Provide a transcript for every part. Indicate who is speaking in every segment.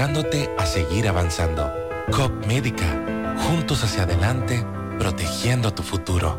Speaker 1: ayudándote a seguir avanzando. COP Médica, juntos hacia adelante, protegiendo tu futuro.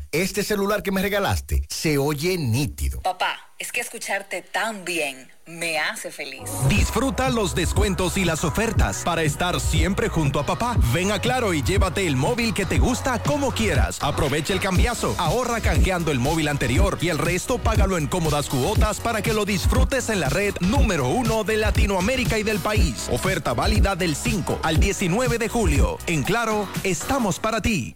Speaker 2: este celular que me regalaste se oye nítido.
Speaker 3: Papá, es que escucharte tan bien me hace feliz.
Speaker 4: Disfruta los descuentos y las ofertas para estar siempre junto a papá. Ven a Claro y llévate el móvil que te gusta como quieras. Aprovecha el cambiazo, ahorra canjeando el móvil anterior y el resto págalo en cómodas cuotas para que lo disfrutes en la red número uno de Latinoamérica y del país. Oferta válida del 5 al 19 de julio. En Claro, estamos para ti.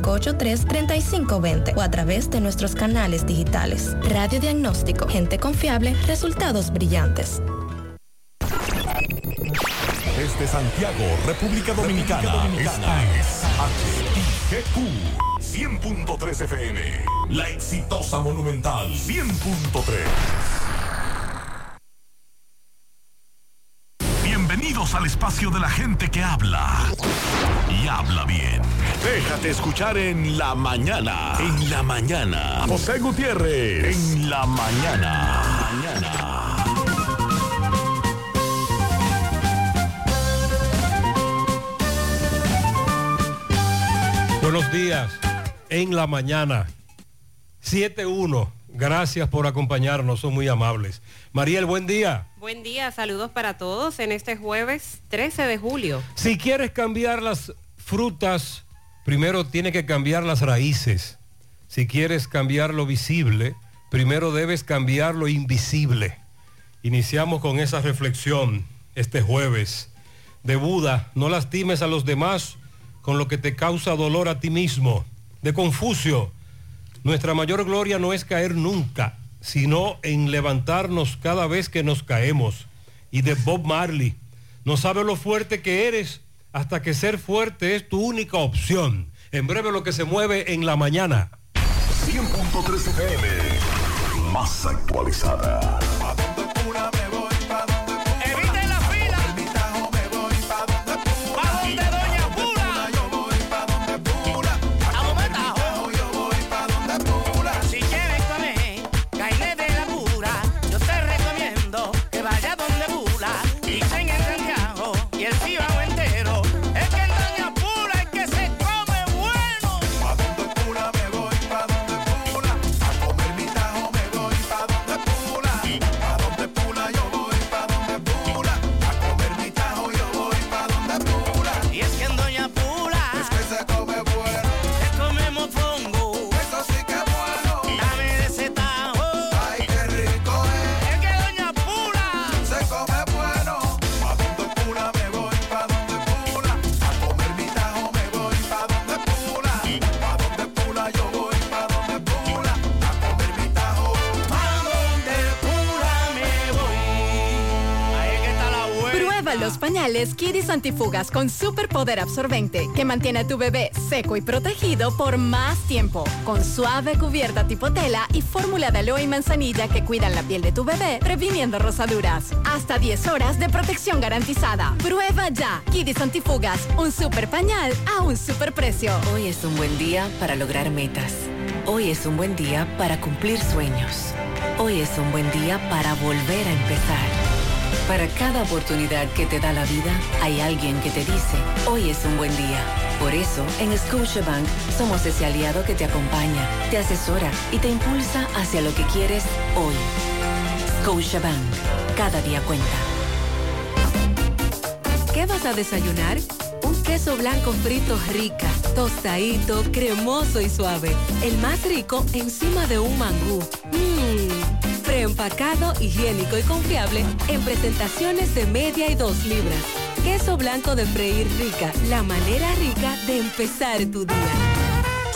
Speaker 5: 583-3520 o a través de nuestros canales digitales. Radio Diagnóstico, gente confiable, resultados brillantes.
Speaker 6: Desde Santiago, República Dominicana, Dominicana. esta es HIGQ 100.3 FM. La exitosa Monumental 100.3. Bienvenidos al espacio de la gente que habla y habla bien. Déjate escuchar en la mañana. En la mañana. José Gutiérrez. En la mañana. Mañana.
Speaker 7: Buenos días. En la mañana. 7-1. Gracias por acompañarnos, son muy amables. Mariel, buen día.
Speaker 8: Buen día, saludos para todos en este jueves 13 de julio.
Speaker 7: Si quieres cambiar las frutas, primero tiene que cambiar las raíces. Si quieres cambiar lo visible, primero debes cambiar lo invisible. Iniciamos con esa reflexión este jueves. De Buda, no lastimes a los demás con lo que te causa dolor a ti mismo. De Confucio, nuestra mayor gloria no es caer nunca, sino en levantarnos cada vez que nos caemos. Y de Bob Marley, no sabes lo fuerte que eres hasta que ser fuerte es tu única opción. En breve lo que se mueve en la mañana.
Speaker 6: 100.3 FM, más actualizada.
Speaker 9: Pañales Kidis Antifugas con superpoder absorbente que mantiene a tu bebé seco y protegido por más tiempo. Con suave cubierta tipo tela y fórmula de aloe y manzanilla que cuidan la piel de tu bebé, previniendo rosaduras. Hasta 10 horas de protección garantizada. Prueba ya. Kidis Antifugas, un super pañal a un super precio.
Speaker 3: Hoy es un buen día para lograr metas. Hoy es un buen día para cumplir sueños. Hoy es un buen día para volver a empezar. Para cada oportunidad que te da la vida, hay alguien que te dice, hoy es un buen día. Por eso, en Scotiabank somos ese aliado que te acompaña, te asesora y te impulsa hacia lo que quieres hoy. Scotiabank, cada día cuenta.
Speaker 10: ¿Qué vas a desayunar? Un queso blanco frito rica, tostadito, cremoso y suave. El más rico encima de un mangú. Mmm, preempacado, higiénico y confiable en presentaciones de media y dos libras. Queso blanco de freír rica, la manera rica de empezar tu día.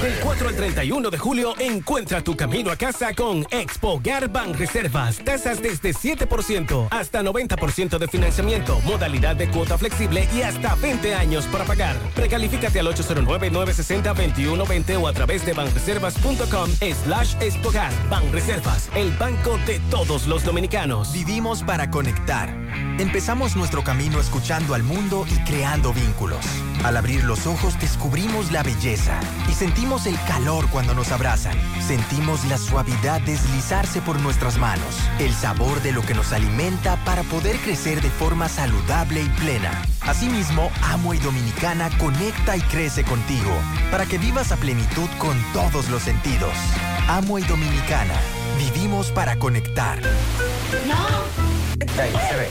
Speaker 11: Del 4 al 31 de julio, encuentra tu camino a casa con Expo Garban Reservas. Tasas desde 7% hasta 90% de financiamiento, modalidad de cuota flexible y hasta 20 años para pagar. Precalifícate al 809-960-2120 o a través de banreservas.com slash expogar. Banreservas, el banco de todos los dominicanos.
Speaker 12: Vivimos para conectar. Empezamos nuestro camino escuchando al mundo y creando vínculos. Al abrir los ojos descubrimos la belleza y sentimos el calor cuando nos abrazan. Sentimos la suavidad deslizarse por nuestras manos, el sabor de lo que nos alimenta para poder crecer de forma saludable y plena. Asimismo, Amo y Dominicana conecta y crece contigo para que vivas a plenitud con todos los sentidos. Amo y Dominicana, vivimos para conectar. Ahí se ve.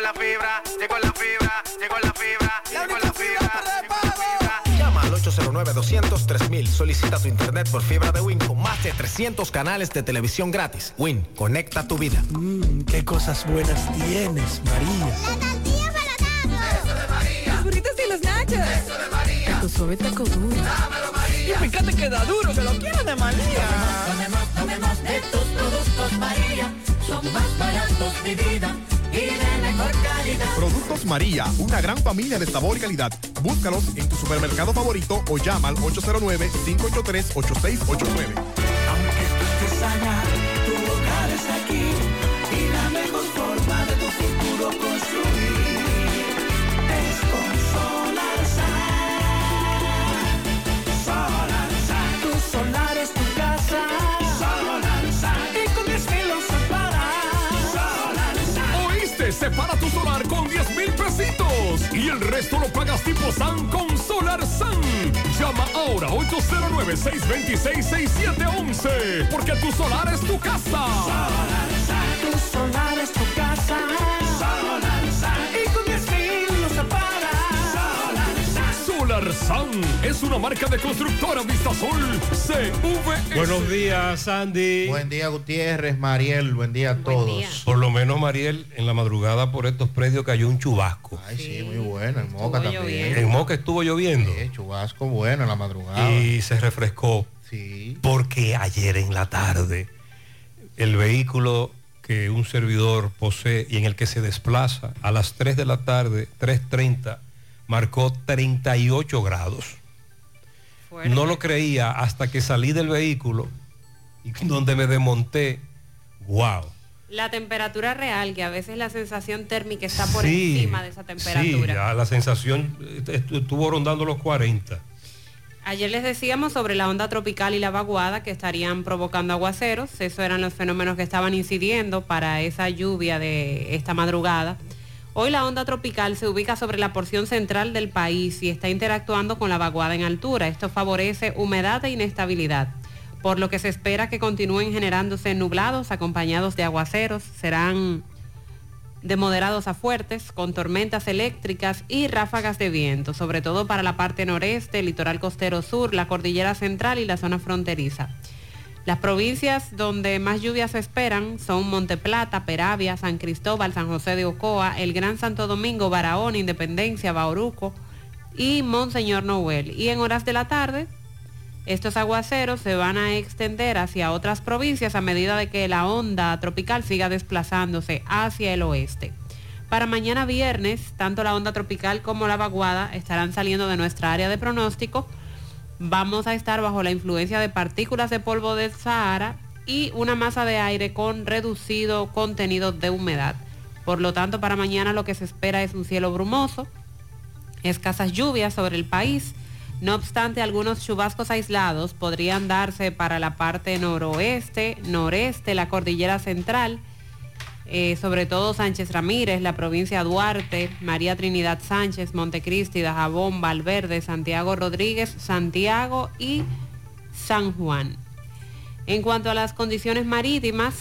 Speaker 13: Llegó la fibra, llegó la fibra, llegó la fibra, llegó la fibra. Llama al 809-200-3000. Solicita tu internet por fibra de Win con más de 300 canales de televisión gratis. Win, conecta tu vida.
Speaker 14: Mmm, qué cosas buenas tienes, María.
Speaker 15: Los burritos y los nachos. Eso de María. Tu suave taco duro. Dámelo, María. Y fíjate que da duro, que lo quiero de María.
Speaker 16: Tomemos de tus productos María, son más baratos de vida y de mejor calidad.
Speaker 17: Productos María, una gran familia de sabor y calidad. Búscalos en tu supermercado favorito o llama al 809-583-8689.
Speaker 16: Estés allá, tu hogar es aquí
Speaker 18: el resto lo pagas tipo SAN con Solar SAN. Llama ahora 809-626-6711 porque tu solar es tu casa.
Speaker 16: Tu solar es tu casa.
Speaker 18: Es una marca de constructora Vistasol CVS.
Speaker 7: Buenos días, Sandy.
Speaker 19: Buen día, Gutiérrez, Mariel, buen día a todos.
Speaker 7: Por lo menos, Mariel, en la madrugada por estos predios cayó un chubasco.
Speaker 19: Ay, sí, muy bueno, en Moca también.
Speaker 7: En Moca estuvo lloviendo.
Speaker 19: Sí, chubasco bueno en la madrugada.
Speaker 7: Y se refrescó.
Speaker 19: Sí.
Speaker 7: Porque ayer en la tarde el vehículo que un servidor posee y en el que se desplaza a las 3 de la tarde, 3.30, marcó 38 grados. No lo creía hasta que salí del vehículo y donde me desmonté. ¡Wow!
Speaker 8: La temperatura real, que a veces la sensación térmica está por
Speaker 7: Sí,
Speaker 8: encima de esa
Speaker 7: Sí,
Speaker 8: temperatura.
Speaker 7: ya la sensación eh, estu- estuvo rondando los 40.
Speaker 8: Ayer les decíamos sobre la onda tropical y la vaguada que estarían provocando aguaceros. Esos eran los fenómenos que estaban incidiendo para esa lluvia de esta madrugada. Hoy la onda tropical se ubica sobre la porción central del país y está interactuando con la vaguada en altura. Esto favorece humedad e inestabilidad, por lo que se espera que continúen generándose nublados acompañados de aguaceros. Serán de moderados a fuertes, con tormentas eléctricas y ráfagas de viento, sobre todo para la parte noreste, el litoral costero sur, la cordillera central y la zona fronteriza. Las provincias donde más lluvias se esperan son Monteplata, Peravia, San Cristóbal, San José de Ocoa, el Gran Santo Domingo, Barahona, Independencia, Bauruco y Monseñor Noel. Y en horas de la tarde, estos aguaceros se van a extender hacia otras provincias a medida de que la onda tropical siga desplazándose hacia el oeste. Para mañana viernes, tanto la onda tropical como la vaguada estarán saliendo de nuestra área de pronóstico. Vamos a estar bajo la influencia de partículas de polvo del Sahara y una masa de aire con reducido contenido de humedad. Por lo tanto, para mañana lo que se espera es un cielo brumoso, escasas lluvias sobre el país. No obstante, algunos chubascos aislados podrían darse para la parte noroeste, noreste, la cordillera central, eh, sobre todo Sánchez Ramírez, la provincia Duarte, María Trinidad Sánchez, Montecristi, Dajabón, Valverde, Santiago Rodríguez, Santiago y San Juan. En cuanto a las condiciones marítimas,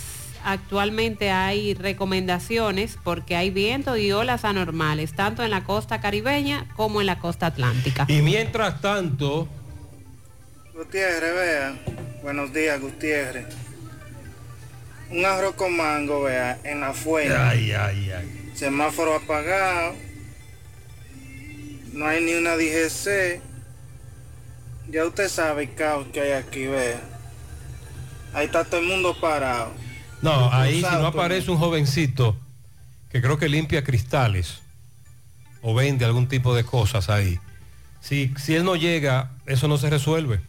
Speaker 8: actualmente hay recomendaciones porque hay viento y olas anormales, tanto en la costa caribeña como en la costa atlántica.
Speaker 7: Y mientras tanto,
Speaker 20: Gutiérrez, vea. Buenos días, Gutiérrez. Un arroz con mango, vea, en la fuente.
Speaker 7: Ay, ay, ay.
Speaker 20: Semáforo apagado. No hay ni una DGC. Ya usted sabe el caos que hay aquí, vea. Ahí está todo el mundo parado.
Speaker 7: no, ahí si no aparece un jovencito que creo que limpia cristales o vende algún tipo de cosas ahí. Si, si él no llega, eso no se resuelve.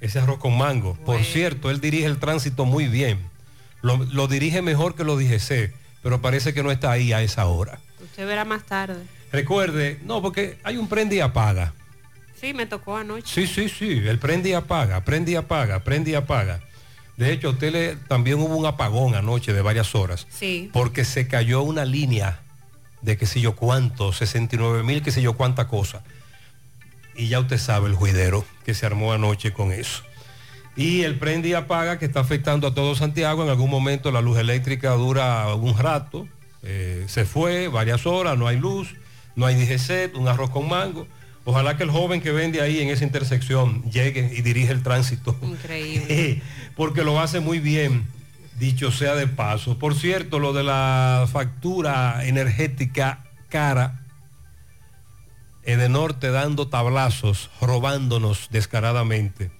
Speaker 7: Ese arroz con mango. Por cierto, él dirige el tránsito muy bien. Lo, lo dirige mejor que lo DGC, pero parece que no está ahí a esa hora.
Speaker 8: Usted verá más tarde.
Speaker 7: Recuerde, no, porque hay un prende y apaga.
Speaker 8: Sí, me tocó anoche.
Speaker 7: Sí, sí, sí, el prende y apaga, prende y apaga, prende y apaga. De hecho, usted le- también hubo un apagón anoche de varias horas,
Speaker 8: Sí.
Speaker 7: porque se cayó una línea de qué sé yo cuánto, 69 mil, qué sé yo cuánta cosa. Y ya usted sabe el juidero que se armó anoche con eso. Y el prende y apaga que está afectando a todo Santiago. En algún momento la luz eléctrica dura un rato, eh, se fue varias horas, no hay luz, no hay DGC, un arroz con mango. Ojalá que el joven que vende ahí en esa intersección llegue y dirige el tránsito.
Speaker 8: Increíble.
Speaker 7: Porque lo hace muy bien, dicho sea de paso. Por cierto, lo de la factura energética cara, Edenorte dando tablazos, robándonos descaradamente.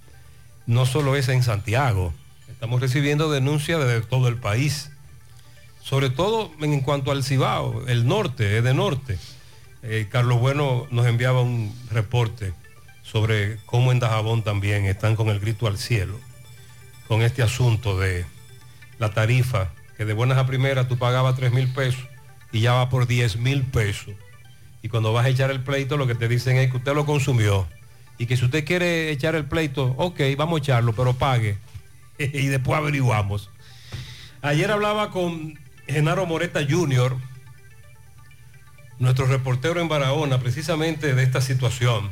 Speaker 7: No solo es en Santiago, estamos recibiendo denuncias de todo el país. Sobre todo en cuanto al Cibao, el norte, Edenorte. Eh, Carlos Bueno nos enviaba un reporte sobre cómo en Dajabón también están con el grito al cielo, con este asunto de la tarifa, que de buenas a primeras tú pagabas 3 mil pesos y ya va por 10 mil pesos. Y cuando vas a echar el pleito lo que te dicen es que usted lo consumió y que si usted quiere echar el pleito, ok, vamos a echarlo, pero pague. y después averiguamos. Ayer hablaba con Genaro Moreta Jr., nuestro reportero en Barahona, precisamente de esta situación.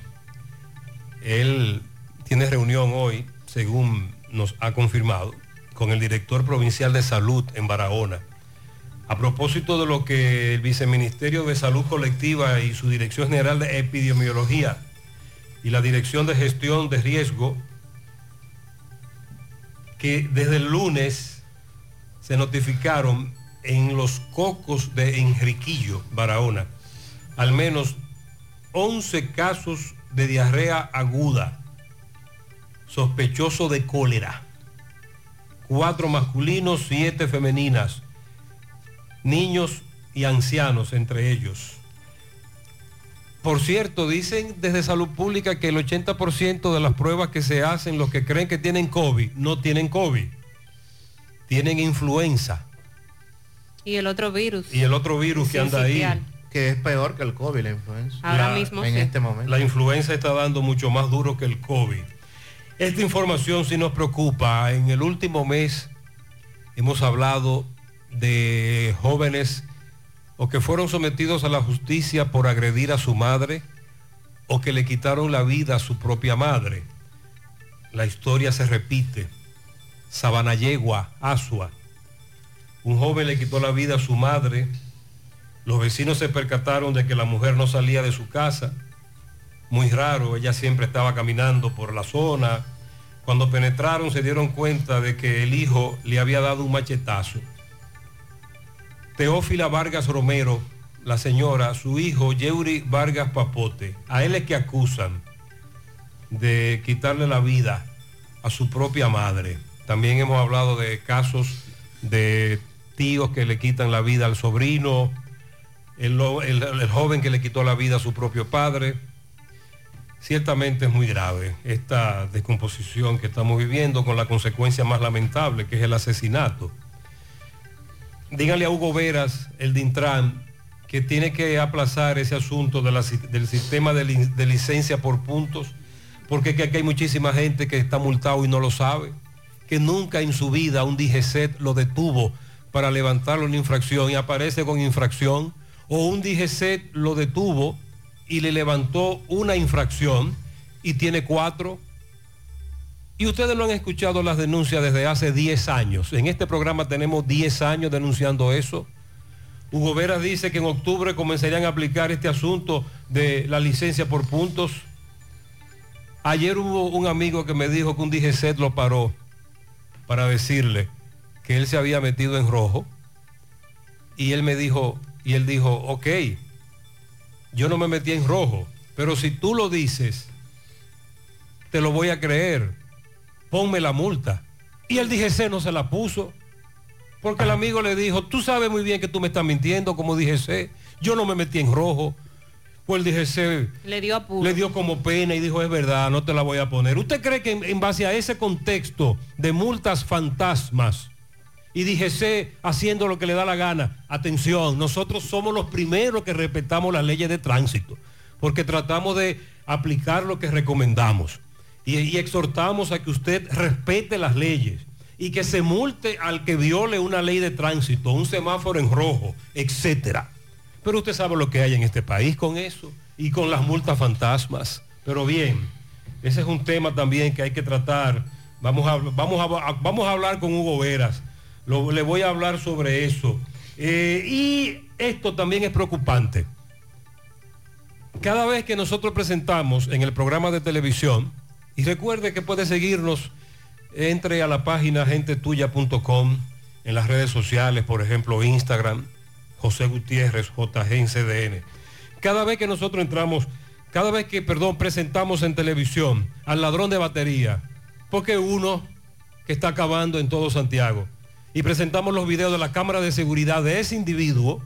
Speaker 7: Él tiene reunión hoy, según nos ha confirmado, con el director provincial de salud en Barahona. A propósito de lo que el viceministerio de Salud Colectiva y su Dirección General de Epidemiología y la Dirección de Gestión de Riesgo, que desde el lunes se notificaron en los cocos de Enriquillo, Barahona, al menos 11 casos de diarrea aguda, sospechoso de cólera, cuatro masculinos, siete femeninas, niños y ancianos entre ellos. Por cierto, dicen desde Salud Pública que el 80% de las pruebas que se hacen, los que creen que tienen COVID, no tienen COVID. Tienen influenza.
Speaker 8: Y el otro virus.
Speaker 7: Y el otro virus que anda ahí.
Speaker 19: Que es peor que el COVID, la influenza.
Speaker 8: Ahora
Speaker 7: La-
Speaker 8: mismo
Speaker 19: En
Speaker 8: sí.
Speaker 19: este momento.
Speaker 7: La influenza está dando mucho más duro que el COVID. Esta información sí nos preocupa. En el último mes hemos hablado de jóvenes o que fueron sometidos a la justicia por agredir a su madre o que le quitaron la vida a su propia madre. La historia se repite. Sabanayegua, Asua. Un joven le quitó la vida a su madre. Los vecinos se percataron de que la mujer no salía de su casa. Muy raro, ella siempre estaba caminando por la zona. Cuando penetraron se dieron cuenta de que el hijo le había dado un machetazo. Teófila Vargas Romero, la señora, su hijo Yeuri Vargas Papote, a él es que acusan de quitarle la vida a su propia madre. También hemos hablado de casos de tíos que le quitan la vida al sobrino, el, el joven que le quitó la vida a su propio padre. Ciertamente es muy grave esta descomposición que estamos viviendo con la consecuencia más lamentable, que es el asesinato. Díganle a Hugo Veras, el de Intran, que tiene que aplazar ese asunto del sistema de, li- de licencia por puntos, porque es que aquí hay muchísima gente que está multado y no lo sabe, que nunca en su vida un DGCET lo detuvo para levantarle una infracción y aparece con infracción, o un DGCET lo detuvo y le levantó una infracción y tiene cuatro. Y ustedes no han escuchado las denuncias desde hace 10 años. En este programa tenemos 10 años denunciando eso. Hugo Veras dice que en octubre comenzarían a aplicar este asunto de la licencia por puntos. Ayer hubo un amigo que me dijo que un DGCET lo paró para decirle que él se había metido en rojo. Y él me dijo, y él dijo, ok, yo no me metí en rojo, pero si tú lo dices, te lo voy a creer. Ponme la multa. Y el DGC no se la puso. Porque el amigo le dijo, tú sabes muy bien que tú me estás mintiendo como DGC. Yo no me metí en rojo. Pues el DGC
Speaker 8: Le dio apuro.
Speaker 7: le dio como pena y dijo, es verdad, no te la voy a poner. ¿Usted cree que en, en base a ese contexto de multas fantasmas y DGC haciendo lo que le da la gana, atención, nosotros somos los primeros que respetamos las leyes de tránsito, porque tratamos de aplicar lo que recomendamos y, exhortamos a que usted respete las leyes y que se multe al que viole una ley de tránsito, un semáforo en rojo, etcétera. Pero usted sabe lo que hay en este país con eso y con las multas fantasmas. Pero bien, ese es un tema también que hay que tratar. Vamos a, vamos a, vamos a hablar con Hugo Veras. Le voy a hablar sobre eso. Eh, y esto también es preocupante. Cada vez que nosotros presentamos en el programa de televisión, y recuerde que puede seguirnos, entre a la página gentetuya.com, en las redes sociales, por ejemplo, Instagram, José Gutiérrez, JGNCDN. Cada vez que nosotros entramos, cada vez que, perdón, presentamos en televisión al ladrón de batería, porque uno que está acabando en todo Santiago, y presentamos los videos de la cámara de seguridad de ese individuo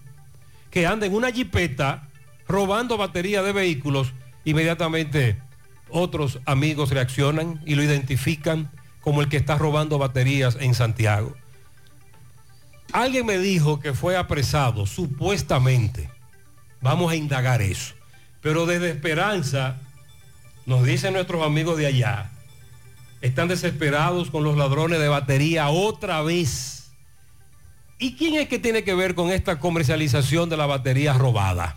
Speaker 7: que anda en una jipeta robando batería de vehículos, inmediatamente otros amigos reaccionan y lo identifican como el que está robando baterías en Santiago. Alguien me dijo que fue apresado, supuestamente. Vamos a indagar eso. Pero desde Esperanza, nos dicen nuestros amigos de allá, están desesperados con los ladrones de batería otra vez. ¿Y quién es que tiene que ver con esta comercialización de la batería robada?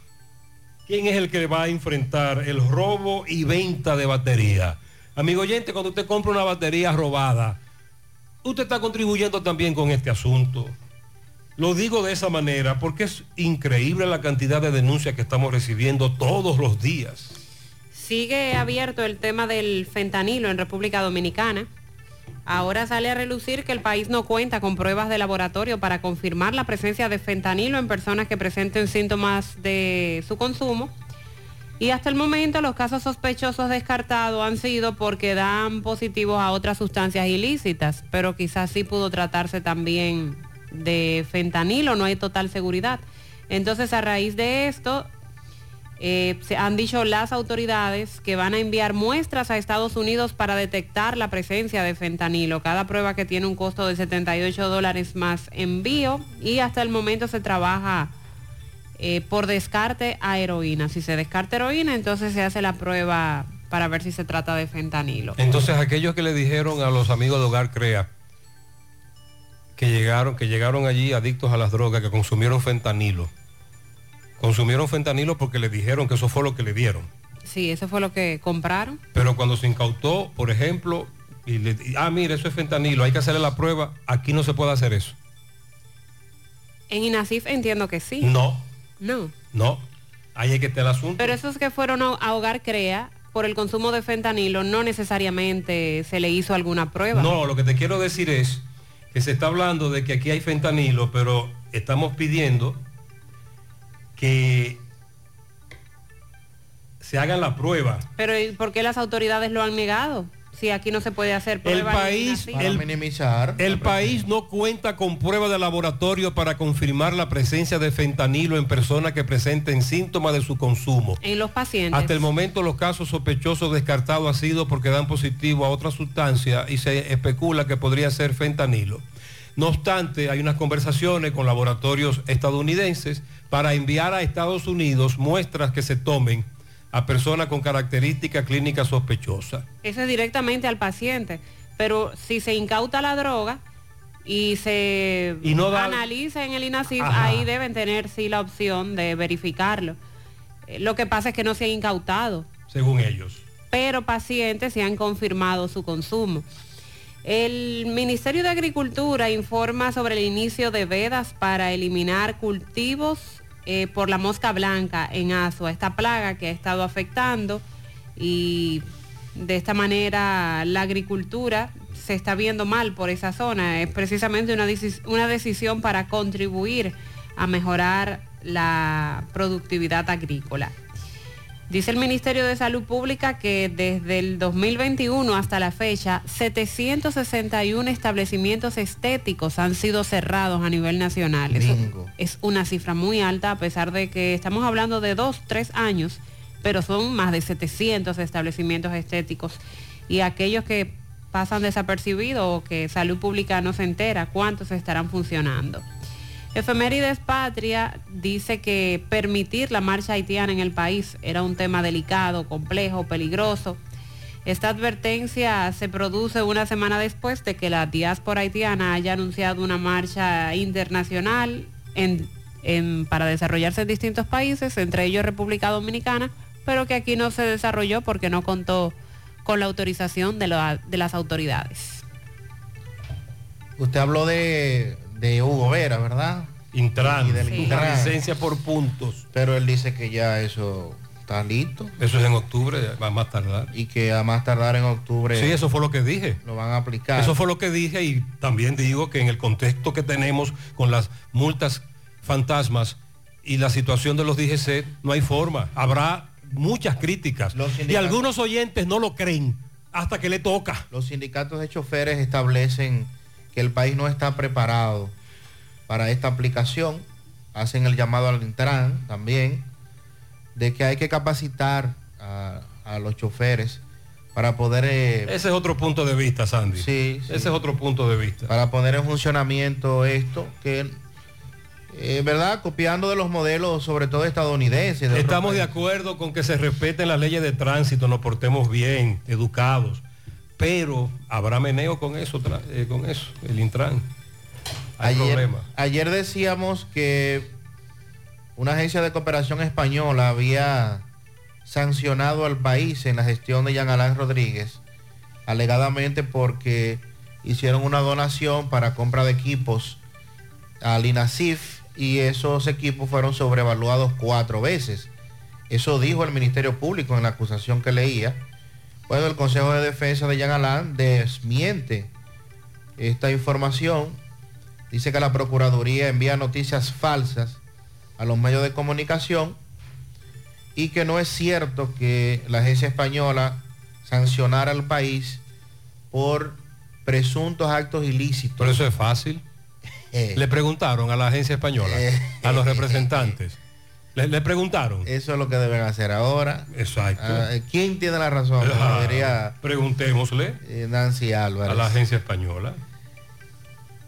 Speaker 7: ¿Quién es el que va a enfrentar el robo y venta de batería? Amigo oyente, cuando usted compra una batería robada, usted está contribuyendo también con este asunto. Lo digo de esa manera porque es increíble la cantidad de denuncias que estamos recibiendo todos los días.
Speaker 8: Sigue abierto el tema del fentanilo en República Dominicana. Ahora sale a relucir que el país no cuenta con pruebas de laboratorio para confirmar la presencia de fentanilo en personas que presenten síntomas de su consumo. Y hasta el momento los casos sospechosos descartados han sido porque dan positivos a otras sustancias ilícitas, pero quizás sí pudo tratarse también de fentanilo, no hay total seguridad. Entonces a raíz de esto, Eh, se han dicho las autoridades que van a enviar muestras a Estados Unidos para detectar la presencia de fentanilo. Cada prueba que tiene un costo de 78 dólares más envío y hasta el momento se trabaja eh, por descarte a heroína. Si se descarta heroína, entonces se hace la prueba para ver si se trata de fentanilo.
Speaker 7: Entonces aquellos que le dijeron a los amigos de Hogar Crea que llegaron, que llegaron allí adictos a las drogas, que consumieron fentanilo. Consumieron fentanilo porque le dijeron que eso fue lo que le dieron.
Speaker 8: Sí, eso fue lo que compraron.
Speaker 7: Pero cuando se incautó, por ejemplo, y le, ah, mire, eso es fentanilo, hay que hacerle la prueba, aquí no se puede hacer eso.
Speaker 8: En INASIF entiendo que sí.
Speaker 7: No,
Speaker 8: No.
Speaker 7: no. Ahí hay que estar el asunto.
Speaker 8: Pero esos que fueron a Hogar Crea por el consumo de fentanilo no necesariamente se le hizo alguna prueba.
Speaker 7: No, lo que te quiero decir es que se está hablando de que aquí hay fentanilo, pero estamos pidiendo que se hagan la prueba.
Speaker 8: Pero ¿y por qué las autoridades lo han negado? Si aquí no se puede hacer
Speaker 7: El
Speaker 8: prueba. ni
Speaker 7: país, el,
Speaker 19: minimizar.
Speaker 7: el país no cuenta con prueba de laboratorio para confirmar la presencia de fentanilo en personas que presenten síntomas de su consumo.
Speaker 8: En los pacientes.
Speaker 7: Hasta el momento los casos sospechosos descartados han sido porque dan positivo a otra sustancia y se especula que podría ser fentanilo. No obstante, hay unas conversaciones con laboratorios estadounidenses para enviar a Estados Unidos muestras que se tomen a personas con características clínicas sospechosas.
Speaker 8: Eso es directamente al paciente. Pero si se incauta la droga y se
Speaker 7: Y no da-
Speaker 8: analiza en el INASIF,
Speaker 7: Ajá.
Speaker 8: ahí deben tener sí la opción de verificarlo. Eh, Lo que pasa es que no se ha incautado.
Speaker 7: según ellos.
Speaker 8: pero pacientes se han confirmado su consumo. El Ministerio de Agricultura informa sobre el inicio de vedas para eliminar cultivos eh, por la mosca blanca en Asua, esta plaga que ha estado afectando y de esta manera la agricultura se está viendo mal por esa zona. Es precisamente una, una decisión para contribuir a mejorar la productividad agrícola. Dice el Ministerio de Salud Pública que desde el 2021 hasta la fecha, 761 establecimientos estéticos han sido cerrados a nivel nacional. Eso es una cifra muy alta, a pesar de que estamos hablando de dos, tres años, pero son más de 700 establecimientos estéticos. Y aquellos que pasan desapercibidos o que Salud Pública no se entera, ¿cuántos estarán funcionando? Efemérides Patria dice que permitir la marcha haitiana en el país era un tema delicado, complejo, peligroso. Esta advertencia se produce una semana después de que la diáspora haitiana haya anunciado una marcha internacional para desarrollarse en distintos países, entre ellos República Dominicana, pero que aquí no se desarrolló porque no contó con la autorización de, de las autoridades.
Speaker 19: Usted habló de, de Hugo Vera, ¿verdad?
Speaker 7: Intran,
Speaker 19: Y del Intran.
Speaker 7: licencia por puntos.
Speaker 19: Pero él dice que ya eso está listo.
Speaker 7: Eso es en octubre, va a más tardar.
Speaker 19: Y que a más tardar en octubre
Speaker 7: Sí, eso fue lo que dije.
Speaker 19: lo van a aplicar.
Speaker 7: Eso fue lo que dije y también digo que en el contexto que tenemos con las multas fantasmas y la situación de los DGC, no hay forma. Habrá muchas críticas.
Speaker 19: Los
Speaker 7: Y algunos oyentes no lo creen hasta que le toca.
Speaker 19: Los sindicatos de choferes establecen que el país no está preparado para esta aplicación. Hacen el llamado al Intran también de que hay que capacitar a, a los choferes para poder eh,
Speaker 7: Ese es otro punto de vista, Sandy.
Speaker 19: Sí, sí.
Speaker 7: Ese es otro punto de vista.
Speaker 19: para poner en funcionamiento esto que eh, verdad copiando de los modelos sobre todo estadounidenses de
Speaker 7: Estamos de acuerdo con que se respeten las leyes de tránsito, nos portemos bien, educados, pero habrá meneo con eso, eh, con eso, el Intran. Hay
Speaker 19: ayer,
Speaker 7: problema.
Speaker 19: ayer decíamos que una agencia de cooperación española había sancionado al país en la gestión de Jean Alain Rodríguez, alegadamente porque hicieron una donación para compra de equipos al INASIF y esos equipos fueron sobrevaluados cuatro veces. Eso dijo el Ministerio Público en la acusación que leía. Bueno, el Consejo de Defensa de Jean Alain desmiente esta información. Dice que la Procuraduría envía noticias falsas a los medios de comunicación y que no es cierto que la agencia española sancionara al país por presuntos actos ilícitos.
Speaker 7: Pero eso es fácil.
Speaker 19: Eh.
Speaker 7: Le preguntaron a la agencia española, a los representantes. Le, le preguntaron.
Speaker 19: Eso es lo que deben hacer ahora.
Speaker 7: Exacto.
Speaker 19: Ah, ¿Quién tiene la razón?
Speaker 7: Ah,
Speaker 19: diría
Speaker 7: Preguntémosle
Speaker 19: eh, Nancy Álvarez.
Speaker 7: a la agencia española.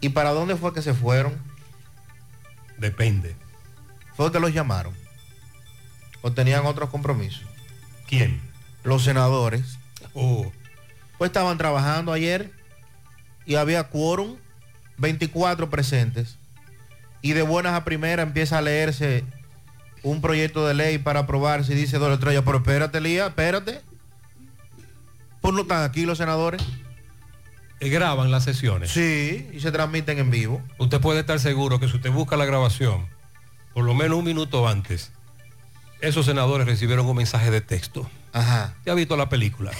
Speaker 19: ¿Y para dónde fue que se fueron?
Speaker 7: Depende.
Speaker 19: ¿Fue que los llamaron? ¿O tenían otros compromisos?
Speaker 7: ¿Quién?
Speaker 19: Los senadores.
Speaker 7: Oh.
Speaker 19: Pues estaban trabajando ayer y había quórum, 24 presentes. Y de buenas a primeras empieza a leerse un proyecto de ley para aprobarse y dice Don Estrella, pero espérate, Lía, espérate. Pues no están aquí los senadores.
Speaker 7: Eh, graban las sesiones.
Speaker 19: Sí, y se transmiten en vivo.
Speaker 7: Usted puede estar seguro que si usted busca la grabación, por lo menos un minuto antes, esos senadores recibieron un mensaje de texto.
Speaker 19: Ajá.
Speaker 7: ¿Ya ha visto la película?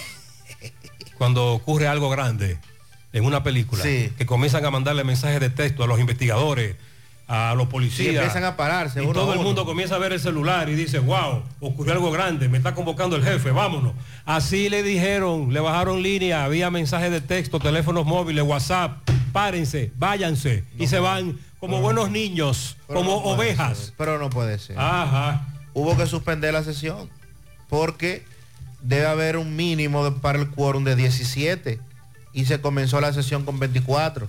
Speaker 7: Cuando ocurre algo grande en una película,
Speaker 19: Sí.
Speaker 7: que comienzan a mandarle mensajes de texto a los investigadores, a los policías.
Speaker 19: Sí, empiezan a pararse
Speaker 7: Y todo el mundo comienza a ver el celular y dice, wow, ocurrió algo grande, me está convocando el jefe, vámonos. Así le dijeron, le bajaron línea, había mensajes de texto, teléfonos móviles, WhatsApp, párense, váyanse. y se van como buenos niños, como
Speaker 19: no
Speaker 7: ovejas.
Speaker 19: ser, pero no puede ser.
Speaker 7: Ajá.
Speaker 19: Hubo que suspender la sesión porque debe haber un mínimo de- para el quórum de 17 y se comenzó la sesión con 24.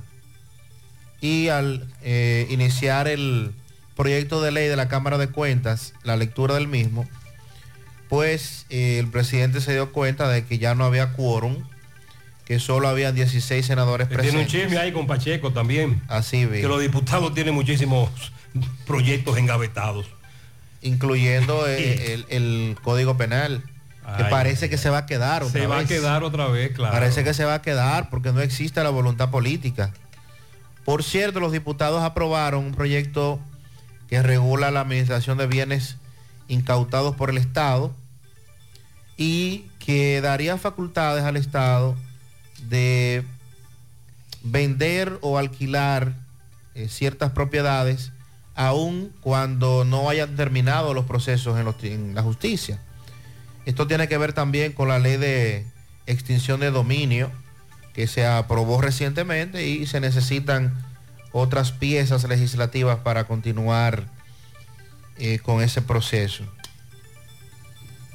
Speaker 19: Y al eh, iniciar el proyecto de ley de la Cámara de Cuentas, la lectura del mismo, pues eh, el presidente se dio cuenta de que ya no había quórum, que solo había 16 senadores
Speaker 7: Tiene un
Speaker 19: presentes.
Speaker 7: chisme ahí con Pacheco también.
Speaker 19: Así vi.
Speaker 7: Que los diputados tienen muchísimos proyectos engavetados.
Speaker 19: incluyendo eh, el, el Código Penal, que
Speaker 7: Ay.
Speaker 19: parece que se va a quedar otra
Speaker 7: Se va a
Speaker 19: vez.
Speaker 7: quedar otra vez, claro.
Speaker 19: Parece que se va a quedar porque no existe la voluntad política. Por cierto, los diputados aprobaron un proyecto que regula la administración de bienes incautados por el Estado y que daría facultades al Estado de vender o alquilar eh, ciertas propiedades aun cuando no hayan terminado los procesos en, la justicia. Esto tiene que ver también con la ley de extinción de dominio que se aprobó recientemente y se necesitan otras piezas legislativas para continuar eh, con ese proceso.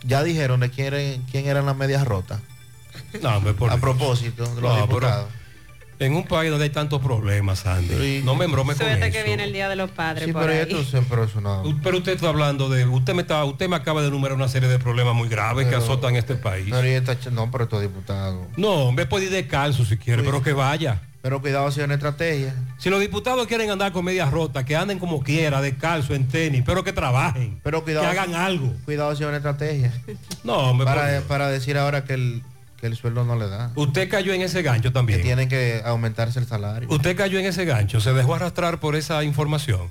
Speaker 19: Ya dijeron de quién, era- quién eran las medias rotas.
Speaker 7: No, por
Speaker 19: A propósito de los
Speaker 7: No, pero
Speaker 19: diputados.
Speaker 7: En un país donde hay tantos problemas, Andy. No me embrome con
Speaker 8: Suerte
Speaker 7: eso.
Speaker 8: que viene el Día de los Padres
Speaker 19: Sí,
Speaker 8: por
Speaker 19: pero
Speaker 8: ahí.
Speaker 19: esto siempre es una...
Speaker 7: Pero usted está hablando de, usted me está, usted me acaba de enumerar una serie de problemas muy graves que azotan este país.
Speaker 19: Pero ch- no, pero estos diputados.
Speaker 7: No, me puede ir descalzo si quiere, pero que vaya.
Speaker 19: Pero cuidado si es una estrategia.
Speaker 7: Si los diputados quieren andar con medias rotas, que anden como quiera, descalzo, en tenis, pero que trabajen,
Speaker 19: Pero cuidado.
Speaker 7: que hagan algo.
Speaker 19: Cuidado si es una estrategia.
Speaker 7: No, por
Speaker 19: para,
Speaker 7: Dios.
Speaker 19: para decir ahora que el, que el sueldo no le da.
Speaker 7: Usted cayó en ese gancho
Speaker 19: Que
Speaker 7: también.
Speaker 19: tienen que aumentarse el salario.
Speaker 7: Usted cayó en ese gancho, se dejó arrastrar por esa información.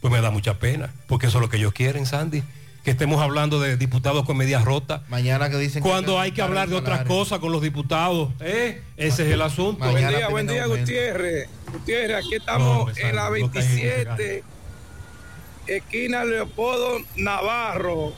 Speaker 7: Pues me da mucha pena, porque eso es lo que ellos quieren, Sandy. Que estemos hablando de diputados con medias rotas.
Speaker 19: Mañana que dicen
Speaker 7: Cuando hay que hablar de otras cosas con los diputados, ¿eh? Ese es el asunto.
Speaker 21: Buen día, buen día, Gutiérrez. Gutiérrez, aquí estamos
Speaker 7: No,
Speaker 21: en la
Speaker 7: sale, no caí en ese
Speaker 21: 27, esquina Leopoldo Navarro,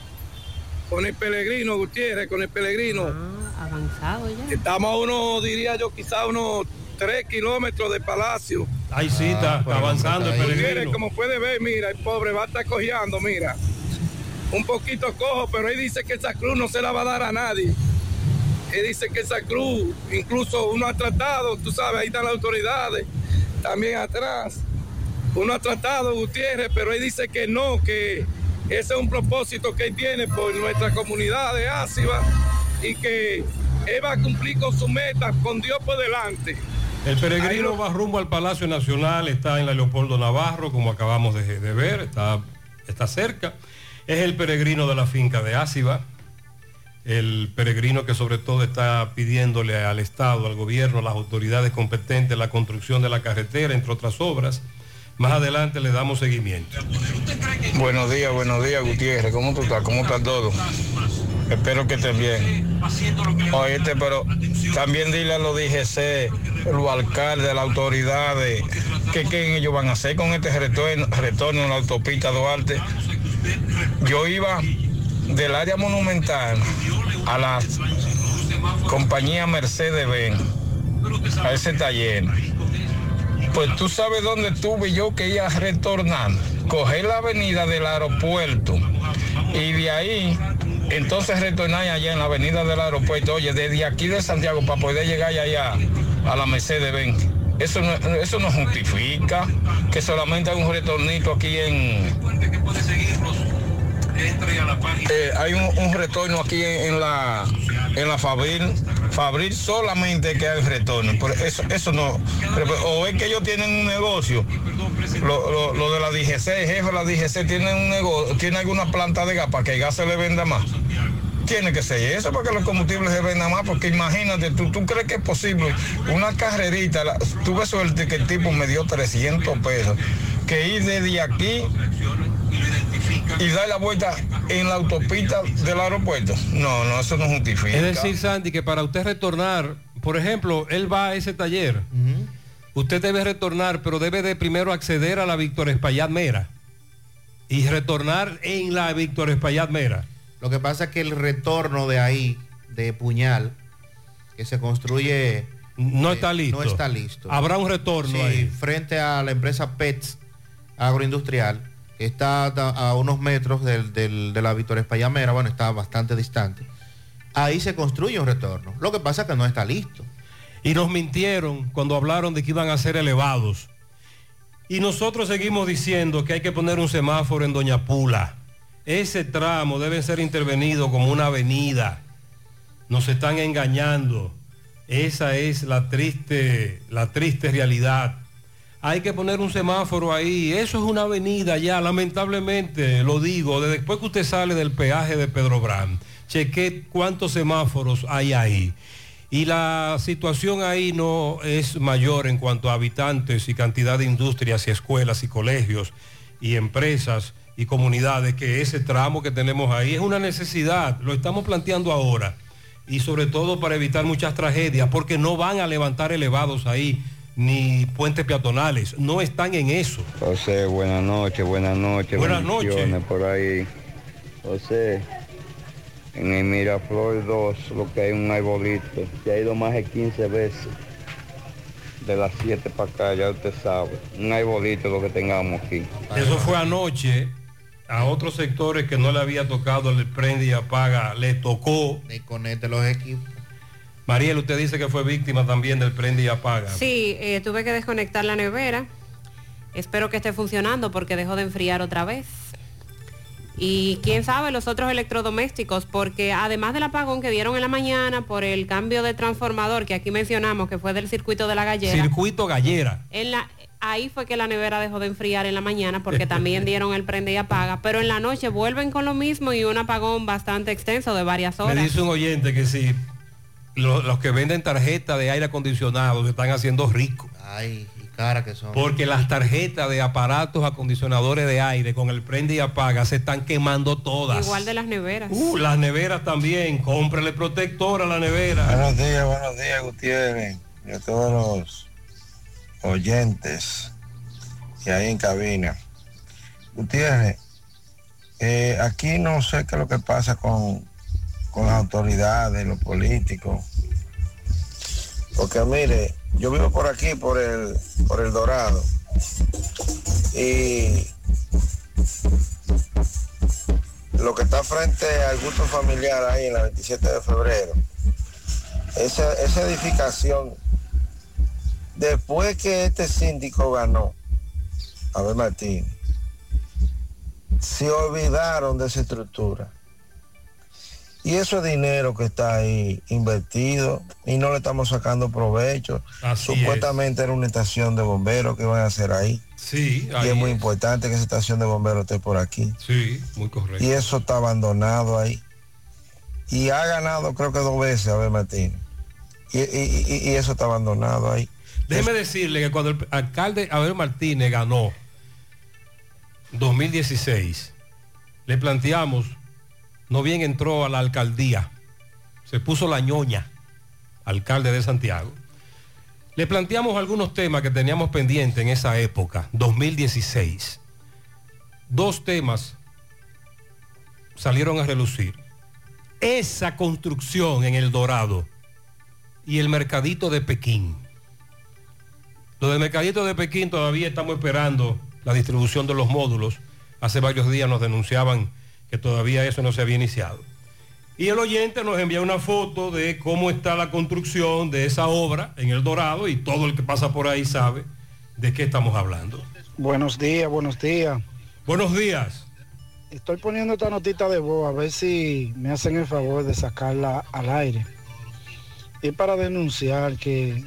Speaker 21: con el Pelegrino, Gutiérrez, con el Pelegrino.
Speaker 8: Ah, avanzado ya.
Speaker 21: Estamos a unos, diría yo, quizá unos 3 kilómetros de Palacio.
Speaker 7: Ahí sí, está, está avanzando el peregrino.
Speaker 21: como puede ver, mira, el pobre va a estar cojeando, mira. Un poquito cojo, pero él dice que esa cruz no se la va a dar a nadie. Él dice que esa cruz, incluso uno ha tratado, tú sabes, ahí están las autoridades, también atrás. Uno ha tratado, Gutiérrez, pero él dice que no, que ese es un propósito que él tiene por nuestra comunidad de Áciba y que él va a cumplir con su meta, con Dios por delante.
Speaker 7: El peregrino
Speaker 21: lo-
Speaker 7: va rumbo al Palacio Nacional, está en la Leopoldo Navarro, como acabamos de, de ver, está, está cerca. Es el peregrino de la finca de Áciba, el peregrino que sobre todo está pidiéndole al Estado, al gobierno, a las autoridades competentes la construcción de la carretera, entre otras obras. Más adelante le damos seguimiento.
Speaker 22: Buenos días, buenos días, Gutiérrez. ¿Cómo tú estás? ¿Cómo está todo? Espero que estén bien. Oíste, pero también dile a los DGC, los alcaldes, las autoridades, que qué ellos van a hacer con este retorno, retorno en la autopista Duarte. Yo iba del área monumental a la compañía Mercedes-Benz, a ese taller. Pues tú sabes dónde estuve yo que iba a retornar. Coger la avenida del aeropuerto y de ahí entonces retornar allá en la avenida del aeropuerto, oye, desde aquí de Santiago para poder llegar allá a la Mercedes Benz. Eso eso no justifica que solamente hay un retornito aquí en... Eh, hay un, retorno aquí en, la en la Fabril, Fabril solamente que hay retorno. Pero eso, eso no. o es que ellos tienen un negocio. Lo, lo- lo de la DGC, el jefe de la DGC tiene un negocio, tiene alguna planta de gas para que el gas se le venda más. Tiene que ser eso para que los combustibles se vendan más, porque imagínate, tú, tú crees que es posible una carrerita, la- tuve suerte que el tipo me dio 300 pesos, que ir desde aquí y dar la vuelta en la autopista del aeropuerto. No, no, eso no justifica.
Speaker 7: Es decir, Sandy, que para usted retornar, por ejemplo, él va a ese taller, usted debe retornar, pero debe de primero acceder a la Víctor Espaillat Mera y retornar en la Víctor Espaillat Mera.
Speaker 19: Lo que pasa es que el retorno de ahí, de Puñal, que se construye...
Speaker 7: No
Speaker 19: eh,
Speaker 7: está listo.
Speaker 19: No está listo.
Speaker 7: Habrá un retorno
Speaker 19: Sí,
Speaker 7: ahí.
Speaker 19: frente a la empresa PETS agroindustrial, está a, unos metros del- de la Victoria Espallamera, bueno, está bastante distante. Ahí se construye un retorno. Lo que pasa es que no está listo.
Speaker 7: Y nos mintieron cuando hablaron de que iban a ser elevados. Y nosotros seguimos diciendo que hay que poner un semáforo en Doña Pula. Ese tramo debe ser intervenido como una avenida. Nos están engañando. Esa es la triste, la triste realidad. Hay que poner un semáforo ahí. Eso es una avenida ya, lamentablemente, lo digo, de después que usted sale del peaje de Pedro Brand, cheque cuántos semáforos hay ahí. Y la situación ahí no es mayor en cuanto a habitantes y cantidad de industrias y escuelas y colegios y empresas y comunidades que ese tramo que tenemos ahí es una necesidad. Lo estamos planteando ahora. Y sobre todo para evitar muchas tragedias, porque no van a levantar elevados ahí ni puentes peatonales. No están en eso.
Speaker 23: José, buenas noches, buenas noches.
Speaker 7: Buenas noches.
Speaker 23: por ahí. José, en el Miraflor 2, lo que hay un arbolito, ya ha ido más de 15 veces. De las 7 para acá, ya usted sabe. Un arbolito lo que tengamos aquí.
Speaker 7: Eso fue anoche. A otros sectores que no le había tocado el prende y apaga, le tocó.
Speaker 19: Desconecte los equipos.
Speaker 7: Mariel, usted dice que fue víctima también del prende y apaga.
Speaker 8: Sí, eh, tuve que desconectar la nevera. Espero que esté funcionando porque dejó de enfriar otra vez. Y quién sabe los otros electrodomésticos, porque además del apagón que dieron en la mañana por el cambio de transformador que aquí mencionamos, que fue del circuito de la gallera,
Speaker 7: Circuito Gallera.
Speaker 8: en la, ahí fue que la nevera dejó de enfriar en la mañana porque también dieron el prende y apaga, pero en la noche vuelven con lo mismo y un apagón bastante extenso de varias
Speaker 7: Me
Speaker 8: horas.
Speaker 7: dice un oyente que si lo- los que venden tarjetas de aire acondicionado se están haciendo ricos.
Speaker 19: Ay, y cara que son.
Speaker 7: Porque las tarjetas de aparatos acondicionadores de aire con el prende y apaga se están quemando todas.
Speaker 8: Igual de las neveras.
Speaker 7: Uh, las neveras también. Cómprele protector a la nevera.
Speaker 24: Buenos días, buenos días, Gutiérrez, y a todos los oyentes que hay en cabina. Gutiérrez, eh, aquí no sé qué es lo que pasa con, con las autoridades, los políticos. Porque mire, yo vivo por aquí, por el, por el Dorado. Y lo que está frente al gusto familiar ahí en la 27 de febrero, esa, esa edificación, después que este síndico ganó, Abel Martín, se olvidaron de esa estructura. Y eso es dinero que está ahí invertido y no le estamos sacando provecho.
Speaker 7: Así
Speaker 24: Supuestamente era una estación de bomberos que van a hacer ahí.
Speaker 7: Sí,
Speaker 24: Y es muy
Speaker 7: es.
Speaker 24: importante que esa estación de bomberos esté por aquí.
Speaker 7: Sí, muy correcto.
Speaker 24: Y eso está abandonado ahí. Y ha ganado creo que dos veces Abel Martín. Y, y- y- y eso está abandonado ahí.
Speaker 7: Déjeme decirle que cuando el alcalde Abel Martínez ganó 2016, le planteamos, no bien entró a la alcaldía, se puso la ñoña, alcalde de Santiago. Le planteamos algunos temas que teníamos pendientes en esa época, 2016. Dos temas salieron a relucir. Esa construcción en El Dorado y el mercadito de Pekín. Lo del mercadito de Pekín todavía estamos esperando la distribución de los módulos. Hace varios días nos denunciaban que todavía eso no se había iniciado. Y el oyente nos envía una foto de cómo está la construcción de esa obra en El Dorado y todo el que pasa por ahí sabe de qué estamos hablando.
Speaker 16: Buenos días, buenos días.
Speaker 7: Buenos días.
Speaker 16: Estoy poniendo esta notita de voz a ver si me hacen el favor de sacarla al aire. Y para denunciar que,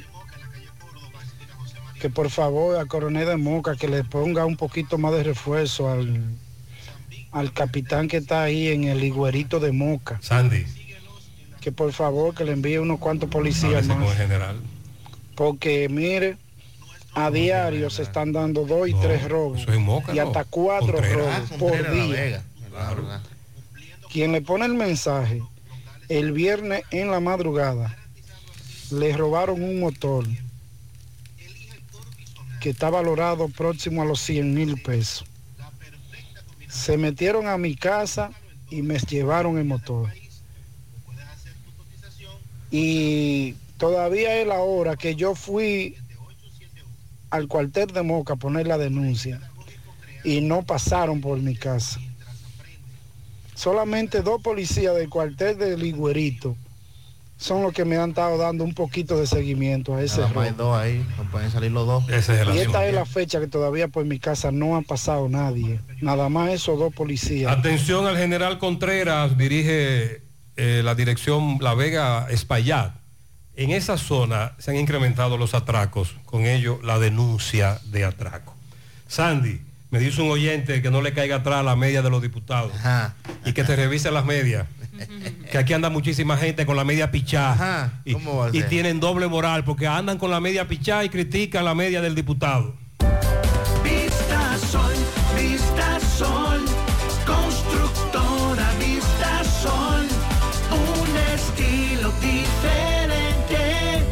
Speaker 16: que por favor al coronel de Moca que le ponga un poquito más de refuerzo al, al capitán que está ahí en el higuerito de Moca.
Speaker 7: Sandy.
Speaker 16: Que por favor que le envíe unos cuantos policías
Speaker 7: con
Speaker 16: más.
Speaker 7: el general.
Speaker 16: Porque mire, a diario se están dando dos y tres robos.
Speaker 7: es Moca,
Speaker 16: y
Speaker 7: ¿no?
Speaker 16: hasta cuatro
Speaker 7: Contreras.
Speaker 16: robos
Speaker 7: Ah,
Speaker 16: por día.
Speaker 7: Vega, claro.
Speaker 16: Quien le pone el mensaje, el viernes en la madrugada, le robaron un motor que está valorado próximo a los 100 mil pesos. Se metieron a mi casa y me llevaron el motor. Y todavía es la hora que yo fui al cuartel de Moca a poner la denuncia y no pasaron por mi casa. Solamente dos policías del cuartel de Ligüerito son los que me han estado dando un poquito de seguimiento a ese
Speaker 19: Nada más hay
Speaker 16: robo.
Speaker 19: dos ahí, no pueden salir los dos.
Speaker 16: Y esta es la fecha que todavía por mi casa no ha pasado nadie. Nada más esos dos policías.
Speaker 7: Atención al general Contreras, dirige eh, la dirección La Vega Espaillat. En esa zona se han incrementado los atracos, con ello la denuncia de atraco. Sandy, me dice un oyente que no le caiga atrás la media de los diputados y que te revise las medias. Que aquí anda muchísima gente con la media pichada y,
Speaker 19: ¿cómo va a
Speaker 7: y tienen doble moral porque andan con la media pichada y critican la media del diputado.
Speaker 25: Vista Sol, Vista Sol, constructora Vista Sol, un estilo diferente,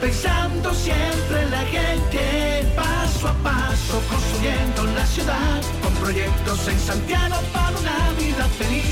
Speaker 25: pensando siempre en la gente, paso a paso construyendo la ciudad, con proyectos en Santiago para una vida feliz,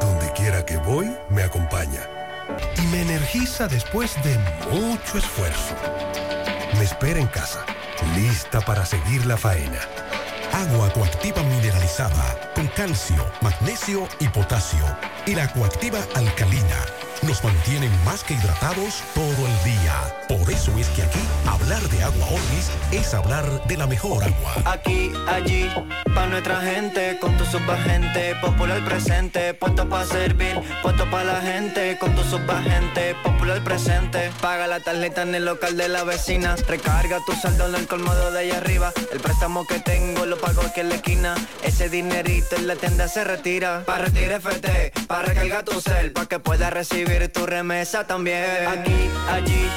Speaker 26: Donde quiera que voy, me acompaña. Y me energiza después de mucho esfuerzo. Me espera en casa, lista para seguir la faena. Agua coactiva mineralizada con calcio, magnesio y potasio. Y la coactiva alcalina nos mantienen más que hidratados todo el día. Por eso es que aquí hablar de agua Orvis es hablar de la mejor agua.
Speaker 13: Aquí, allí, pa' nuestra gente, con tu subagente, popular presente, puesto pa' servir, puesto pa' la gente, con tu subagente, popular presente. Paga la tarjeta en el local de la vecina, recarga tu saldo en el colmado de allá arriba, el préstamo que tengo lo pago aquí en la esquina, ese dinerito en la tienda se retira. Pa' retirar FT, pa' recargar tu cel, pa' que puedas recibir tu remesa también. Aquí, allí,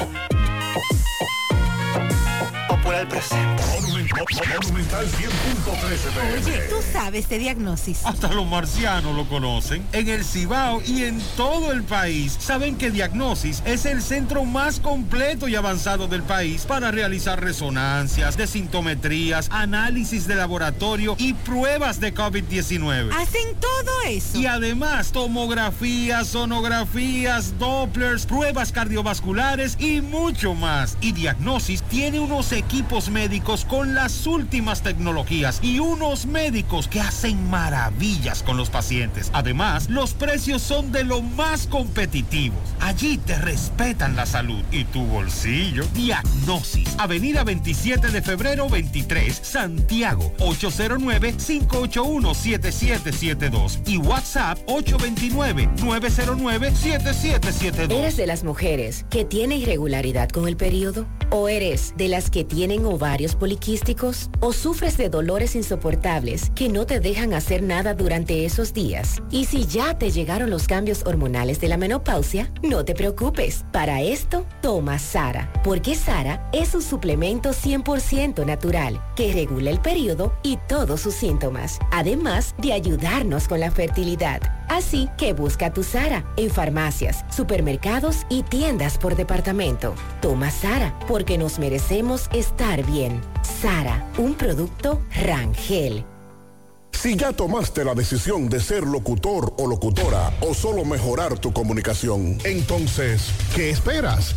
Speaker 13: popular presente.
Speaker 27: Monumental 100.13
Speaker 28: Oye, tú sabes de diagnosis.
Speaker 26: Hasta los marcianos lo conocen. En el Cibao y en todo el país saben que Diagnosis es el centro más completo y avanzado del país para realizar resonancias, desintometrías, análisis de laboratorio y pruebas de COVID-19.
Speaker 28: Hacen todo eso.
Speaker 26: Y además, tomografías, sonografías, Dopplers, pruebas cardiovasculares y mucho más. Y Diagnosis tiene unos equipos médicos con las últimas tecnologías y unos médicos que hacen maravillas con los pacientes. Además, los precios son de lo más competitivos. Allí te respetan la salud y tu bolsillo. Diagnosis, Avenida 27 de febrero 23, Santiago, 809-581-7772 y WhatsApp 829-909-7772.
Speaker 29: ¿Eres de las mujeres que tiene irregularidad con el periodo? ¿O eres de las que tienen ovarios poliquísticos? ¿O sufres de dolores insoportables que no te dejan hacer nada durante esos días? Y si ya te llegaron los cambios hormonales de la menopausia, no te preocupes. Para esto, toma Sara, porque Sara es un suplemento 100% natural que regula el periodo y todos sus síntomas, además de ayudarnos con la fertilidad. Así que busca tu Sara en farmacias, supermercados y tiendas por departamento. Toma Sara porque nos merecemos estar bien. Sara, un producto Rangel.
Speaker 30: Si ya tomaste la decisión de ser locutor o locutora o solo mejorar tu comunicación,
Speaker 31: entonces, ¿qué esperas?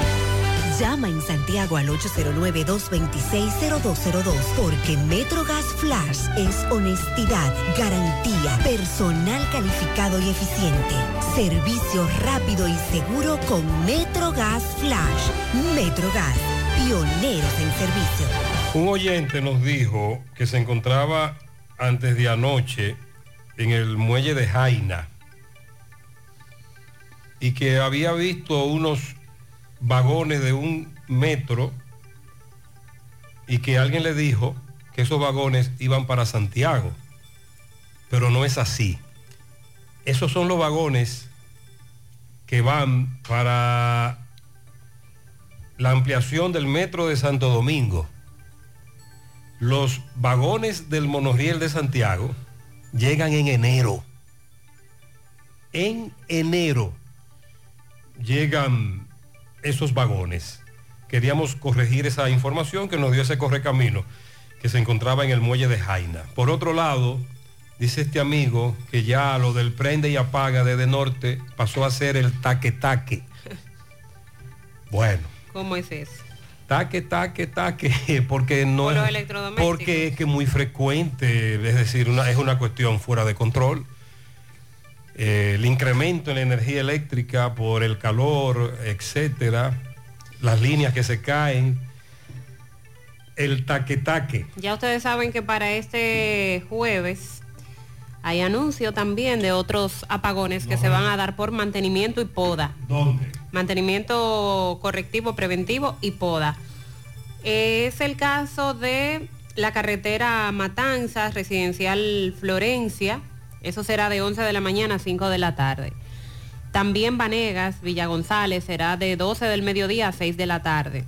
Speaker 28: Llama en Santiago al 809-226-0202 porque MetroGas Flash es honestidad, garantía, personal calificado y eficiente, servicio rápido y seguro con MetroGas Flash. MetroGas, pioneros en servicio.
Speaker 7: Un oyente nos dijo que se encontraba antes de anoche en el muelle de Jaina y que había visto unos vagones de un metro y que alguien le dijo que esos vagones iban para Santiago. Pero no es así. Esos son los vagones que van para la ampliación del metro de Santo Domingo. Los vagones del monorriel de Santiago llegan en enero. En enero llegan esos vagones. Queríamos corregir esa información que nos dio ese correcamino que se encontraba en el muelle de Jaina. Por otro lado, dice este amigo que ya lo del prende y apaga desde norte pasó a ser el taque-taque. Bueno,
Speaker 8: ¿Cómo es eso?
Speaker 7: taque, taque, taque, porque no
Speaker 8: Por
Speaker 7: es...
Speaker 8: electrodomésticos.
Speaker 7: Porque es que muy frecuente, es decir, una, es una cuestión fuera de control. Eh, el incremento en la energía eléctrica por el calor, etcétera, las líneas que se caen, el taque-taque.
Speaker 8: Ya ustedes saben que para este jueves hay anuncio también de otros apagones que se van a dar por mantenimiento y poda.
Speaker 7: ¿Dónde?
Speaker 8: Mantenimiento correctivo, preventivo y poda. Es el caso de la carretera Matanzas, residencial Florencia. Eso será de 11 de la mañana a 5 de la tarde. También Vanegas, Villa González, será de 12 del mediodía a 6 de la tarde.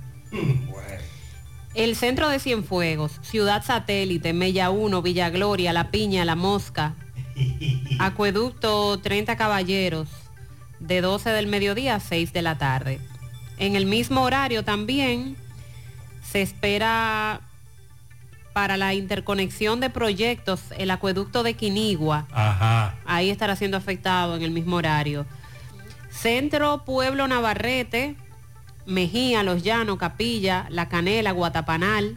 Speaker 8: El centro de Cienfuegos, Ciudad Satélite, Mella 1, Villa Gloria, La Piña, La Mosca, Acueducto 30 Caballeros, de 12 del mediodía a 6 de la tarde. En el mismo horario también se espera para la interconexión de proyectos el acueducto de Quinigua.
Speaker 7: Ajá.
Speaker 8: Ahí estará siendo afectado en el mismo horario. Centro Pueblo Navarrete, Mejía, Los Llanos, Capilla, La Canela, Guatapanal,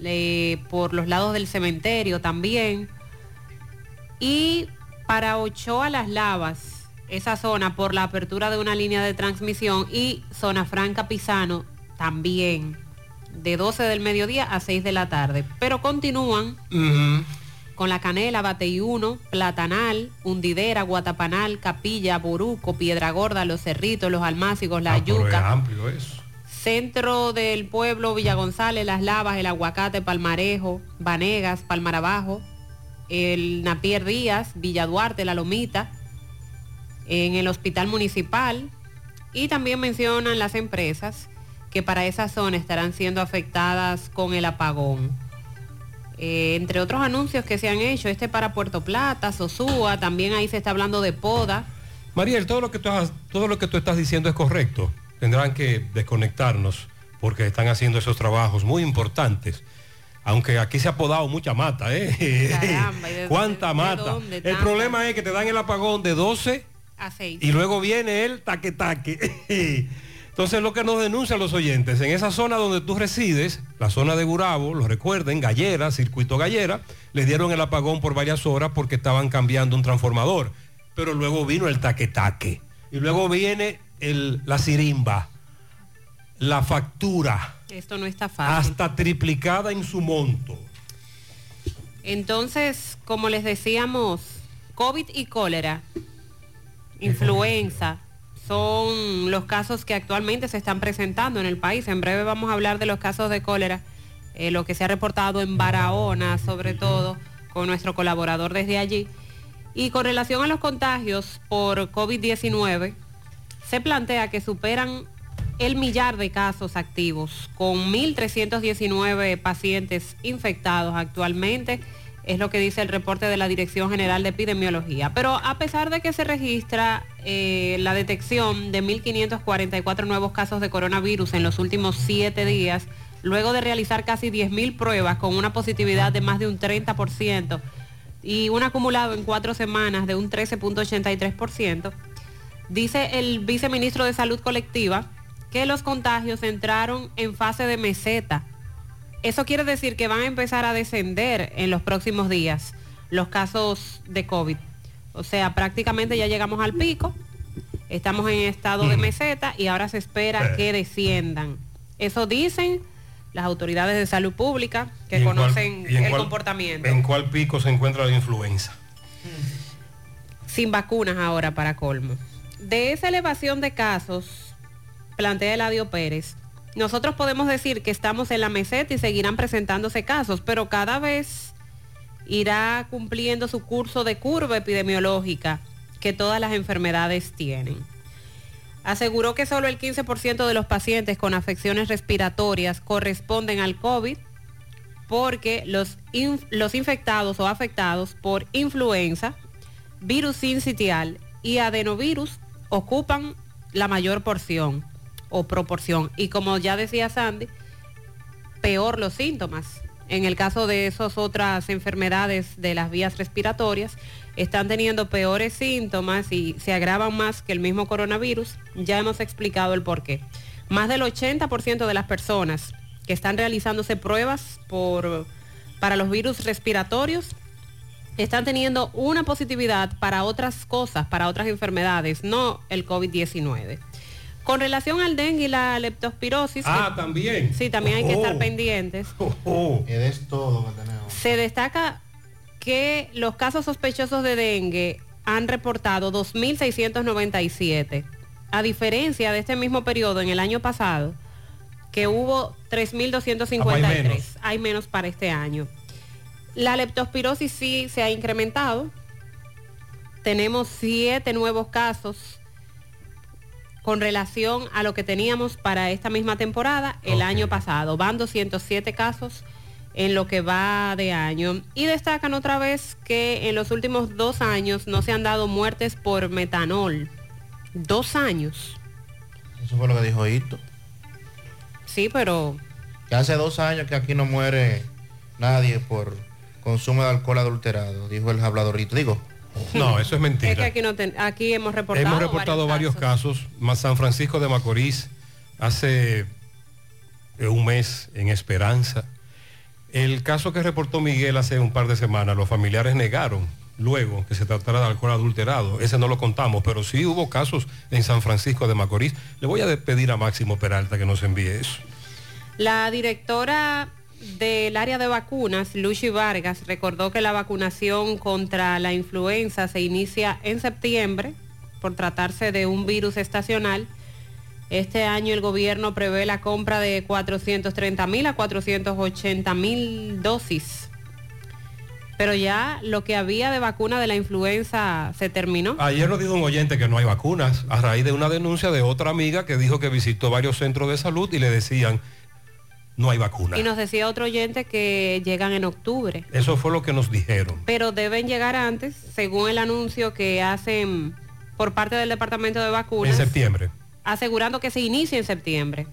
Speaker 8: le- por los lados del cementerio también. Y para Ochoa Las Lavas, esa zona por la apertura de una línea de transmisión y zona franca Pisano también, de 12 del mediodía a 6 de la tarde. Pero continúan con La Canela, Bateyuno, Platanal, Hundidera, Guatapanal, Capilla, Boruco, Piedra Gorda, Los Cerritos, Los Almácigos, La
Speaker 7: Ah,
Speaker 8: Yuca.
Speaker 7: amplio eso.
Speaker 8: Centro del pueblo, Villa González, Las Lavas, El Aguacate, Palmarejo, Vanegas, Palmarabajo, el Napier Díaz, Villa Duarte, La Lomita, en el Hospital Municipal y también mencionan las empresas que para esa zona estarán siendo afectadas con el apagón. Eh, entre otros anuncios que se han hecho, este para Puerto Plata, Sosúa, también ahí se está hablando de poda.
Speaker 7: Mariel, todo lo que tú has- todo lo que tú estás diciendo es correcto. Tendrán que desconectarnos porque están haciendo esos trabajos muy importantes. Aunque aquí se ha podado mucha mata, ¿eh?
Speaker 8: Caramba, ¿y de-
Speaker 7: ¿Cuánta
Speaker 8: de- de
Speaker 7: mata?
Speaker 8: dónde
Speaker 7: el problema es que te dan el apagón de 12
Speaker 8: A seis.
Speaker 7: y luego viene el taque taque. Entonces lo que nos denuncian los oyentes, en esa zona donde tú resides, la zona de Gurabo, lo recuerden, Gallera, circuito Gallera, les dieron el apagón por varias horas porque estaban cambiando un transformador. Pero luego vino el taque taque. Y luego viene el- la sirimba, la factura,
Speaker 8: Esto no está fácil.
Speaker 7: hasta triplicada en su monto.
Speaker 8: Entonces, como les decíamos, COVID y cólera, influenza, son los casos que actualmente se están presentando en el país. En breve vamos a hablar de los casos de cólera, eh, lo que se ha reportado en Barahona, sobre todo, con nuestro colaborador desde allí. Y con relación a los contagios por COVID-19, se plantea que superan el millar de casos activos, con 1.319 pacientes infectados actualmente, es lo que dice el reporte de la Dirección General de Epidemiología. Pero a pesar de que se registra eh, la detección de 1.544 nuevos casos de coronavirus en los últimos siete días, luego de realizar casi 10.000 pruebas con una positividad de más de un 30% y un acumulado en cuatro semanas de un 13.83%, Dice el viceministro de Salud Colectiva que los contagios entraron en fase de meseta. Eso quiere decir que van a empezar a descender en los próximos días los casos de COVID. O sea, prácticamente ya llegamos al pico, estamos en estado de meseta y ahora se espera que desciendan. Eso dicen las autoridades de salud pública
Speaker 7: ¿Y
Speaker 8: que
Speaker 7: cuál-
Speaker 8: conocen el
Speaker 7: cuál-
Speaker 8: comportamiento.
Speaker 7: ¿En cuál pico se encuentra la influenza?
Speaker 8: sin vacunas ahora para colmo. De esa elevación de casos, plantea Eladio Pérez, nosotros podemos decir que estamos en la meseta y seguirán presentándose casos, pero cada vez irá cumpliendo su curso de curva epidemiológica que todas las enfermedades tienen. Aseguró que solo el 15% de los pacientes con afecciones respiratorias corresponden al COVID porque los, los infectados o afectados por influenza, virus sincitial y adenovirus ocupan la mayor porción o proporción. Y como ya decía Sandy, peor los síntomas. En el caso de esas otras enfermedades de las vías respiratorias, están teniendo peores síntomas y se agravan más que el mismo coronavirus. Ya hemos explicado el por qué. Más del 80% de las personas que están realizándose pruebas por, para los virus respiratorios están teniendo una positividad para otras cosas, para otras enfermedades, no el COVID-19. Con relación al dengue y la leptospirosis,
Speaker 7: Ah,
Speaker 8: que-
Speaker 7: también.
Speaker 8: sí, también hay que
Speaker 7: Oh.
Speaker 8: estar pendientes.
Speaker 19: Es todo que tenemos.
Speaker 8: Se destaca que los casos sospechosos de dengue han reportado 2.697, a diferencia de este mismo periodo en el año pasado, que hubo 3.253.
Speaker 7: Ah, hay menos.
Speaker 8: hay menos para este año. La leptospirosis sí se ha incrementado. Tenemos siete nuevos casos con relación a lo que teníamos para esta misma temporada el año pasado. Van 207 casos en lo que va de año. Y destacan otra vez que en los últimos dos años no se han dado muertes por metanol. Dos años.
Speaker 19: Eso fue lo que dijo Hito.
Speaker 8: Sí, pero
Speaker 19: Que hace dos años que aquí no muere nadie por consumo de alcohol adulterado, dijo el habladorito. Digo.
Speaker 7: No, eso es mentira.
Speaker 8: es que aquí, no ten- aquí hemos reportado.
Speaker 7: Hemos reportado varios, casos. Más San Francisco de Macorís hace eh, un mes en Esperanza. El caso que reportó Miguel hace un par de semanas, los familiares negaron luego que se tratara de alcohol adulterado. Ese no lo contamos, pero sí hubo casos en San Francisco de Macorís. Le voy a pedir a Máximo Peralta que nos envíe eso.
Speaker 8: La directora del área de vacunas, Lucy Vargas, recordó que la vacunación contra la influenza se inicia en septiembre por tratarse de un virus estacional. Este año el gobierno prevé la compra de 430 mil a 480 mil dosis. Pero ya lo que había de vacuna de la influenza se terminó.
Speaker 7: Ayer nos dijo un oyente que no hay vacunas a raíz de una denuncia de otra amiga que dijo que visitó varios centros de salud y le decían no hay vacuna.
Speaker 8: Y nos decía otro oyente que llegan en octubre.
Speaker 7: Eso fue lo que nos dijeron.
Speaker 8: Pero deben llegar antes, según el anuncio que hacen por parte del Departamento de Vacunas.
Speaker 7: En septiembre.
Speaker 8: Asegurando que se inicie en septiembre.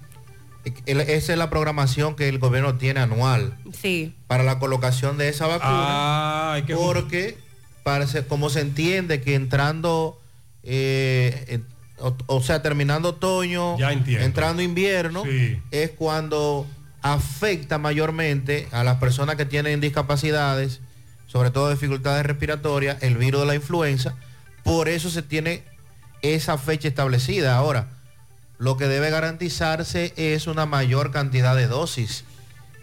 Speaker 19: Esa es la programación que el gobierno tiene anual.
Speaker 8: Sí.
Speaker 19: Para la colocación de esa vacuna. porque parece, como se entiende que entrando, eh, o, o, sea, terminando otoño, entrando invierno, es cuando afecta mayormente a las personas que tienen discapacidades, sobre todo dificultades respiratorias, el virus de la influenza. Por eso se tiene esa fecha establecida. Ahora, lo que debe garantizarse es una mayor cantidad de dosis.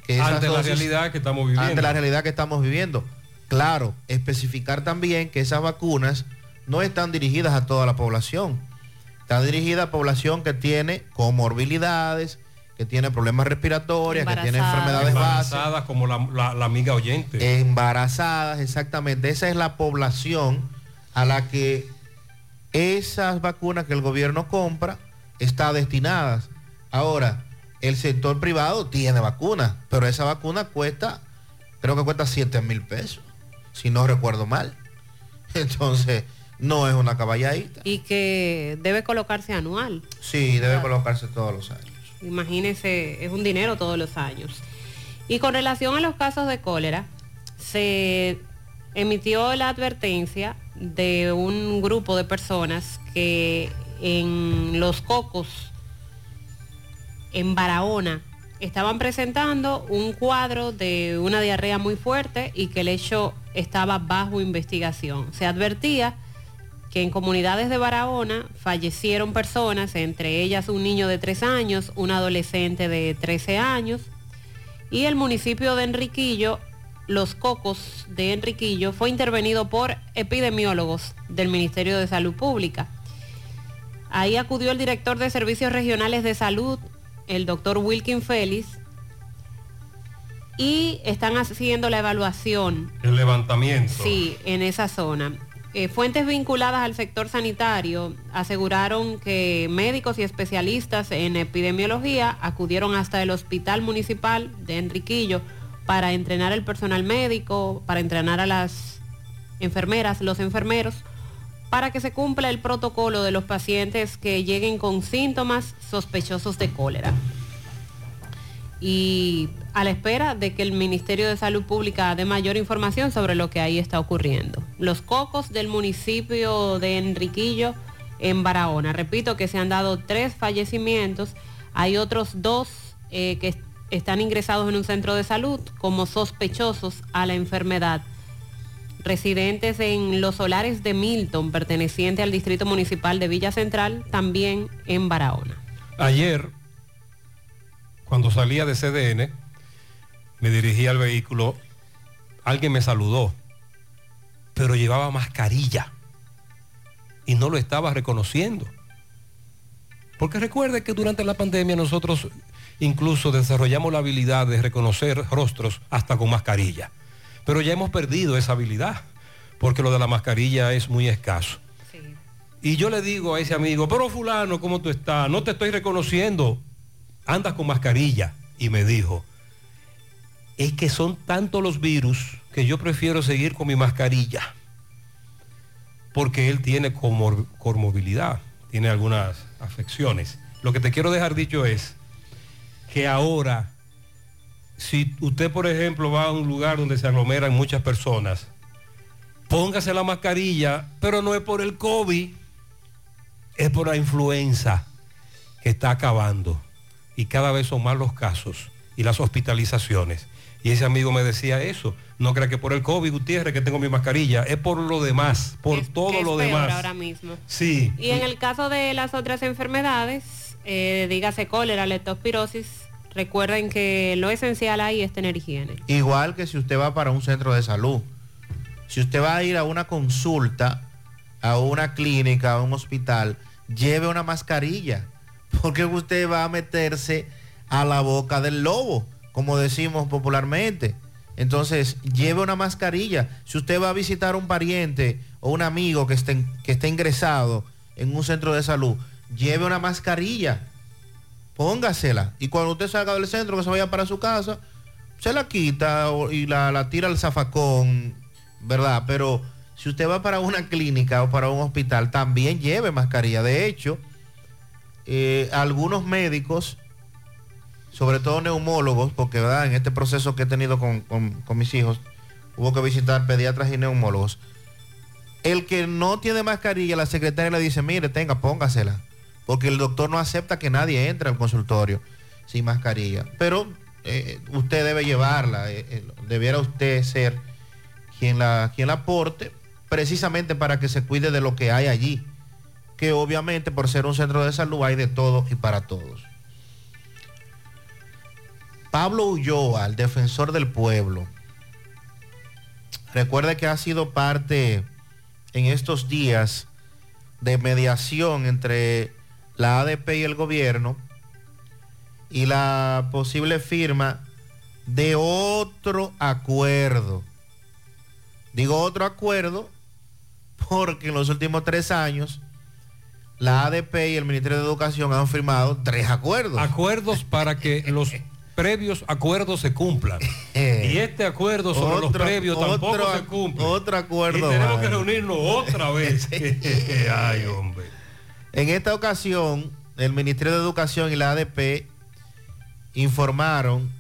Speaker 7: Que ante la realidad que estamos viviendo.
Speaker 19: Ante la realidad que estamos viviendo. Claro, especificar también que esas vacunas no están dirigidas a toda la población. Está dirigida a población que tiene comorbilidades, que tiene problemas respiratorios, que tiene enfermedades
Speaker 7: embarazadas, como la, la, amiga oyente.
Speaker 19: Embarazadas, exactamente. Esa es la población a la que esas vacunas que el gobierno compra está destinadas. Ahora, el sector privado tiene vacunas, pero esa vacuna cuesta, creo que cuesta 7 mil pesos, si no recuerdo mal. Entonces, no es una caballadita.
Speaker 8: Y que debe colocarse anual.
Speaker 19: Sí, debe colocarse todos los años.
Speaker 8: Imagínese, es un dinero todos los años. Y con relación a los casos de cólera, se emitió la advertencia de un grupo de personas que en Los Cocos, en Barahona, estaban presentando un cuadro de una diarrea muy fuerte y que el hecho estaba bajo investigación. Se advertía que en comunidades de Barahona fallecieron personas, entre ellas un niño de 3 años, un adolescente de 13 años, y el municipio de Enriquillo, Los Cocos de Enriquillo, fue intervenido por epidemiólogos del Ministerio de Salud Pública. Ahí acudió el director de Servicios Regionales de Salud, el doctor Wilkin Félix, y están haciendo la evaluación.
Speaker 7: El levantamiento.
Speaker 8: Sí, en esa zona. Eh, fuentes vinculadas al sector sanitario aseguraron que médicos y especialistas en epidemiología acudieron hasta el Hospital Municipal de Enriquillo para entrenar al personal médico, para entrenar a las enfermeras, los enfermeros, para que se cumpla el protocolo de los pacientes que lleguen con síntomas sospechosos de cólera. Y a la espera de que el Ministerio de Salud Pública dé mayor información sobre lo que ahí está ocurriendo. Los cocos del municipio de Enriquillo en Barahona. Repito que se han dado tres fallecimientos. Hay otros dos eh, que están ingresados en un centro de salud como sospechosos a la enfermedad. Residentes en los solares de Milton, perteneciente al Distrito Municipal de Villa Central, también en Barahona.
Speaker 7: Ayer, cuando salía de CDN, me dirigí al vehículo, alguien me saludó, pero llevaba mascarilla y no lo estaba reconociendo. Porque recuerde que durante la pandemia nosotros incluso desarrollamos la habilidad de reconocer rostros hasta con mascarilla. Pero ya hemos perdido esa habilidad, porque lo de la mascarilla es muy escaso. Y yo le digo a ese amigo, pero fulano, ¿cómo tú estás? No te estoy reconociendo. Andas con mascarilla. Y me dijo, es que son tantos los virus que yo prefiero seguir con mi mascarilla. Porque él tiene comorbilidad, tiene algunas afecciones. Lo que te quiero dejar dicho es que ahora, si usted, por ejemplo, va a un lugar donde se aglomeran muchas personas, póngase la mascarilla, pero no es por el COVID, es por la influenza que está acabando. Y cada vez son más los casos y las hospitalizaciones. Y ese amigo me decía eso. No crea que por el COVID, Gutiérrez, que tengo mi mascarilla. Es por lo demás, por
Speaker 8: Es-
Speaker 7: todo
Speaker 8: que es
Speaker 7: lo
Speaker 8: peor
Speaker 7: demás.
Speaker 8: ahora mismo.
Speaker 7: Sí.
Speaker 8: Y en el caso de las otras enfermedades, eh, dígase cólera, leptospirosis, recuerden que lo esencial ahí es tener higiene.
Speaker 19: Igual que si usted va para un centro de salud. Si usted va a ir a una consulta, a una clínica, a un hospital, lleve una mascarilla. Porque usted va a meterse a la boca del lobo, como decimos popularmente. Entonces, lleve una mascarilla. Si usted va a visitar a un pariente o un amigo que esté, que esté ingresado en un centro de salud, lleve una mascarilla. Póngasela. Y cuando usted salga del centro, que se vaya para su casa, se la quita y la, la tira al zafacón, ¿verdad? Pero si usted va para una clínica o para un hospital, también lleve mascarilla. De hecho, eh, algunos médicos, sobre todo neumólogos, porque ¿verdad? en este proceso que he tenido con, con- mis hijos, hubo que visitar pediatras y neumólogos. El que no tiene mascarilla, la secretaria le dice, mire, tenga, póngasela. Porque el doctor no acepta que nadie entre al consultorio sin mascarilla. Pero eh, usted debe llevarla, eh, eh, debiera usted ser quien la, quien la aporte, precisamente para que se cuide de lo que hay allí. Que obviamente por ser un centro de salud hay de todo y para todos. Pablo Ulloa, el defensor del pueblo. Recuerde que ha sido parte en estos días de mediación entre la ADP y el gobierno y la posible firma de otro acuerdo. Digo otro acuerdo porque en los últimos tres años la ADP y el Ministerio de Educación han firmado tres acuerdos.
Speaker 7: Acuerdos para que los previos acuerdos se cumplan. y este acuerdo sobre los
Speaker 19: Otro-
Speaker 7: previos tampoco se cumple.
Speaker 19: Otro acuerdo.
Speaker 7: Y tenemos que reunirnos otra vez. Ay, hombre.
Speaker 19: En esta ocasión, el Ministerio de Educación y la ADP informaron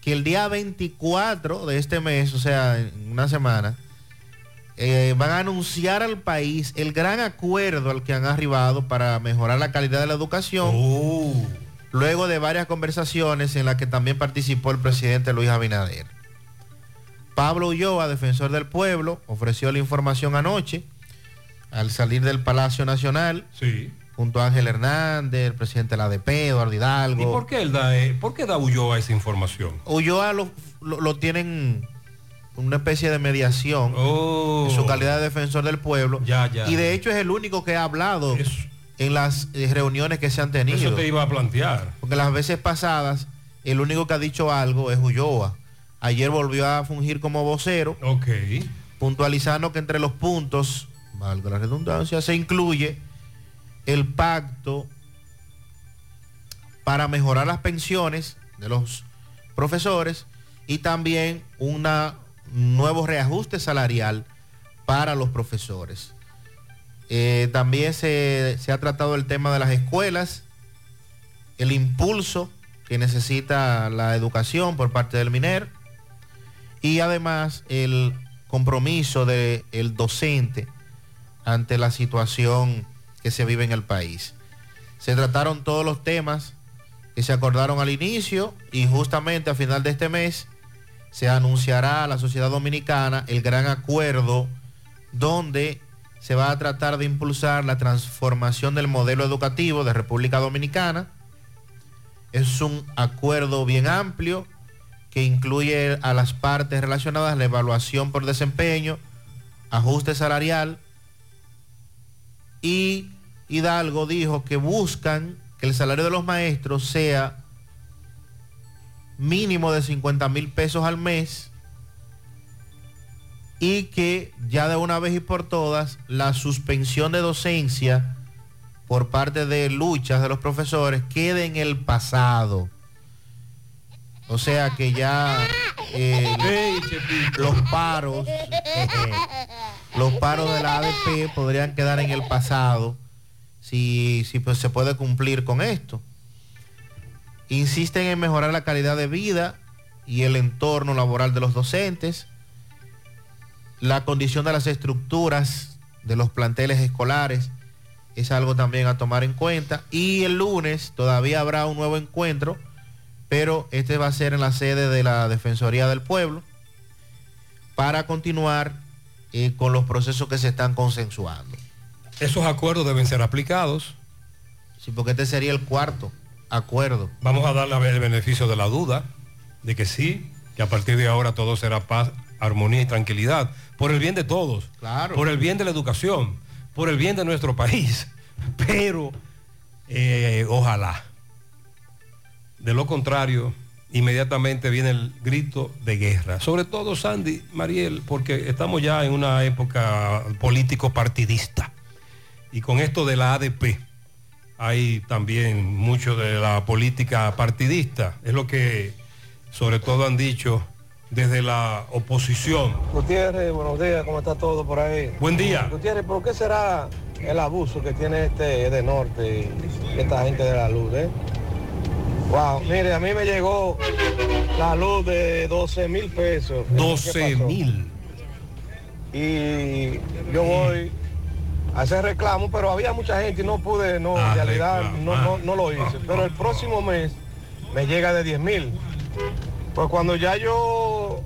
Speaker 19: que el día 24 de este mes, o sea, en una semana, eh, van a anunciar al país el gran acuerdo al que han arribado para mejorar la calidad de la educación. Luego de varias conversaciones en las que también participó el presidente Luis Abinader. Pablo Ulloa, defensor del pueblo, ofreció la información anoche al salir del Palacio Nacional.
Speaker 7: Sí.
Speaker 19: Junto a Ángel Hernández, el presidente de la ADP, Eduardo Hidalgo.
Speaker 7: ¿Y por qué él da, eh, por qué da Ulloa esa información?
Speaker 19: Ulloa lo, lo- lo tienen una especie de mediación
Speaker 7: Oh.
Speaker 19: en su calidad de defensor del pueblo.
Speaker 7: Ya, ya.
Speaker 19: Y de hecho es el único que ha hablado en las eh, reuniones que se han tenido.
Speaker 7: Eso te iba a plantear.
Speaker 19: Porque las veces pasadas, el único que ha dicho algo es Ulloa. Ayer volvió a fungir como vocero.
Speaker 7: Ok.
Speaker 19: Puntualizando que entre los puntos, valga la redundancia, se incluye el pacto para mejorar las pensiones de los profesores y también un nuevo reajuste salarial para los profesores. Eh, también se, se ha tratado el tema de las escuelas, el impulso que necesita la educación por parte del MINER y además el compromiso del docente ante la situación que se vive en el país. Se trataron todos los temas que se acordaron al inicio y justamente a final de este mes se anunciará a la sociedad dominicana el gran acuerdo donde se va a tratar de impulsar la transformación del modelo educativo de República Dominicana. Es un acuerdo bien amplio que incluye a las partes relacionadas la evaluación por desempeño, ajuste salarial y Hidalgo dijo que buscan que el salario de los maestros sea mínimo de 50 mil pesos al mes y que ya de una vez y por todas la suspensión de docencia por parte de luchas de los profesores quede en el pasado. O sea que ya eh, los paros, los paros de la ADP podrían quedar en el pasado si, si pues, se puede cumplir con esto. Insisten en mejorar la calidad de vida y el entorno laboral de los docentes, la condición de las estructuras de los planteles escolares es algo también a tomar en cuenta. Y el lunes todavía habrá un nuevo encuentro pero este va a ser en la sede de la Defensoría del Pueblo para continuar eh, con los procesos que se están consensuando.
Speaker 7: Esos acuerdos deben ser aplicados.
Speaker 19: Sí, porque este sería el cuarto acuerdo.
Speaker 7: Vamos a darle el beneficio de la duda de que sí, que a partir de ahora todo será paz, armonía y tranquilidad, por el bien de todos,
Speaker 19: Claro.
Speaker 7: por el bien de la educación, por el bien de nuestro país. Pero eh, ojalá. De lo contrario, inmediatamente viene el grito de guerra. Sobre todo, Sandy, Mariel, porque estamos ya en una época político partidista. Y con esto de la ADP, hay también mucho de la política partidista. Es lo que sobre todo han dicho desde la oposición.
Speaker 32: Gutiérrez, buenos días, ¿cómo está todo por ahí?
Speaker 7: Buen día.
Speaker 32: Gutiérrez, ¿por qué será el abuso que tiene este de norte y esta gente de la luz, eh? Wow, mire, a mí me llegó la luz de 12 mil pesos.
Speaker 7: 12 mil.
Speaker 32: Y yo voy hacer reclamo, pero había mucha gente y no pude, no, en realidad no, no, no lo hice. Pero el próximo mes me llega de 10 mil. Pues cuando ya yo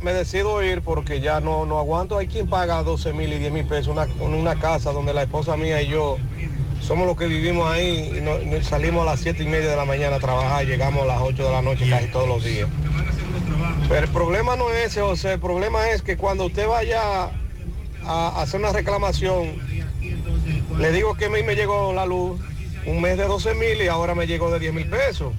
Speaker 32: me decido ir porque ya no, no aguanto, hay quien paga 12 mil y 10 mil pesos una, en una casa donde la esposa mía y yo somos los que vivimos ahí y no- salimos a las 7 y media de la mañana a trabajar llegamos a las 8 de la noche casi todos los días. Pero el problema no es ese, José, el problema es que cuando usted vaya a hacer una reclamación, le digo que a mí me llegó la luz un mes de 12 mil y ahora me llegó de 10 mil pesos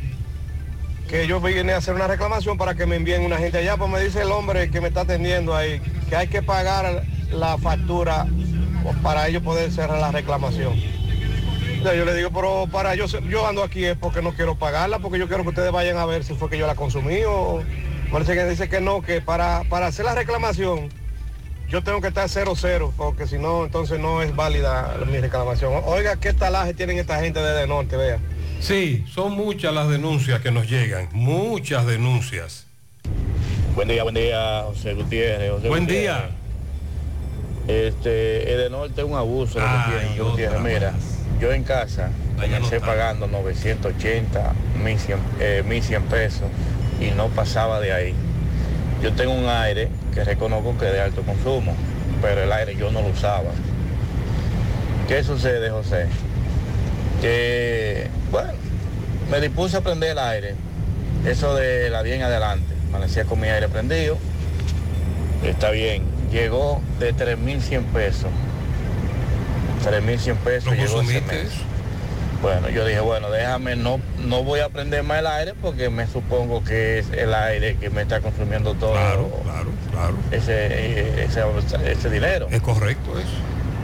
Speaker 32: que yo vine a hacer una reclamación para que me envíen una gente allá, pues me dice el hombre que me está atendiendo ahí que hay que pagar la factura para ellos poder cerrar la reclamación. Yo le digo, pero para yo, yo ando aquí es porque no quiero pagarla, porque yo quiero que ustedes vayan a ver si fue que yo la consumí o... Parece que dice que no, que para, para hacer la reclamación yo tengo que estar cero cero, porque si no, entonces no es válida mi reclamación. Oiga, ¿qué talaje tienen esta gente desde el norte, vea?
Speaker 7: Sí, son muchas las denuncias que nos llegan, muchas denuncias.
Speaker 33: Buen día, buen día, José Gutiérrez. José
Speaker 7: Buen
Speaker 33: Gutiérrez.
Speaker 7: día.
Speaker 33: Este, el de norte es un abuso lo que tiene, Gutiérrez. Mira, yo en casa comencé pagando 980, 1100, eh, 1100 pesos y no pasaba de ahí. Yo tengo un aire que reconozco que es de alto consumo, pero el aire yo no lo usaba. ¿Qué sucede, José? Que, bueno, me dispuse a prender el aire, eso de la 10 en adelante, amanecía con mi aire prendido, está bien, llegó de 3.100 pesos, 3.100 pesos
Speaker 7: ¿Lo
Speaker 33: llegó ese
Speaker 7: consumiste
Speaker 33: mes. Bueno, yo dije, bueno, déjame, no, no voy a prender más el aire porque me supongo que es el aire que me está consumiendo todo Ese, eh, ese, ese dinero.
Speaker 7: Es correcto eso.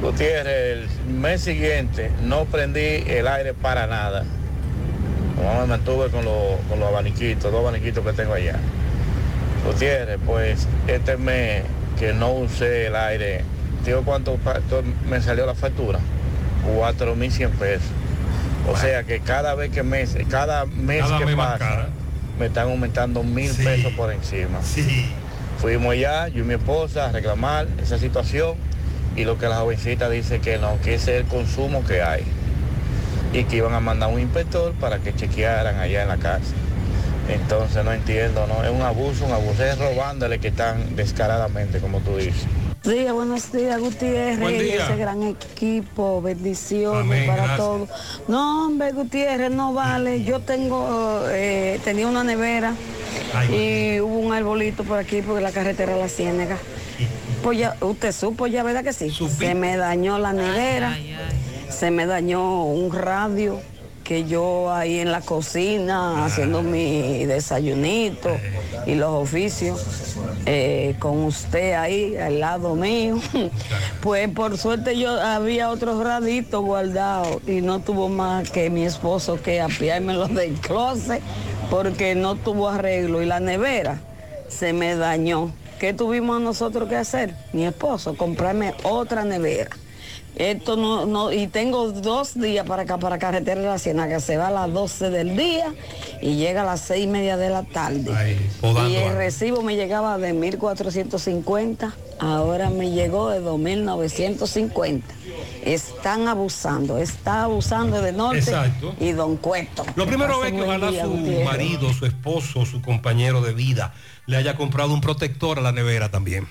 Speaker 33: Gutiérrez, el mes siguiente no prendí el aire para nada. Me mantuve con, los- con los abaniquitos, dos abaniquitos que tengo allá. Gutiérrez, pues este mes que no usé el aire, digo cuánto me salió la factura, 4.100 pesos. O sea que cada vez que mes, cada mes
Speaker 7: Cada
Speaker 33: que
Speaker 7: mes
Speaker 33: pasa, me están aumentando mil
Speaker 7: Sí.
Speaker 33: pesos por encima.
Speaker 7: Sí.
Speaker 33: Fuimos allá, yo y mi esposa, a reclamar esa situación y lo que la jovencita dice que no, que ese es el consumo que hay. Y que iban a mandar un inspector para que chequearan allá en la casa. Entonces no entiendo, ¿no? Es un abuso, un abuso, es robándole que están descaradamente, como tú dices.
Speaker 34: Días, buenos días, Gutiérrez,
Speaker 33: Buen día.
Speaker 34: ese gran equipo, bendiciones
Speaker 33: Amén,
Speaker 34: para
Speaker 33: gracias.
Speaker 34: todos. No, hombre, Gutiérrez, no vale. Yo tengo, eh, tenía una nevera y hubo un arbolito por aquí porque la carretera La Ciénega. Pues ya, usted supo ya, ¿verdad que sí? Se me dañó la nevera, se me dañó un radio que yo ahí en la cocina haciendo mi desayunito y los oficios eh, con usted ahí al lado mío. Pues por suerte yo había otros raditos guardados y no tuvo más que mi esposo que apiármelo del closet porque no tuvo arreglo y la nevera se me dañó. ¿Qué tuvimos nosotros que hacer? Mi esposo, comprarme otra nevera. Esto no, no, y tengo dos días para acá, para carretera de la Ciénaga, se va a las 12 del día y llega a las seis y media de la tarde. y el recibo me llegaba de 1.450, ahora me llegó de 2.950. Están abusando, está abusando de Norte
Speaker 7: Exacto.
Speaker 34: y Don Cueto.
Speaker 7: Lo primero es que ojalá
Speaker 34: día,
Speaker 7: su
Speaker 34: Gutiérrez.
Speaker 7: marido, su esposo, su compañero de vida le haya comprado un protector a la nevera también.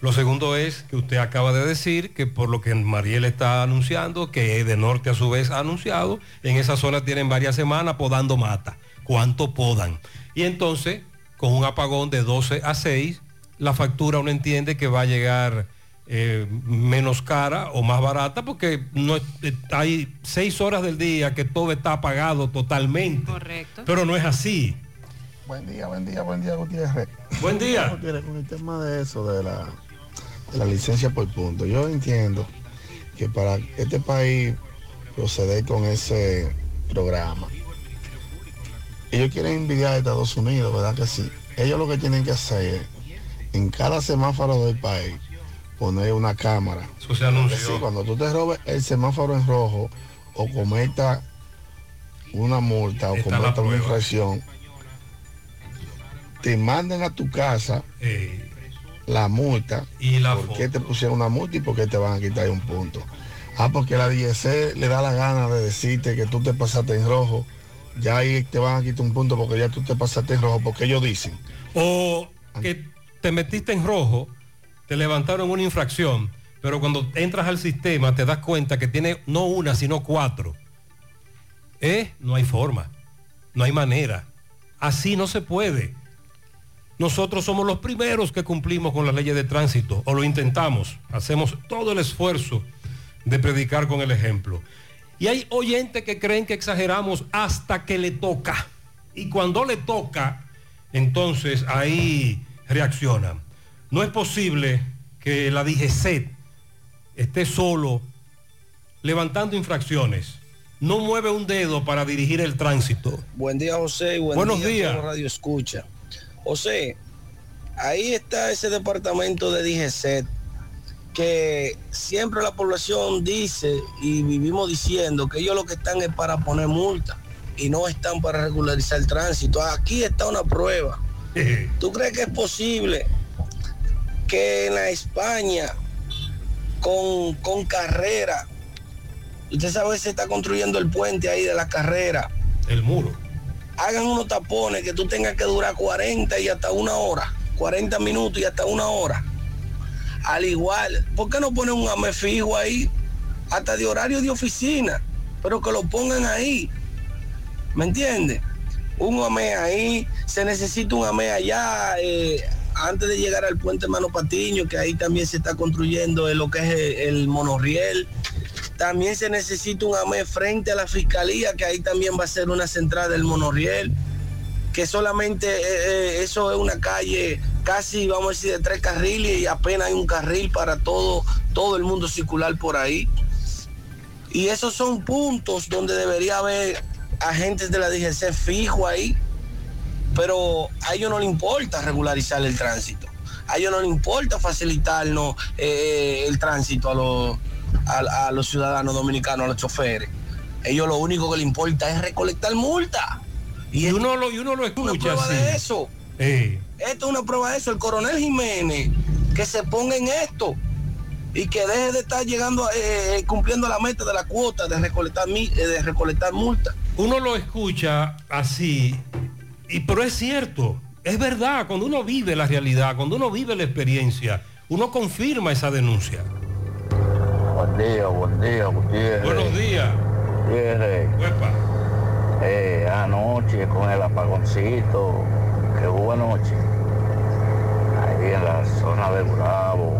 Speaker 7: Lo segundo es que usted acaba de decir que por lo que Mariel está anunciando, que de norte a su vez ha anunciado, en esa zona tienen varias semanas podando mata. ¿Cuánto podan? Y entonces, con un apagón de 12 a 6, la factura uno entiende que va a llegar eh, menos cara o más barata porque no eh, hay seis horas del día que todo está apagado totalmente.
Speaker 8: Correcto.
Speaker 7: Pero no es así.
Speaker 24: Buen día, buen día, buen día, Gutiérrez.
Speaker 7: Buen día.
Speaker 24: Gutiérrez, con el tema de eso, de la, la licencia por punto, yo entiendo que para este país proceder con ese programa, ellos quieren envidiar a Estados Unidos, ¿verdad que sí? Ellos lo que tienen que hacer es, en cada semáforo del país, poner una cámara.
Speaker 7: Eso se anunció.
Speaker 24: Porque sí, cuando tú te robes el semáforo en rojo o cometa una multa o cometa una infracción, te mandan a tu casa
Speaker 7: Eh,
Speaker 24: la multa
Speaker 7: y la
Speaker 24: por qué te pusieron una multa y por qué te van a quitar un punto. Ah, porque la DGC le da la gana de decirte que tú te pasaste en rojo, ya ahí te van a quitar un punto porque ya tú te pasaste en rojo, porque ellos dicen.
Speaker 7: O que te metiste en rojo, te levantaron una infracción, pero cuando entras al sistema te das cuenta que tiene no una, sino cuatro. ¿Eh? No hay forma, no hay manera. Así no se puede. Nosotros somos los primeros que cumplimos con las leyes de tránsito, o lo intentamos, hacemos todo el esfuerzo de predicar con el ejemplo. Y hay oyentes que creen que exageramos hasta que le toca. Y cuando le toca, entonces ahí reaccionan. No es posible que la DGCET esté solo levantando infracciones. No mueve un dedo para dirigir el tránsito.
Speaker 32: Buen día, José. y Buen
Speaker 7: Buenos
Speaker 32: día,
Speaker 7: días.
Speaker 32: Radio Escucha. José, ahí está ese departamento de DGCET que siempre la población dice y vivimos diciendo que ellos lo que están es para poner multa y no están para regularizar el tránsito. Aquí está una prueba. ¿Tú crees que es posible que en la España con, con carrera, usted sabe se está construyendo el puente ahí de la carrera?
Speaker 7: El muro.
Speaker 32: Hagan unos tapones que tú tengas que durar 40 y hasta una hora, 40 minutos y hasta una hora. Al igual, ¿por qué no ponen un AME fijo ahí? Hasta de horario de oficina, pero que lo pongan ahí. ¿Me entiendes? Un AME ahí, se necesita un AME allá, eh, antes de llegar al puente Mano Patiño, que ahí también se está construyendo en lo que es el monorriel. También se necesita un AME frente a la fiscalía, que ahí también va a ser una central del monorriel, que solamente eh, eh, eso es una calle casi, vamos a decir, de tres carriles y apenas hay un carril para todo, todo el mundo circular por ahí. Y esos son puntos donde debería haber agentes de la DGC fijo ahí, pero a ellos no les importa regularizar el tránsito. A ellos no les importa facilitarnos eh, el tránsito a los, a, a los ciudadanos dominicanos, a los choferes. Ellos lo único que les importa es recolectar multa.
Speaker 7: Y, uno, lo, y uno lo
Speaker 32: Una
Speaker 7: escucha
Speaker 32: prueba
Speaker 7: así.
Speaker 32: de eso.
Speaker 7: Eh,
Speaker 32: Esto es una prueba de eso. El coronel Jiménez, que se ponga en esto y que deje de estar llegando, eh, cumpliendo la meta de la cuota de recolectar, eh, de recolectar multa.
Speaker 7: uno lo escucha así, y, pero es cierto, es verdad, cuando uno vive la realidad, cuando uno vive la experiencia, uno confirma esa denuncia.
Speaker 35: Buen día, buen día, Gutiérrez.
Speaker 7: Buenos días.
Speaker 35: Gutiérrez. Eh, anoche con el apagoncito, que hubo anoche, ahí en la zona del Bravo.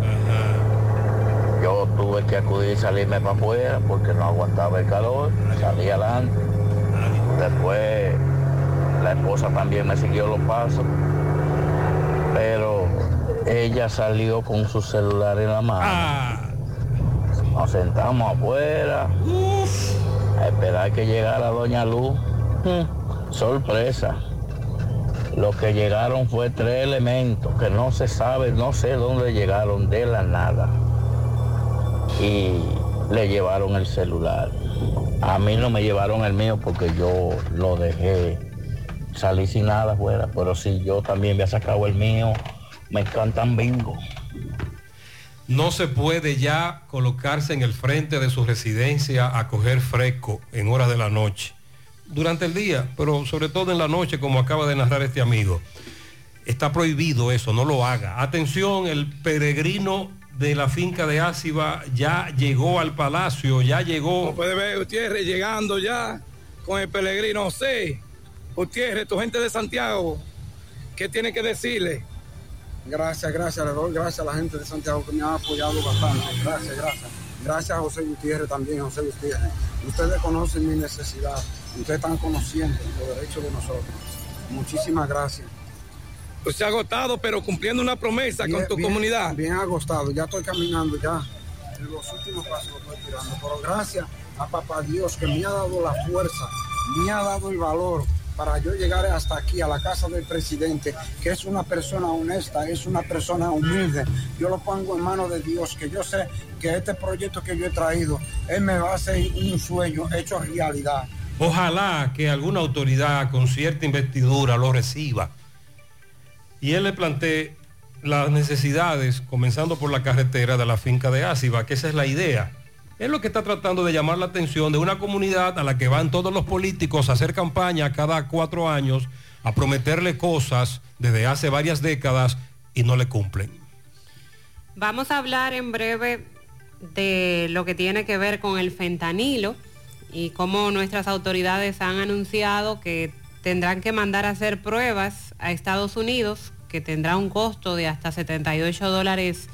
Speaker 35: Yo tuve que acudir y salirme para afuera porque no aguantaba el calor, salí adelante. Después la esposa también me siguió los pasos, pero ella salió con su celular en la mano. Nos sentamos afuera a esperar que llegara Doña Luz. Sorpresa. Lo que llegaron fue tres elementos que no se sabe, no sé dónde llegaron de la nada. Y le llevaron el celular. A mí no me llevaron el mío porque yo lo dejé. Salí sin nada afuera, pero si yo también había sacado el mío, me cantan bingo.
Speaker 7: No se puede ya colocarse en el frente de su residencia a coger fresco en horas de la noche. Durante el día, pero sobre todo en la noche, como acaba de narrar este amigo. Está prohibido eso, no lo haga. Atención, el peregrino de la finca de Áciba ya llegó al palacio, ya llegó.
Speaker 21: Como puede ver, Gutiérrez llegando ya con el peregrino José. Gutiérrez, tu gente de Santiago, ¿qué tiene que decirle?
Speaker 36: Gracias, gracias, gracias a la gente de Santiago que me ha apoyado bastante. Gracias, gracias. Gracias a José Gutiérrez también, José Gutiérrez. Ustedes conocen mi necesidad, ustedes están conociendo los derechos de nosotros. Muchísimas gracias.
Speaker 21: Usted ha agotado, pero cumpliendo una promesa
Speaker 36: Bien-
Speaker 21: con tu
Speaker 36: bien-
Speaker 21: comunidad.
Speaker 36: Bien agostado, ya estoy caminando ya. En los últimos pasos lo estoy tirando. Pero gracias a papá Dios que me ha dado la fuerza, me ha dado el valor para yo llegar hasta aquí, a la casa del presidente, que es una persona honesta, es una persona humilde. Yo lo pongo en manos de Dios, que yo sé que este proyecto que yo he traído, Él me va a hacer un sueño hecho realidad.
Speaker 7: Ojalá que alguna autoridad con cierta investidura lo reciba. Y él le plantee las necesidades, comenzando por la carretera de la finca de Áciba, que esa es la idea. Es lo que está tratando de llamar la atención de una comunidad a la que van todos los políticos a hacer campaña cada cuatro años, a prometerle cosas desde hace varias décadas y no le cumplen.
Speaker 8: Vamos a hablar en breve de lo que tiene que ver con el fentanilo y cómo nuestras autoridades han anunciado que tendrán que mandar a hacer pruebas a Estados Unidos, que tendrá un costo de hasta 78 dólares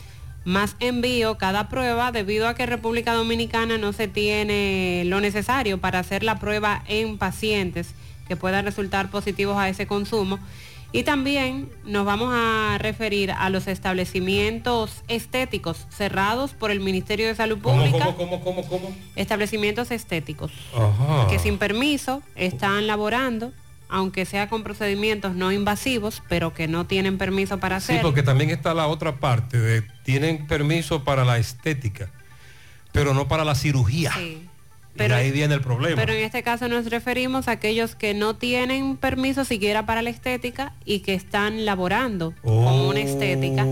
Speaker 8: más envío cada prueba debido a que República Dominicana no se tiene lo necesario para hacer la prueba en pacientes que puedan resultar positivos a ese consumo. Y también nos vamos a referir a los establecimientos estéticos cerrados por el Ministerio de Salud
Speaker 7: ¿Cómo,
Speaker 8: Pública.
Speaker 7: cómo, cómo, cómo, cómo?
Speaker 8: Establecimientos estéticos
Speaker 7: Ajá.
Speaker 8: que sin permiso están laborando, aunque sea con procedimientos no invasivos, pero que no tienen permiso para
Speaker 7: Sí,
Speaker 8: hacerlo.
Speaker 7: porque también está la otra parte de tienen permiso para la estética, pero no para la cirugía.
Speaker 8: Sí.
Speaker 7: y
Speaker 8: Pero-
Speaker 7: ahí viene el problema.
Speaker 8: Pero en este caso nos referimos a aquellos que no tienen permiso siquiera para la estética y que están laborando con
Speaker 7: Oh.
Speaker 8: una estética.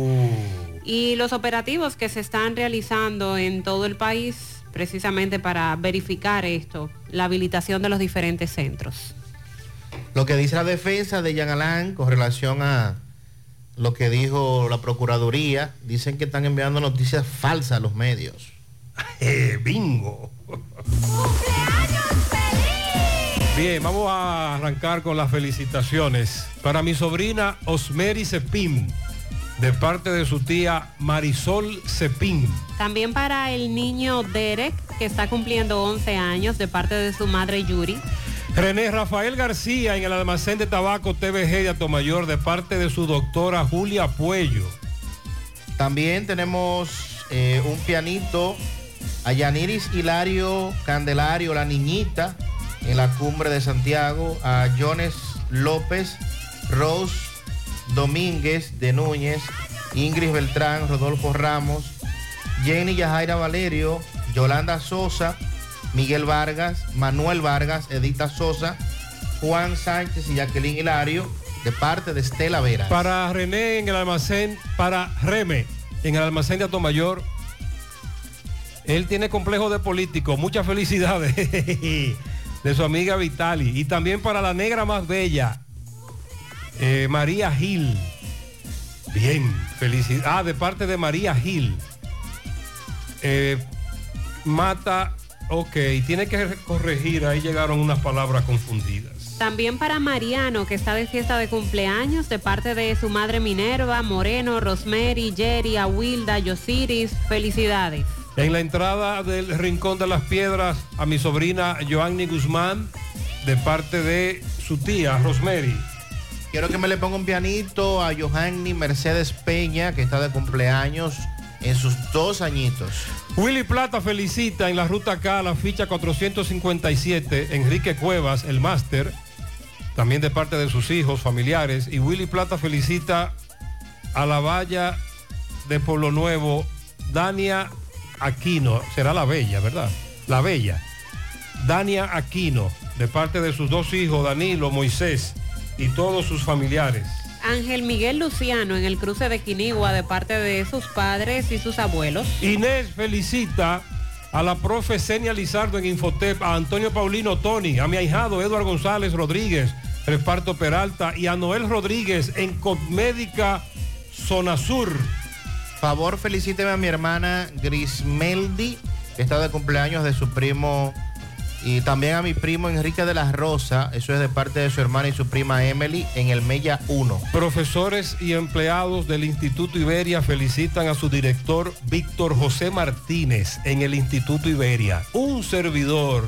Speaker 8: Y los operativos que se están realizando en todo el país precisamente para verificar esto, la habilitación de los diferentes centros.
Speaker 19: Lo que dice la defensa de Jean Alain con relación a lo que dijo la Procuraduría, dicen que están enviando noticias falsas a los medios.
Speaker 7: Eh, bingo. Bien, vamos a arrancar con las felicitaciones. Para mi sobrina Osmeri Cepín, de parte de su tía Marisol Cepín.
Speaker 8: También para el niño Derek, que está cumpliendo 11 años de parte de su madre Yuri.
Speaker 7: René Rafael García en el almacén de tabaco TVG de Atomayor, de parte de su doctora Julia Puello.
Speaker 19: También tenemos eh, un pianito a Yaniris Hilario Candelario, la niñita, en la cumbre de Santiago, a Jones López, Rose Domínguez de Núñez, Ingrid Beltrán, Rodolfo Ramos, Jenny Yajaira Valerio, Yolanda Sosa, Miguel Vargas, Manuel Vargas, Edita Sosa, Juan Sánchez y Jacqueline Hilario, de parte de Estela Vera.
Speaker 7: Para René en el almacén, para Reme en el almacén de Atomayor. Él tiene complejo de político. Muchas felicidades de su amiga Vitali. Y también para la negra más bella, eh, María Gil. Bien, felicidad. Ah, de parte de María Gil. Eh, mata, ok, tiene que corregir, ahí llegaron unas palabras confundidas.
Speaker 8: También para Mariano, que está de fiesta de cumpleaños, de parte de su madre Minerva, Moreno, Rosemary, Jerry, Awilda, Yosiris. Felicidades.
Speaker 7: En la entrada del Rincón de las Piedras, a mi sobrina Joanny Guzmán, de parte de su tía Rosemary.
Speaker 19: Quiero que me le ponga un pianito a Johanny Mercedes Peña, que está de cumpleaños en sus dos añitos.
Speaker 7: Willy Plata felicita en la ruta K la ficha 457, Enrique Cuevas, el máster, también de parte de sus hijos, familiares. Y Willy Plata felicita a la valla de Pueblo Nuevo, Dania Aquino, será la Bella, ¿verdad? La Bella. Dania Aquino, de parte de sus dos hijos, Danilo, Moisés y todos sus familiares.
Speaker 8: Ángel Miguel Luciano en el cruce de Quinigua de parte de sus padres y sus abuelos.
Speaker 7: Inés felicita a la profe Senia Lizardo en Infotep, a Antonio Paulino Tony, a mi ahijado Eduardo González Rodríguez, Reparto Peralta y a Noel Rodríguez en Cosmédica Zona Sur.
Speaker 19: Favor, felicíteme a mi hermana Grismeldi, que está de cumpleaños de su primo, y también a mi primo Enrique de la Rosa, eso es de parte de su hermana y su prima Emily, en el Mella 1.
Speaker 7: Profesores y empleados del Instituto Iberia felicitan a su director Víctor José Martínez en el Instituto Iberia. Un servidor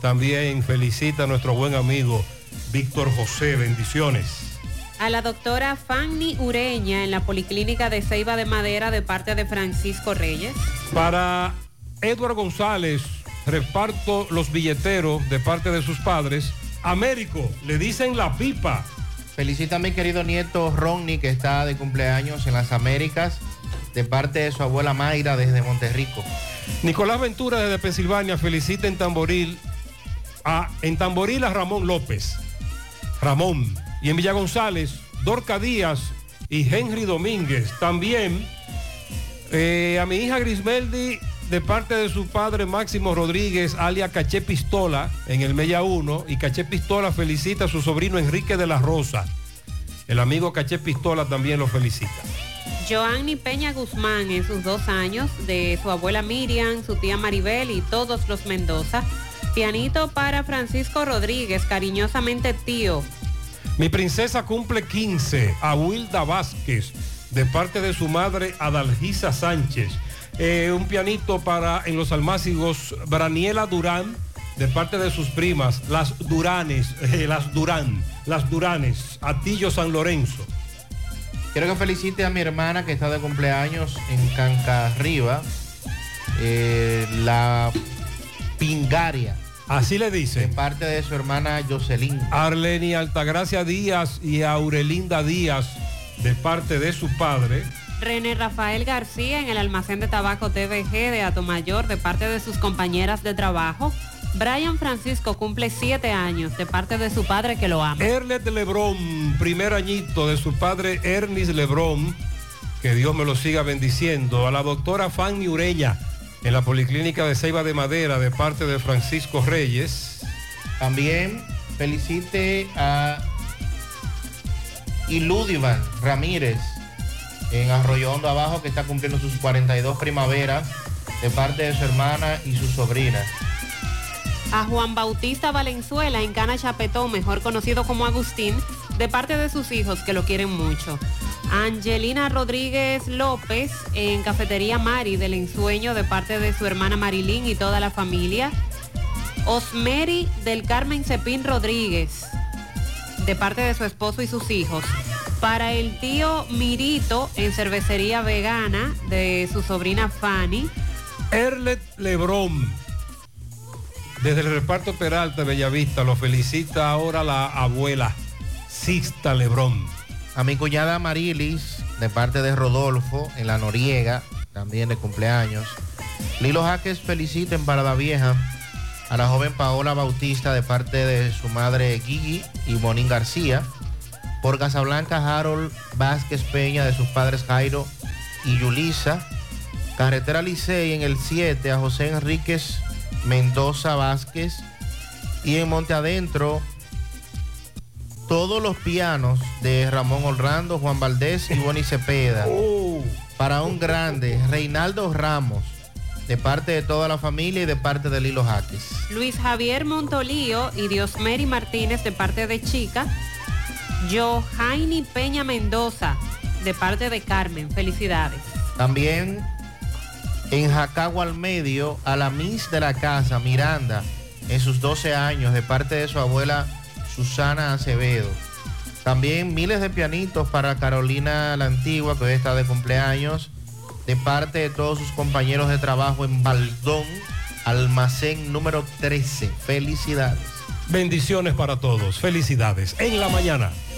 Speaker 7: también felicita a nuestro buen amigo Víctor José. Bendiciones.
Speaker 8: A la doctora Fanny Ureña en la Policlínica de Ceiba de Madera de parte de Francisco Reyes.
Speaker 7: Para Eduardo González, reparto los billeteros de parte de sus padres. Américo, le dicen la pipa.
Speaker 19: Felicita a mi querido nieto Ronnie, que está de cumpleaños en las Américas, de parte de su abuela Mayra desde Monterrico.
Speaker 7: Nicolás Ventura desde Pensilvania felicita en Tamboril a, en Tamboril a Ramón López. Ramón. Y en Villa González, Dorca Díaz y Henry Domínguez. También eh, a mi hija Grismeldi de parte de su padre Máximo Rodríguez, alia Caché Pistola, en el Mella 1. Y Caché Pistola felicita a su sobrino Enrique de la Rosa. El amigo Caché Pistola también lo felicita.
Speaker 8: Joanny Peña Guzmán en sus dos años, de su abuela Miriam, su tía Maribel y todos los Mendoza. Pianito para Francisco Rodríguez, cariñosamente tío.
Speaker 7: Mi princesa cumple 15, a Wilda Vázquez, de parte de su madre Adalgisa Sánchez. Eh, un pianito para en los almácigos Braniela Durán, de parte de sus primas, las Duranes, eh, las Durán, las Duranes, Atillo San Lorenzo.
Speaker 19: Quiero que felicite a mi hermana que está de cumpleaños en Cancarriba, eh, la Pingaria.
Speaker 7: Así le dice.
Speaker 19: De parte de su hermana Jocelyn.
Speaker 7: Arleni Altagracia Díaz y Aurelinda Díaz, de parte de su padre.
Speaker 8: René Rafael García en el almacén de tabaco TVG de Atomayor de parte de sus compañeras de trabajo. Brian Francisco cumple siete años de parte de su padre que lo ama.
Speaker 7: Erlet Lebrón, primer añito de su padre Ernest Lebrón, que Dios me lo siga bendiciendo. A la doctora Fanny Ureña en la Policlínica de Ceiba de Madera de parte de Francisco Reyes.
Speaker 19: También felicite a Iludivan Ramírez en Arroyo Hondo Abajo que está cumpliendo sus 42 primaveras de parte de su hermana y su sobrina.
Speaker 8: A Juan Bautista Valenzuela en Cana Chapetón, mejor conocido como Agustín, de parte de sus hijos que lo quieren mucho. Angelina Rodríguez López en Cafetería Mari del Ensueño de parte de su hermana Marilyn y toda la familia. Osmeri del Carmen Cepín Rodríguez de parte de su esposo y sus hijos. Para el tío Mirito en Cervecería Vegana de su sobrina Fanny.
Speaker 7: Erlet Lebrón desde el reparto Peralta Bellavista lo felicita ahora la abuela Sixta Lebrón.
Speaker 19: A mi cuñada Marilis, de parte de Rodolfo, en la Noriega, también de cumpleaños. Lilo Jaques felicita en Parada Vieja a la joven Paola Bautista de parte de su madre Gigi y Bonín García. Por Casablanca, Harold Vázquez Peña de sus padres Jairo y Yulisa. Carretera Licey en el 7 a José Enríquez Mendoza Vázquez. Y en Monte Adentro, todos los pianos de Ramón Orlando, Juan Valdés y Boni Cepeda. Para un grande, Reinaldo Ramos, de parte de toda la familia y de parte de Lilo Jaques.
Speaker 8: Luis Javier Montolío y Diosmeri Martínez de parte de Chica. Johaini Peña Mendoza de parte de Carmen. Felicidades.
Speaker 19: También en Jacagua al medio, a la Miss de la casa, Miranda, en sus 12 años, de parte de su abuela Susana Acevedo. También miles de pianitos para Carolina la Antigua, que hoy está de cumpleaños, de parte de todos sus compañeros de trabajo en Baldón, almacén número 13. Felicidades.
Speaker 7: Bendiciones para todos. Felicidades. En la mañana.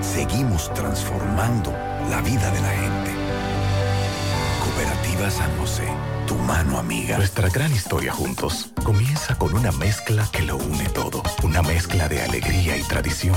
Speaker 37: seguimos transformando la vida de la gente. Cooperativa San José, tu mano amiga.
Speaker 38: Nuestra gran historia juntos comienza con una mezcla que lo une todo. Una mezcla de alegría y tradición.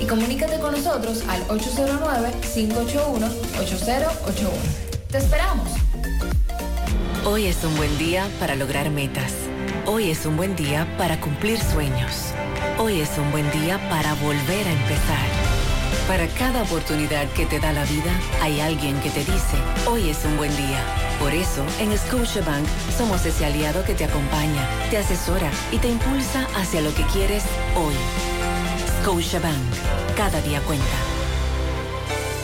Speaker 39: y comunícate con nosotros al 809-581-8081. ¡Te esperamos!
Speaker 3: Hoy es un buen día para lograr metas. Hoy es un buen día para cumplir sueños. Hoy es un buen día para volver a empezar. Para cada oportunidad que te da la vida, hay alguien que te dice, hoy es un buen día. Por eso, en Scotiabank somos ese aliado que te acompaña, te asesora y te impulsa hacia lo que quieres hoy. Scotiabank. Cada día cuenta.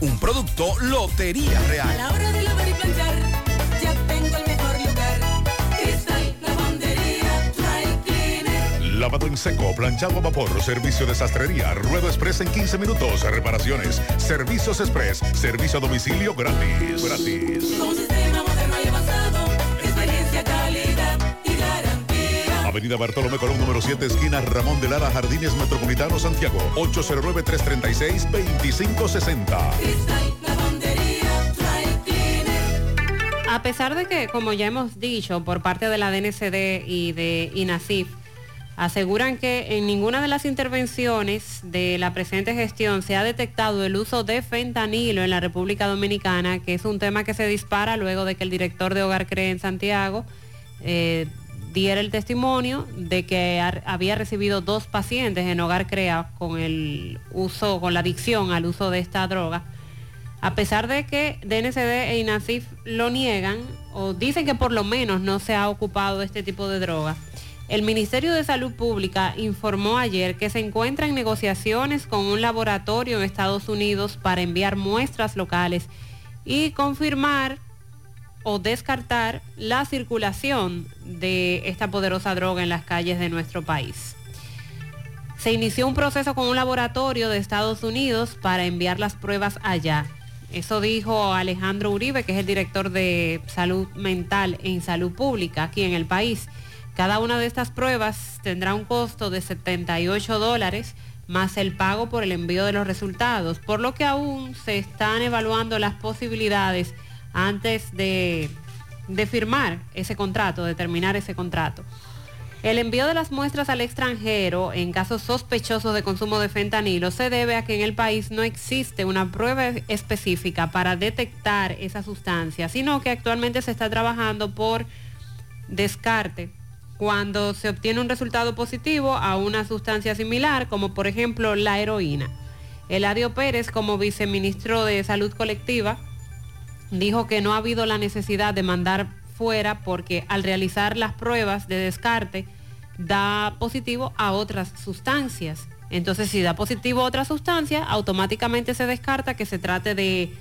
Speaker 40: Un producto Lotería Real.
Speaker 41: A la hora de lavar y planchar, ya tengo el mejor lugar. Cristal Lavandería Dry Cleaner.
Speaker 42: Lavado en seco, planchado a vapor, servicio de sastrería, ruedo express en 15 minutos, reparaciones, servicios express, servicio a domicilio gratis. Gratis.
Speaker 41: Con un sistema
Speaker 42: Avenida Bartolomé Colón, número 7, esquina Ramón de Lara, Jardines Metropolitano, Santiago. 809-336-2560.
Speaker 41: Cristal Lavandería Dry Cleaner.
Speaker 8: A pesar de que, como ya hemos dicho, por parte de la DNCD y de INASIF, aseguran que en ninguna de las intervenciones de la presente gestión se ha detectado el uso de fentanilo en la República Dominicana, que es un tema que se dispara luego de que el director de Hogar Cree en Santiago eh, diera el testimonio de que había recibido dos pacientes en Hogar Crea con el uso, con la adicción al uso de esta droga. A pesar de que DNCD e INASIF lo niegan o dicen que por lo menos no se ha ocupado de este tipo de droga, el Ministerio de Salud Pública informó ayer que se encuentra en negociaciones con un laboratorio en Estados Unidos para enviar muestras locales y confirmar o descartar la circulación de esta poderosa droga en las calles de nuestro país. Se inició un proceso con un laboratorio de Estados Unidos para enviar las pruebas allá. Eso dijo Alejandro Uribe, que es el director de salud mental en salud pública aquí en el país. Cada una de estas pruebas tendrá un costo de 78 dólares más el pago por el envío de los resultados, por lo que aún se están evaluando las posibilidades antes de, firmar ese contrato, de terminar ese contrato. El envío de las muestras al extranjero en casos sospechosos de consumo de fentanilo se debe a que en el país no existe una prueba específica para detectar esa sustancia, sino que actualmente se está trabajando por descarte cuando se obtiene un resultado positivo a una sustancia similar, como por ejemplo la heroína. Eladio Pérez, como viceministro de Salud Colectiva, dijo que no ha habido la necesidad de mandar fuera porque al realizar las pruebas de descarte da positivo a otras sustancias. Entonces, si da positivo a otra sustancia, automáticamente se descarta que se trate de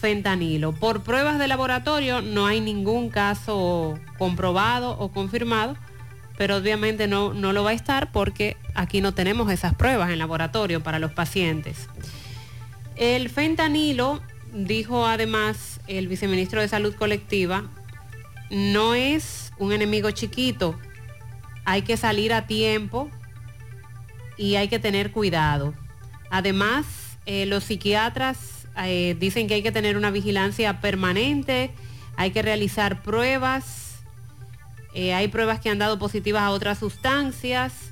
Speaker 8: fentanilo. Por pruebas de laboratorio no hay ningún caso comprobado o confirmado, pero obviamente no, no lo va a estar porque aquí no tenemos esas pruebas en laboratorio para los pacientes. El fentanilo, dijo además el viceministro de Salud Colectiva, no es un enemigo chiquito. Hay que salir a tiempo y hay que tener cuidado. Además, eh, los psiquiatras eh, dicen que hay que tener una vigilancia permanente, hay que realizar pruebas, eh, hay pruebas que han dado positivas a otras sustancias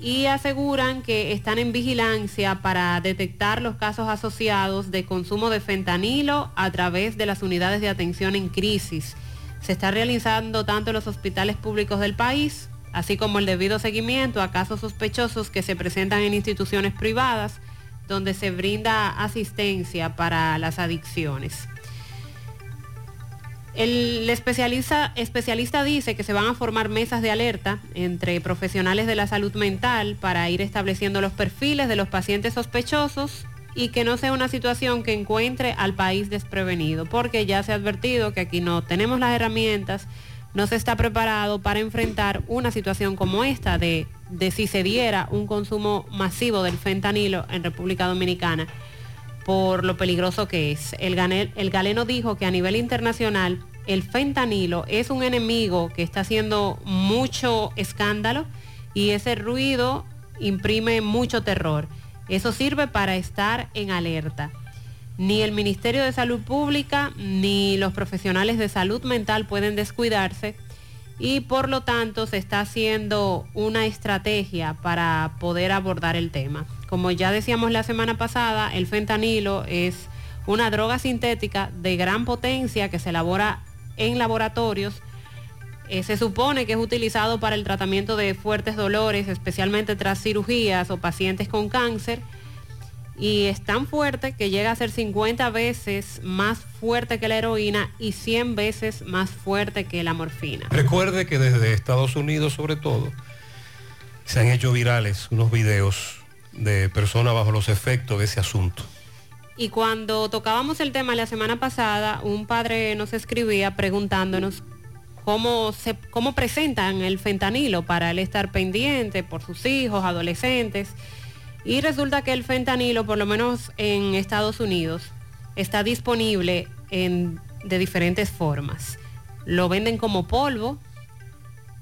Speaker 8: y aseguran que están en vigilancia para detectar los casos asociados de consumo de fentanilo a través de las unidades de atención en crisis. Se está realizando tanto en los hospitales públicos del país, así como el debido seguimiento a casos sospechosos que se presentan en instituciones privadas, donde se brinda asistencia para las adicciones. El especialista, dice que se van a formar mesas de alerta entre profesionales de la salud mental para ir estableciendo los perfiles de los pacientes sospechosos y que no sea una situación que encuentre al país desprevenido, porque ya se ha advertido que aquí no tenemos las herramientas, no se está preparado para enfrentar una situación como esta de, de si se diera un consumo masivo del fentanilo en República Dominicana por lo peligroso que es. El, galeno dijo que a nivel internacional el fentanilo es un enemigo que está haciendo mucho escándalo y ese ruido imprime mucho terror. Eso sirve para estar en alerta. Ni el Ministerio de Salud Pública ni los profesionales de salud mental pueden descuidarse y por lo tanto se está haciendo una estrategia para poder abordar el tema. Como ya decíamos la semana pasada, el fentanilo es una droga sintética de gran potencia que se elabora en laboratorios. Eh, se supone que es utilizado para el tratamiento de fuertes dolores, especialmente tras cirugías o pacientes con cáncer. Y es tan fuerte que llega a ser 50 veces más fuerte que la heroína y 100 veces más fuerte que la morfina.
Speaker 7: Recuerde que desde Estados Unidos sobre todo se han hecho virales unos videos de personas bajo los efectos de ese asunto.
Speaker 8: Y cuando tocábamos el tema la semana pasada, un padre nos escribía preguntándonos cómo, se, cómo presentan el fentanilo para él estar pendiente por sus hijos, adolescentes. Y resulta que el fentanilo, por lo menos en Estados Unidos, está disponible en- de diferentes formas. Lo venden como polvo,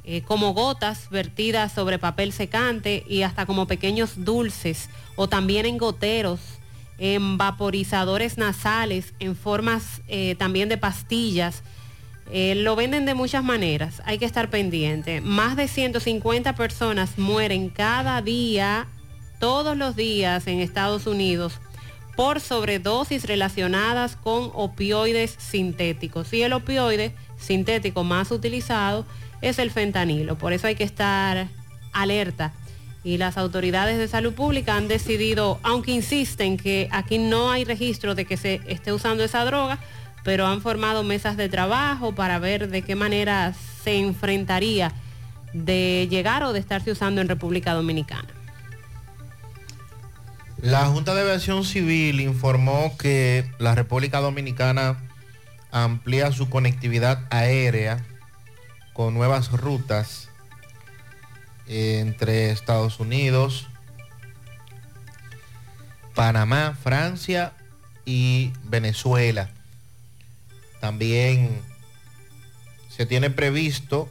Speaker 8: eh, como gotas vertidas sobre papel secante y hasta como pequeños dulces o también en goteros, en vaporizadores nasales, en formas eh, también de pastillas. Eh, lo venden de muchas maneras, hay que estar pendiente. Más de 150 personas mueren cada día, todos los días en Estados Unidos por sobredosis relacionadas con opioides sintéticos. Y el opioide sintético más utilizado es el fentanilo. Por eso hay que estar alerta. Y las autoridades de salud pública han decidido, aunque insisten que aquí no hay registro de que se esté usando esa droga, pero han formado mesas de trabajo para ver de qué manera se enfrentaría de llegar o de estarse usando en República Dominicana.
Speaker 19: La Junta de Aviación Civil informó que la República Dominicana amplía su conectividad aérea con nuevas rutas entre Estados Unidos, Panamá, Francia y Venezuela. También se tiene previsto,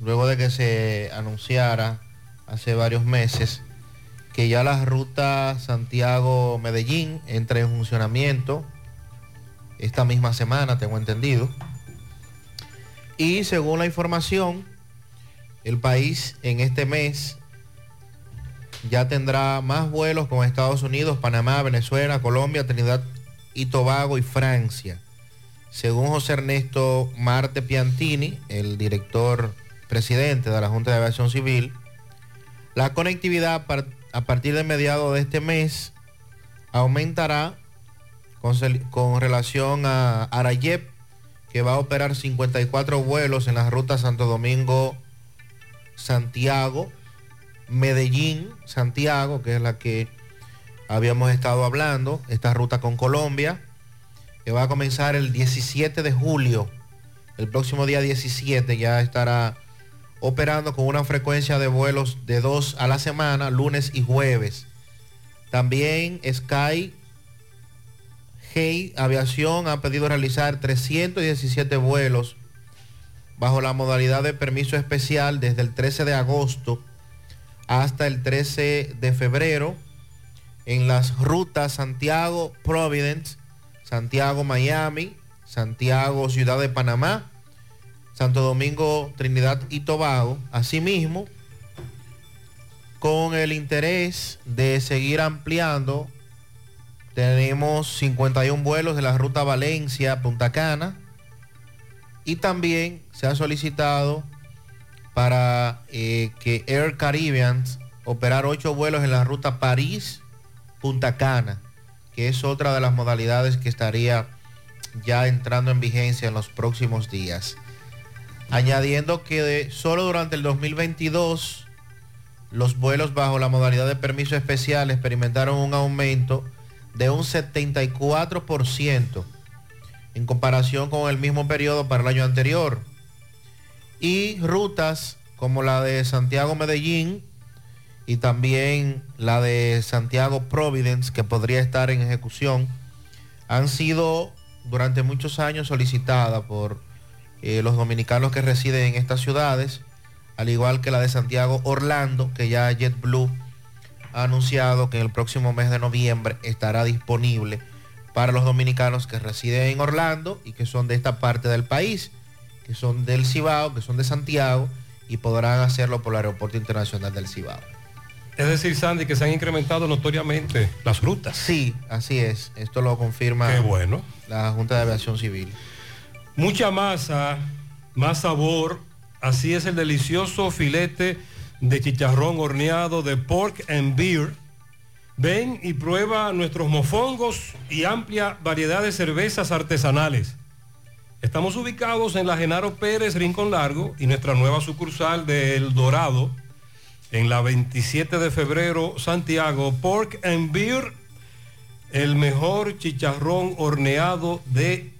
Speaker 19: luego de que se anunciara hace varios meses, que ya la ruta Santiago-Medellín entre en funcionamiento esta misma semana, tengo entendido. Y según la información, el país en este mes ya tendrá más vuelos con Estados Unidos, Panamá, Venezuela, Colombia, Trinidad y Tobago y Francia. Según José Ernesto Marte Piantini, el director presidente de la Junta de Aviación Civil, la conectividad par- a partir de mediados de este mes aumentará con, con relación a Arayep, que va a operar 54 vuelos en la ruta Santo Domingo, Santiago, Medellín, Santiago, que es la que habíamos estado hablando, esta ruta con Colombia, que va a comenzar el 17 de julio. El próximo día 17 ya estará operando con una frecuencia de vuelos de dos a la semana, lunes y jueves. También Sky Hey Aviación ha pedido realizar 317 vuelos bajo la modalidad de permiso especial desde el 13 de agosto hasta el 13 de febrero en las rutas Santiago Providence, Santiago Miami, Santiago Ciudad de Panamá, Santo Domingo Trinidad y Tobago. Asimismo, con el interés de seguir ampliando, tenemos 51 vuelos de la ruta Valencia, Punta Cana. Y también se ha solicitado para eh, que Air Caribbean operar 8 vuelos en la ruta París, Punta Cana, que es otra de las modalidades que estaría ya entrando en vigencia en los próximos días. Añadiendo que de- solo durante el 2022 los vuelos bajo la modalidad de permiso especial experimentaron un aumento de un 74% en comparación con el mismo periodo para el año anterior. Y rutas como la de Santiago-Medellín y también la de Santiago-Providence, que podría estar en ejecución, han sido durante muchos años solicitadas por eh, los dominicanos que residen en estas ciudades, al igual que la de Santiago-Orlando, que ya JetBlue ha anunciado que en el próximo mes de noviembre estará disponible para los dominicanos que residen en Orlando y que son de esta parte del país, que son del Cibao, que son de Santiago y podrán hacerlo por el Aeropuerto Internacional del Cibao.
Speaker 7: Es decir, Sandy, que se han incrementado notoriamente las rutas.
Speaker 19: Sí, así es. Esto lo confirma
Speaker 7: Qué bueno.
Speaker 19: la Junta de Aviación Civil.
Speaker 7: Mucha masa, más sabor. Así es el delicioso filete de chicharrón horneado de pork and beer Ven y prueba nuestros mofongos y amplia variedad de cervezas artesanales. Estamos ubicados en la Genaro Pérez Rincón Largo y nuestra nueva sucursal de El Dorado en la 27 de febrero Santiago Pork and Beer, el mejor chicharrón horneado de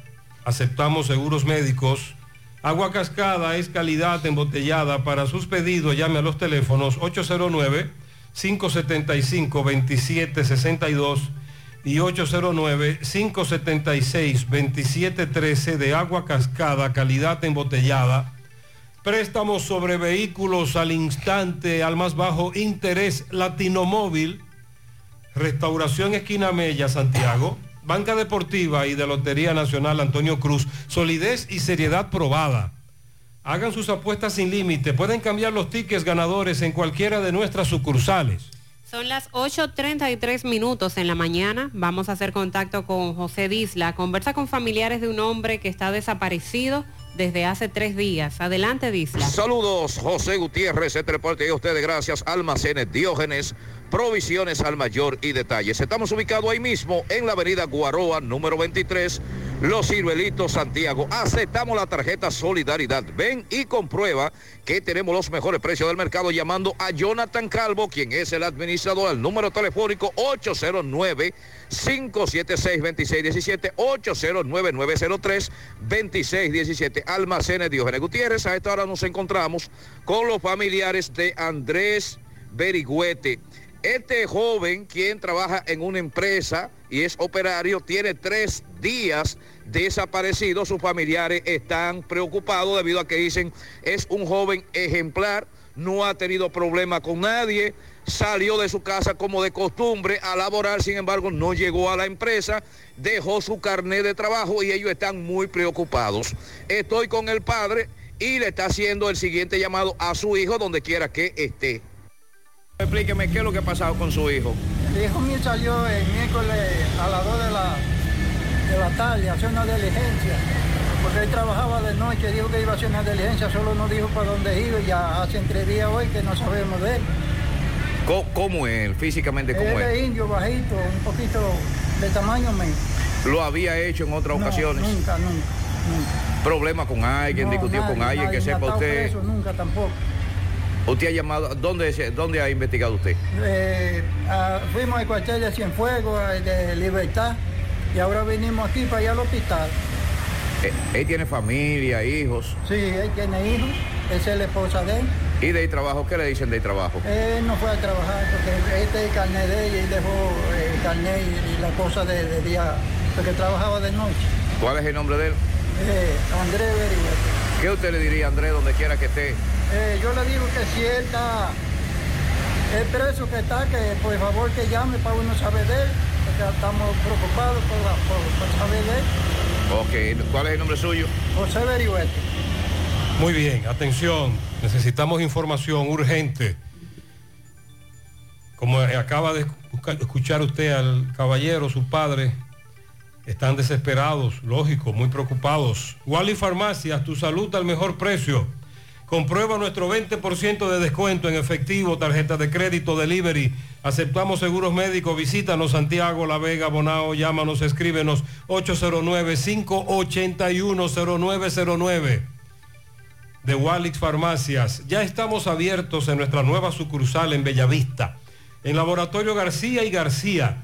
Speaker 7: Aceptamos seguros médicos. Agua Cascada es calidad embotellada. Para sus pedidos llame a los teléfonos 809-575-2762 y 809-576-2713 de agua cascada, calidad embotellada. Préstamos sobre vehículos al instante, al más bajo interés, Latinomóvil, Restauración Esquina Mella, Santiago, Banca Deportiva y de Lotería Nacional Antonio Cruz, solidez y seriedad probada. Hagan sus apuestas sin límite, pueden cambiar los tickets ganadores en cualquiera de nuestras sucursales.
Speaker 8: Son las 8.33 minutos en la mañana. Vamos a hacer contacto con José Disla. Conversa con familiares de un hombre que está desaparecido desde hace tres días. Adelante, Disla.
Speaker 43: Saludos, José Gutiérrez, este reporte a ustedes gracias, Almacenes Diógenes, provisiones al mayor y detalles. Estamos ubicados ahí mismo en la avenida Guaroa, número 23, Los Ciruelitos, Santiago. Aceptamos la tarjeta Solidaridad. Ven y comprueba que tenemos los mejores precios del mercado llamando a Jonathan Calvo, quien es el administrador, al número telefónico 809 576-2617, 809-903-2617. Almacenes Diógenes Gutiérrez. A esta hora nos encontramos con los familiares de Andrés Berigüete. Este joven, quien trabaja en una empresa y es operario, tiene tres días desaparecido. Sus familiares están preocupados debido a que dicen es un joven ejemplar, no ha tenido problema con nadie, salió de su casa como de costumbre a laborar, sin embargo no llegó a la empresa, dejó su carnet de trabajo y ellos están muy preocupados. Estoy con el padre y le está haciendo el siguiente llamado a su hijo donde quiera que esté. Explíqueme qué es lo que ha pasado con su hijo.
Speaker 44: El hijo mío salió el miércoles a las 2 de la, de la tarde a hacer una diligencia, porque él trabajaba de noche, dijo que iba a hacer una diligencia, solo no dijo para dónde iba y ya hace tres días hoy que no sabemos de él.
Speaker 43: ¿Cómo, cómo es él? Físicamente, ¿cómo
Speaker 44: él
Speaker 43: es?
Speaker 44: es indio, bajito, un poquito de tamaño menos.
Speaker 43: ¿Lo había hecho en otras
Speaker 44: No,
Speaker 43: ocasiones?
Speaker 44: Nunca, nunca, nunca.
Speaker 43: ¿Problema con alguien?
Speaker 44: No,
Speaker 43: ¿Discutió con alguien
Speaker 44: nadie,
Speaker 43: que sepa usted?
Speaker 44: preso, nunca tampoco.
Speaker 43: ¿Usted ha llamado? ¿Dónde, dónde ha investigado usted?
Speaker 44: Eh, ah, fuimos al cuartel de Cienfuegos, de Libertad, y ahora venimos aquí para allá al hospital.
Speaker 43: Eh, él tiene familia, hijos.
Speaker 44: Sí, él tiene hijos, esa es la esposa de él.
Speaker 43: ¿Y de ahí trabajo? ¿Qué le dicen de ahí trabajo?
Speaker 44: Él no fue a trabajar porque este es el carnet de ella y dejó el carnet y, y la cosa de, de día, porque trabajaba de noche.
Speaker 43: ¿Cuál es el nombre de él?
Speaker 44: Eh, Andrés Berigüete.
Speaker 43: ¿Qué usted le diría Andrés donde quiera que esté?
Speaker 44: Eh, yo le digo que si él está, el preso que está, que por favor que llame para uno saber de él, porque estamos preocupados por, la- por- por saber de él.
Speaker 43: Ok, ¿cuál es el nombre suyo?
Speaker 44: José Berigüete.
Speaker 7: Muy bien, atención, necesitamos información urgente. Como acaba de escu- escuchar usted al caballero, su padre, están desesperados, lógico, muy preocupados. Wally Farmacias, tu salud al mejor precio. Comprueba nuestro 20% de descuento en efectivo, tarjeta de crédito, delivery. Aceptamos seguros médicos. Visítanos Santiago, La Vega, Bonao. Llámanos, escríbenos 809-581-0909 de Walix Farmacias. Ya estamos abiertos en nuestra nueva sucursal en Bellavista. En Laboratorio García y García.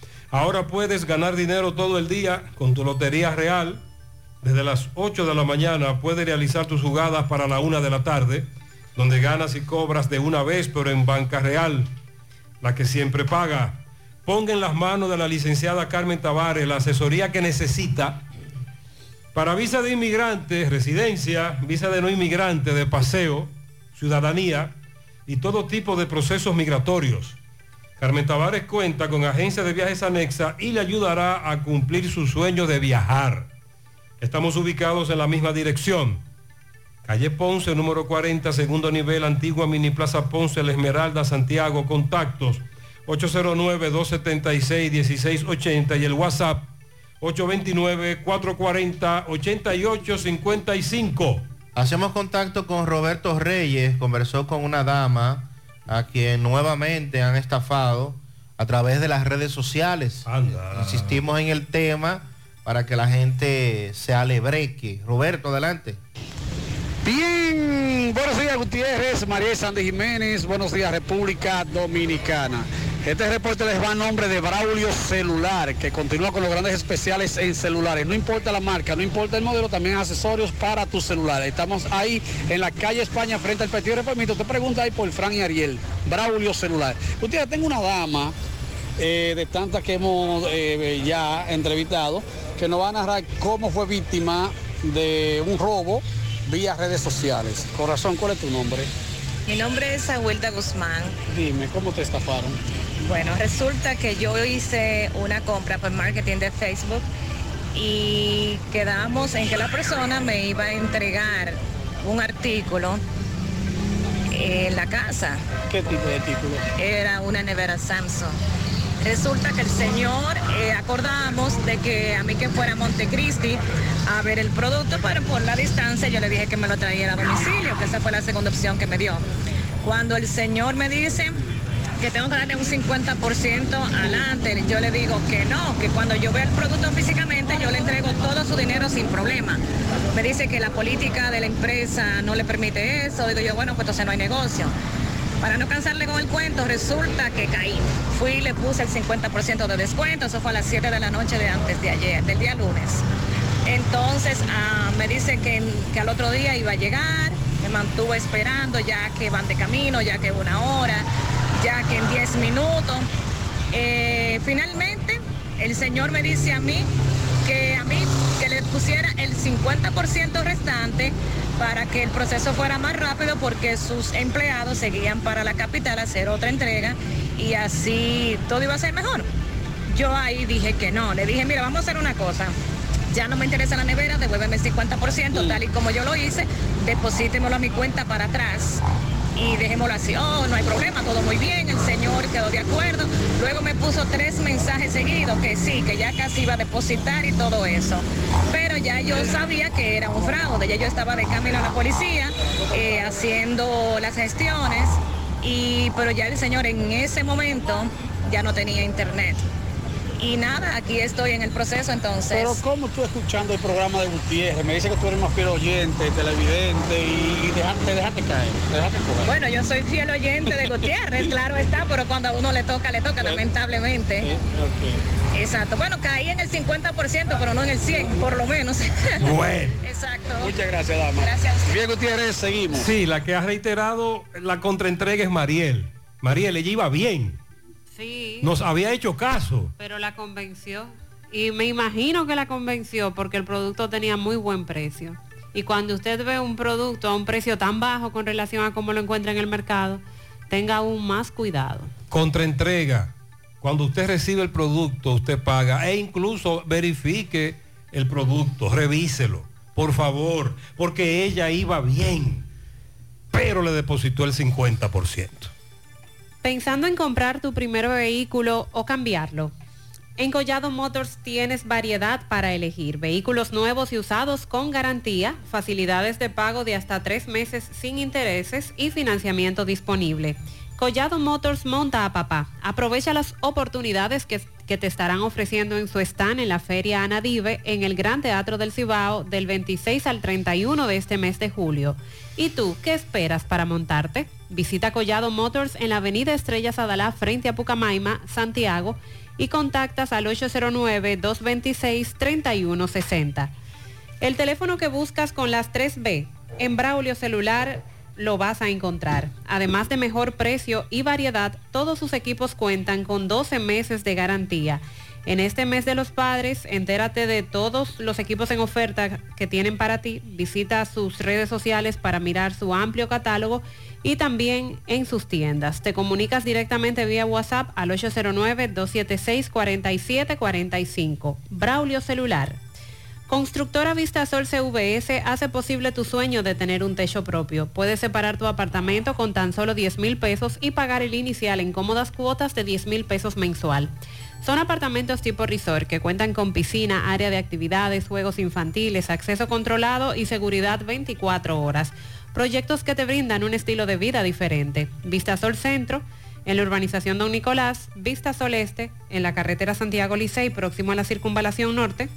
Speaker 7: Ahora puedes ganar dinero todo el día con tu Lotería Real. Desde las 8 de la mañana puedes realizar tus jugadas para la 1 de la tarde, donde ganas y cobras de una vez, pero en Banca Real, la que siempre paga. Ponga en las manos de la licenciada Carmen Tavares la asesoría que necesita para visa de inmigrante, residencia, visa de no inmigrante, de paseo, ciudadanía y todo tipo de procesos migratorios. Carmen Tavares cuenta con agencia de viajes anexa y le ayudará a cumplir su sueño de viajar. Estamos ubicados en la misma dirección. Calle Ponce, número 40, segundo nivel, antigua Mini Plaza Ponce, La Esmeralda, Santiago. Contactos 809-276-1680 y el WhatsApp 829-440-8855.
Speaker 19: Hacemos contacto con Roberto Reyes, conversó con una dama a quien nuevamente han estafado a través de las redes sociales. Insistimos en el tema para que la gente se alebreque. Roberto, adelante.
Speaker 45: Bien, buenos días Gutiérrez, María Sandy Jiménez, buenos días República Dominicana. Este reporte les va a nombre de Braulio Celular, que continúa con los grandes especiales en celulares. No importa la marca, no importa el modelo, también accesorios para tu celular. Estamos ahí en la calle España frente al Petit Repomito. Te pregunta ahí por Fran y Ariel, Braulio Celular. Ustedes, tengo una dama eh, de tantas que hemos eh, ya entrevistado, que nos va a narrar cómo fue víctima de un robo vía redes sociales. Corazón, ¿cuál es tu nombre?
Speaker 46: Mi nombre es Agüelda Guzmán.
Speaker 45: Dime, ¿cómo te estafaron?
Speaker 46: Bueno, resulta que yo hice una compra por marketing de Facebook y quedamos en que la persona me iba a entregar un artículo en la casa.
Speaker 45: ¿Qué tipo de artículo?
Speaker 46: Era una nevera Samsung. Resulta que el señor eh, acordamos de que a mí que fuera a Montecristi a ver el producto, pero por la distancia yo le dije que me lo trajera a domicilio, que esa fue la segunda opción que me dio. Cuando el señor me dice que tengo que darle un 50% adelante, yo le digo que no, que cuando yo vea el producto físicamente yo le entrego todo su dinero sin problema. Me dice que la política de la empresa no le permite eso, digo yo, bueno, pues entonces no hay negocio. Para no cansarle con el cuento, resulta que caí. Fui y le puse el 50% de descuento, eso fue a las 7 de la noche de antes de ayer, del día lunes. Entonces ah, me dice que, al otro día iba a llegar, me mantuvo esperando ya que van de camino, ya que una hora, ya que en 10 minutos. Eh, finalmente, el señor me dice a mí que a mí le pusiera el 50% restante para que el proceso fuera más rápido porque sus empleados seguían para la capital a hacer otra entrega y así todo iba a ser mejor. Yo ahí dije que no, le dije, mira, vamos a hacer una cosa. Ya no me interesa la nevera, devuélveme el 50%, tal y como yo lo hice, deposítemelo a mi cuenta para atrás y dejémoslo así. Oh, no hay problema, todo muy bien, el señor quedó de acuerdo. Luego me puso tres mensajes seguidos que sí, que ya casi iba a depositar y todo eso. Pero ya yo sabía que era un fraude, ya yo estaba de camino a la policía eh, haciendo las gestiones, y, pero ya el señor en ese momento ya no tenía internet. Y nada, aquí estoy en el proceso entonces.
Speaker 45: Pero ¿cómo tú escuchando el programa de Gutiérrez? Me dice que tú eres más fiel oyente, televidente y, y dejaste, te dejaste caer, te dejaste coger.
Speaker 46: Bueno, yo soy fiel oyente de Gutiérrez, claro está, pero cuando a uno le toca, le toca, lamentablemente. Exacto. Bueno, caí en el 50%, pero no en el 100, por lo menos.
Speaker 7: Bueno.
Speaker 46: Exacto.
Speaker 45: Muchas gracias, dama.
Speaker 46: Gracias.
Speaker 45: Bien, Gutiérrez, seguimos.
Speaker 7: Sí, la que ha reiterado la contraentrega es Mariel. Mariel, ella iba bien.
Speaker 8: Sí.
Speaker 7: Nos había hecho caso.
Speaker 8: Pero la convenció. Y me imagino que la convenció porque el producto tenía muy buen precio. Y cuando usted ve un producto a un precio tan bajo con relación a cómo lo encuentra en el mercado, tenga aún más cuidado.
Speaker 7: Contraentrega. Cuando usted recibe el producto, usted paga e incluso verifique el producto, revíselo, por favor, porque ella iba bien, pero le depositó el 50%.
Speaker 8: Pensando en comprar tu primer vehículo o cambiarlo. En Collado Motors tienes variedad para elegir. Vehículos nuevos y usados con garantía, facilidades de pago de hasta tres meses sin intereses y financiamiento disponible. Collado Motors monta a papá. Aprovecha las oportunidades que, te estarán ofreciendo en su stand en la Feria Anadive en el Gran Teatro del Cibao del 26 al 31 de este mes de julio. ¿Y tú qué esperas para montarte? Visita Collado Motors en la Avenida Estrellas Adalá frente a Pucamaima, Santiago y contactas al 809-226-3160. El teléfono que buscas con las 3B en Braulio Celular lo vas a encontrar. Además de mejor precio y variedad, todos sus equipos cuentan con 12 meses de garantía. En este mes de los padres, entérate de todos los equipos en oferta que tienen para ti. Visita sus redes sociales para mirar su amplio catálogo y también en sus tiendas. Te comunicas directamente vía WhatsApp al 809-276-4745. Braulio Celular. Constructora Vistasol CVS hace posible tu sueño de tener un techo propio. Puedes separar tu apartamento con tan solo 10 mil pesos y pagar el inicial en cómodas cuotas de 10 mil pesos mensual. Son apartamentos tipo resort que cuentan con piscina, área de actividades, juegos infantiles, acceso controlado y seguridad 24 horas. Proyectos que te brindan un estilo de vida diferente. Vistasol Centro, en la urbanización Don Nicolás, Vistasol Este, en la carretera Santiago Licey, próximo a la circunvalación norte,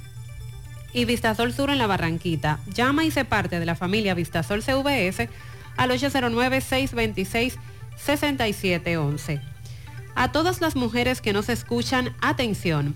Speaker 8: y Vistasol Sur en la Barranquita. Llama y se parte de la familia Vistasol CVS al 809-626-6711. A todas las mujeres que nos escuchan, atención.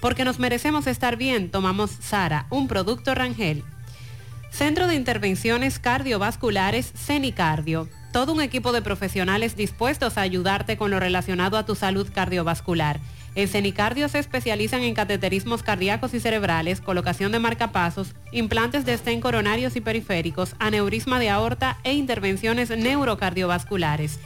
Speaker 8: Porque nos merecemos estar bien, tomamos Sara, un producto Rangel. Centro de Intervenciones Cardiovasculares CENICARDIO. Todo un equipo de profesionales dispuestos a ayudarte con lo relacionado a tu salud cardiovascular. En CENICARDIO se especializan en cateterismos cardíacos y cerebrales, colocación de marcapasos, implantes de estén coronarios y periféricos, aneurisma de aorta e intervenciones neurocardiovasculares.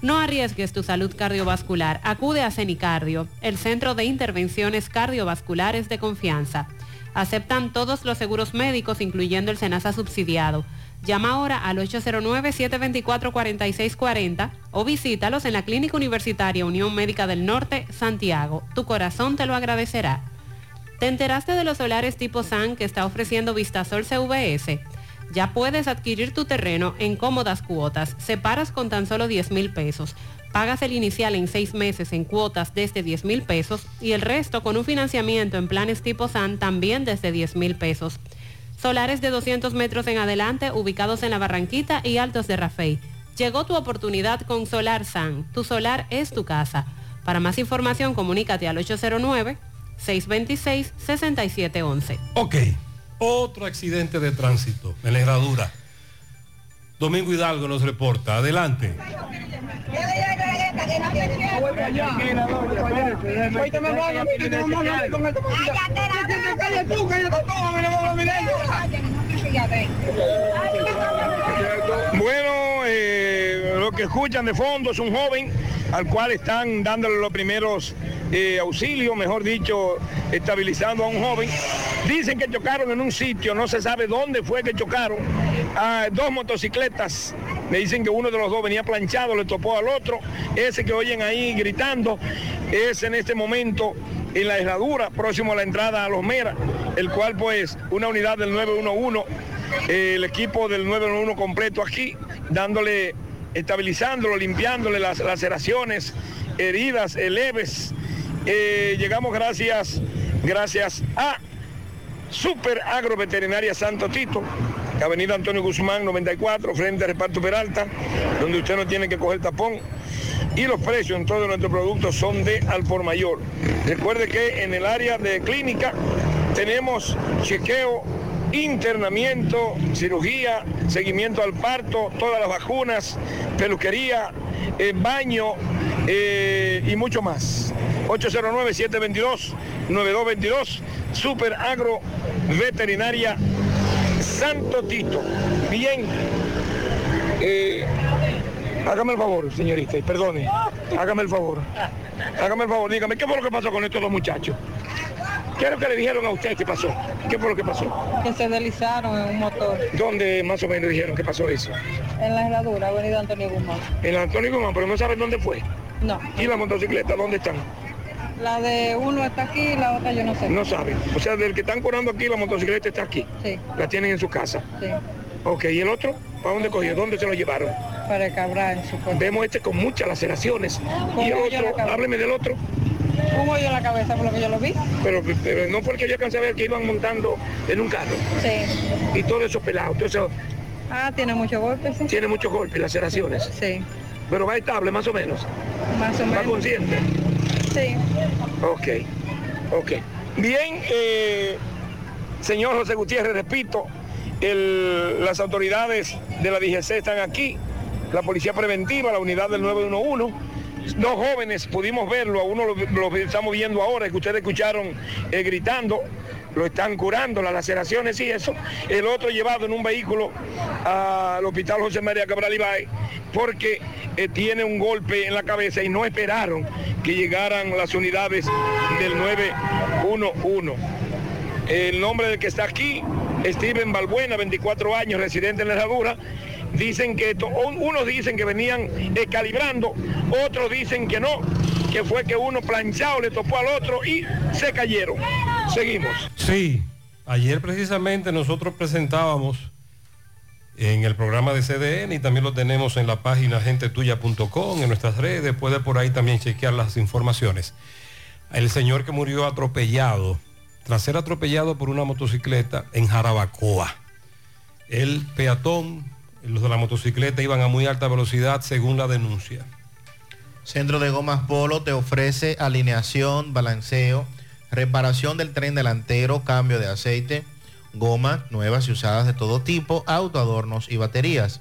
Speaker 8: No arriesgues tu salud cardiovascular. Acude a CENICARDIO, el Centro de Intervenciones Cardiovasculares de Confianza. Aceptan todos los seguros médicos, incluyendo el SENASA subsidiado. Llama ahora al 809-724-4640 o visítalos en la Clínica Universitaria Unión Médica del Norte, Santiago. Tu corazón te lo agradecerá. ¿Te enteraste de los solares tipo SAN que está ofreciendo Vistasol CVS? Ya puedes adquirir tu terreno en cómodas cuotas. Separas con tan solo 10 mil pesos. Pagas el inicial en seis meses en cuotas desde 10 mil pesos y el resto con un financiamiento en planes tipo SAN también desde 10 mil pesos. Solares de 200 metros en adelante ubicados en la Barranquita y Altos de Rafey. Llegó tu oportunidad con Solar San. Tu solar es tu casa. Para más información comunícate al 809-626-6711.
Speaker 7: Ok, otro accidente de tránsito en la herradura. Domingo Hidalgo nos reporta. Adelante.
Speaker 47: Bueno, eh, lo que escuchan de fondo es un joven al cual están dándole los primeros eh, auxilios, mejor dicho, estabilizando a un joven. Dicen que chocaron en un sitio, no se sabe dónde fue que chocaron, a dos motocicletas. Me dicen que uno de los dos venía planchado, le topó al otro. Ese que oyen ahí gritando es en este momento en la herradura, próximo a la entrada a Los Meras, el cual pues una unidad del 911, eh, el equipo del 911 completo aquí, dándole, estabilizándolo, limpiándole las laceraciones, heridas leves. Eh, llegamos gracias, gracias a Super Agroveterinaria Santo Tito, Avenida Antonio Guzmán 94, frente a Reparto Peralta, donde usted no tiene que coger tapón. Y los precios en todos nuestros productos son de al por mayor. Recuerde que en el área de clínica tenemos chequeo, internamiento, cirugía, seguimiento al parto, todas las vacunas, peluquería, eh, baño eh, y mucho más. 809-722-9222, Super Agro Veterinaria Santo Tito. Bien. Eh, hágame el favor, señorita, y perdone. Hágame el favor. Hágame el favor, dígame, ¿qué fue lo que pasó con estos dos muchachos? ¿Qué es lo que le dijeron a usted que pasó? ¿Qué fue lo que pasó?
Speaker 48: Que se deslizaron en un motor
Speaker 47: ¿Dónde más o menos dijeron que pasó eso?
Speaker 48: en la herradura, avenida Antonio Guzmán.
Speaker 47: En la Antonio Guzmán, pero no saben dónde fue.
Speaker 48: No,
Speaker 47: ¿Y la motocicleta dónde están?
Speaker 48: la de uno está aquí y la otra yo no sé.
Speaker 47: No saben. O sea, del que están curando aquí, la motocicleta está aquí.
Speaker 48: Sí,
Speaker 47: La tienen en su casa.
Speaker 48: sí,
Speaker 47: Ok, ¿y el otro? ¿Para dónde cogió? ¿Dónde se lo llevaron?
Speaker 48: para el Cabral, en su.
Speaker 47: Vemos este con muchas laceraciones. Y el otro, hábleme del otro.
Speaker 48: Un hoyo en la cabeza por lo que yo lo vi.
Speaker 47: Pero, pero no fue el que yo alcancé a ver que iban montando en un carro.
Speaker 48: Sí.
Speaker 47: Y todo eso pelado. Todo eso
Speaker 48: Ah, tiene muchos golpes, sí.
Speaker 47: tiene muchos golpes, laceraciones.
Speaker 48: Sí,
Speaker 47: Pero va estable, más o menos.
Speaker 48: más o
Speaker 47: ¿Va
Speaker 48: menos.
Speaker 47: consciente?
Speaker 48: Sí.
Speaker 47: Ok, ok. Bien, eh, señor José Gutiérrez, repito, el- las autoridades de la DGC están aquí, la Policía Preventiva, la unidad del 911. Dos jóvenes, pudimos verlo, a uno lo, estamos viendo ahora, que ustedes escucharon eh, gritando, lo están curando, las laceraciones y eso. El otro llevado en un vehículo al Hospital José María Cabral Ibáez porque eh, tiene un golpe en la cabeza y no esperaron que llegaran las unidades del 911. El nombre del que está aquí, Steven Balbuena, 24 años, residente en la herradura. Dicen que, esto- un- unos dicen que venían calibrando, otros dicen que no, que fue que uno planchado le topó al otro y se cayeron. Seguimos.
Speaker 7: Sí, ayer precisamente nosotros presentábamos en el programa de CDN y también lo tenemos en la página gentetuya.com, en nuestras redes, puede por ahí también chequear las informaciones. El señor que murió atropellado, tras ser atropellado por una motocicleta en Jarabacoa. El peatón, los de la motocicleta iban a muy alta velocidad según la denuncia.
Speaker 19: Centro de Gomas Polo te ofrece alineación, balanceo, reparación del tren delantero, cambio de aceite, gomas nuevas y usadas de todo tipo, autoadornos y baterías.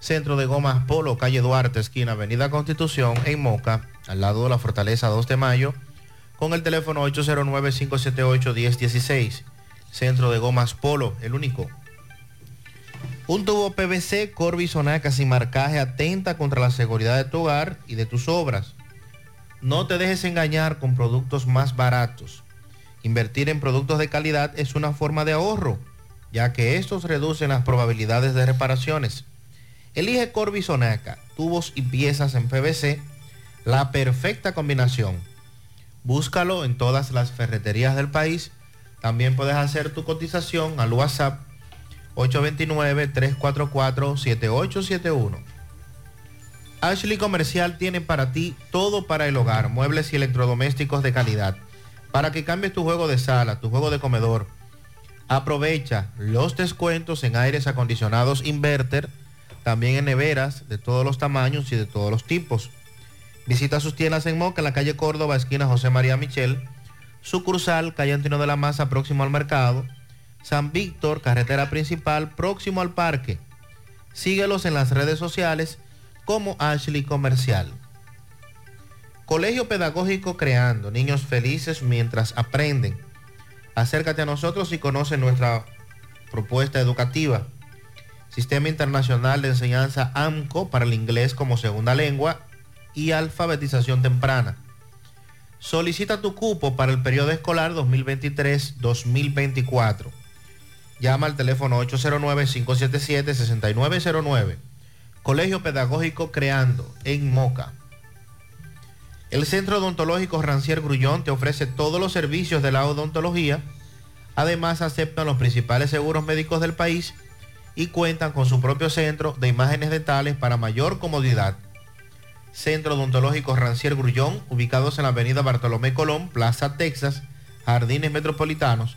Speaker 19: Centro de Gomas Polo, calle Duarte, esquina Avenida Constitución, en Moca, al lado de la Fortaleza 2 de Mayo, con el teléfono 809-578-1016. Centro de Gomas Polo, el único. Un tubo PVC Corby Sonaca sin marcaje atenta contra la seguridad de tu hogar y de tus obras. No te dejes engañar con productos más baratos. Invertir en productos de calidad es una forma de ahorro, ya que estos reducen las probabilidades de reparaciones. Elige Corby Sonaca, tubos y piezas en PVC, la perfecta combinación. Búscalo en todas las ferreterías del país. También puedes hacer tu cotización al WhatsApp 829-344-7871. Ashley Comercial tiene para ti todo para el hogar, muebles y electrodomésticos de calidad. Para que cambies tu juego de sala, tu juego de comedor. Aprovecha los descuentos en aires acondicionados inverter, también en neveras de todos los tamaños y de todos los tipos. Visita sus tiendas en Moca, en la calle Córdoba, esquina José María Michel, sucursal, calle Antino de la Maza, próximo al mercado, San Víctor, carretera principal, próximo al parque. Síguelos en las redes sociales como Ashley Comercial. Colegio Pedagógico Creando, niños felices mientras aprenden. Acércate a nosotros y conoce nuestra propuesta educativa. Sistema Internacional de Enseñanza AMCO para el inglés como segunda lengua y alfabetización temprana. Solicita tu cupo para el periodo escolar 2023-2024. Llama al teléfono 809-577-6909. Colegio Pedagógico Creando, en Moca. El Centro Odontológico Rancier Grullón te ofrece todos los servicios de la odontología. Además, aceptan los principales seguros médicos del país y cuentan con su propio centro de imágenes dentales para mayor comodidad. Centro Odontológico Rancier Grullón, ubicados en la avenida Bartolomé Colón, Plaza Texas, Jardines Metropolitanos.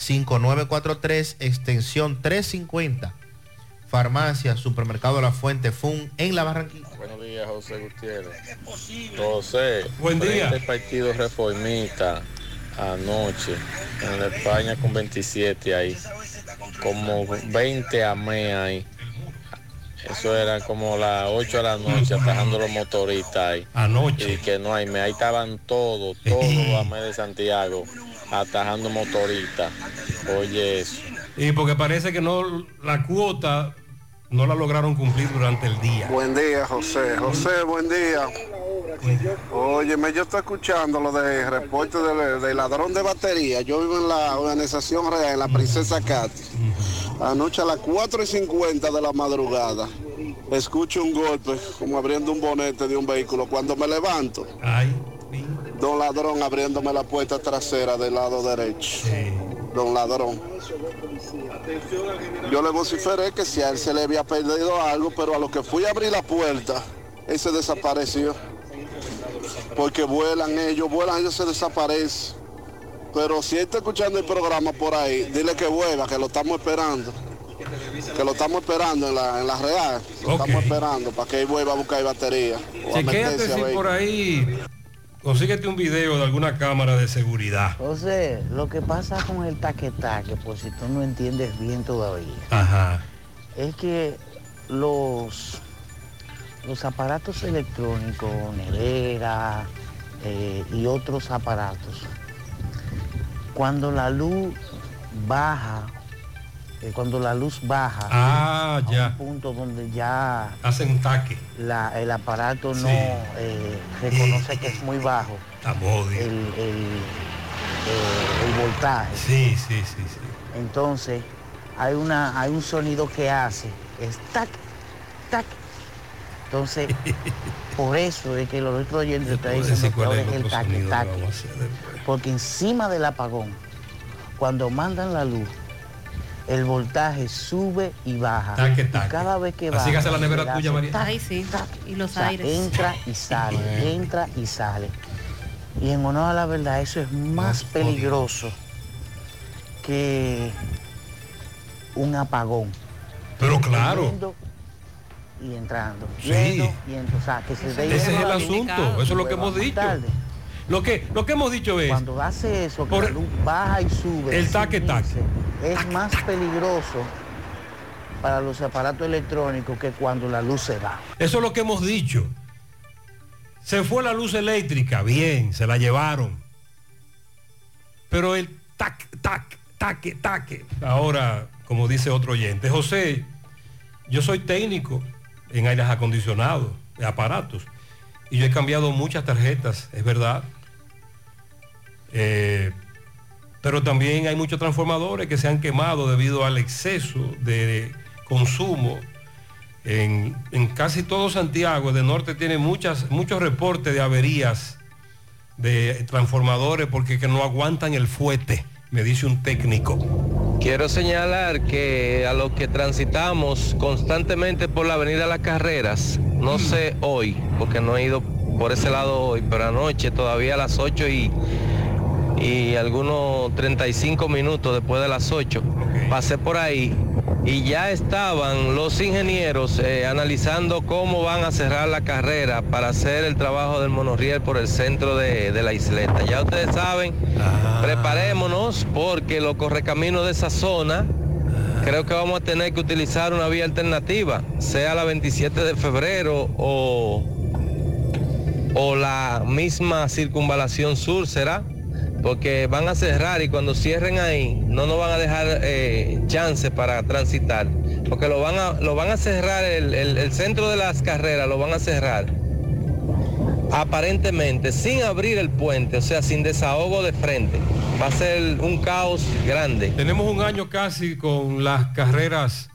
Speaker 19: 809-247-5943, extensión 350. Farmacia, Supermercado La Fuente Fun en La Barranquilla.
Speaker 49: Buenos días, José Gutiérrez. José,
Speaker 7: Buen día.
Speaker 49: Este partido reformista
Speaker 50: anoche en la España con 27 ahí. Como 20 amé ahí. Eso era como las 8 de la noche atajando los motoristas ahí.
Speaker 7: Anoche.
Speaker 50: Y que no hay, me- ahí estaban todos, todos los amé de Santiago atajando motoristas. Oye eso.
Speaker 7: Y porque parece que no la cuota no la lograron cumplir durante el día.
Speaker 49: Buen día, José. José, buen día. Óyeme, yo estoy escuchando lo de reporte del, del ladrón de batería. Yo vivo en la organización real, en la Princesa Katy. Anoche a las 4 y 50 de la madrugada, escucho un golpe como abriendo un bonete de un vehículo. Cuando me levanto, don ladrón abriéndome la puerta trasera del lado derecho. Don ladrón. Yo le vociferé que si a él se le había perdido algo, pero a lo que fui a abrir la puerta, él se desapareció. Porque vuelan ellos, vuelan ellos se desaparecen. Pero si él está escuchando el programa por ahí, dile que vuelva, que lo estamos esperando. Que lo estamos esperando en la, en la real. Lo estamos esperando para que él vuelva a buscar batería. o a
Speaker 7: Chequéate si
Speaker 49: ver.
Speaker 7: por ahí consíguete un video de alguna cámara de seguridad.
Speaker 51: José, lo que pasa con el taque-taque, por si tú no entiendes bien todavía,
Speaker 7: Ajá.
Speaker 51: es que los, los aparatos electrónicos, nevera eh, y otros aparatos, cuando la luz baja, eh, cuando la luz baja
Speaker 7: Ah,
Speaker 51: a
Speaker 7: ya.
Speaker 51: un punto donde ya
Speaker 7: Hacen taque.
Speaker 51: la- el aparato no
Speaker 7: Sí.
Speaker 51: eh, reconoce que es muy bajo
Speaker 7: Estamos
Speaker 51: el, el, eh, el voltaje.
Speaker 7: Sí, sí, sí, sí.
Speaker 51: Entonces, hay, una, hay un sonido que hace, es tac, tac. Entonces, por eso es que los otros oyentes están diciendo que ahora
Speaker 7: es el otro
Speaker 51: tac. Porque encima del apagón, cuando mandan la luz, el voltaje sube y baja.
Speaker 7: Taque,
Speaker 51: Y
Speaker 7: taque.
Speaker 51: cada vez que
Speaker 7: Así
Speaker 51: baja,
Speaker 7: que hace la nevera tuya, María.
Speaker 51: tac,
Speaker 8: Ay, sí. Y los
Speaker 51: O sea,
Speaker 8: aires.
Speaker 51: entra y sale, entra y sale. Y en honor a la verdad, eso es más peligroso que un apagón.
Speaker 7: Pero claro.
Speaker 51: Yendo Y entrando.
Speaker 7: Sí.
Speaker 51: yendo y entrando. O sea, que se dé
Speaker 7: Ese es el asunto, eso es lo que hemos dicho.
Speaker 51: tarde.
Speaker 7: Lo que, lo que hemos dicho es,
Speaker 51: Cuando hace eso, que
Speaker 7: Por-
Speaker 51: la luz baja y sube.
Speaker 7: El taque, taque.
Speaker 51: Es más peligroso para los aparatos electrónicos que cuando la luz se va.
Speaker 7: eso es lo que hemos dicho. Se fue la luz eléctrica, bien, se la llevaron. Pero el tac, tac, taque, taque. Ahora, como dice otro oyente, José, yo soy técnico en aires acondicionados, de aparatos, y yo he cambiado muchas tarjetas, es verdad. Eh, pero también hay muchos transformadores que se han quemado debido al exceso de consumo. En, casi todo Santiago de Norte tiene muchas, muchos reportes de averías de transformadores porque que no aguantan el fuete, me dice un técnico.
Speaker 52: Quiero señalar que a los que transitamos constantemente por la avenida Las Carreras, no sé hoy, porque no he ido por ese lado hoy, pero anoche todavía a las 8 y, y algunos 35 minutos después de las 8, pasé por ahí y ya estaban los ingenieros eh, analizando cómo van a cerrar la carrera para hacer el trabajo del monorriel por el centro de, de la isleta. Ya ustedes saben, preparémonos porque los correcaminos de esa zona creo que vamos a tener que utilizar una vía alternativa, sea la 27 de febrero o, o la misma circunvalación sur será, porque van a cerrar y cuando cierren ahí no nos van a dejar eh, chance para transitar, porque lo van a, lo van a cerrar, el, el- el centro de las carreras lo van a cerrar aparentemente sin abrir el puente, o sea, sin desahogo de frente. Va a ser un caos grande.
Speaker 7: Tenemos un año casi con las carreras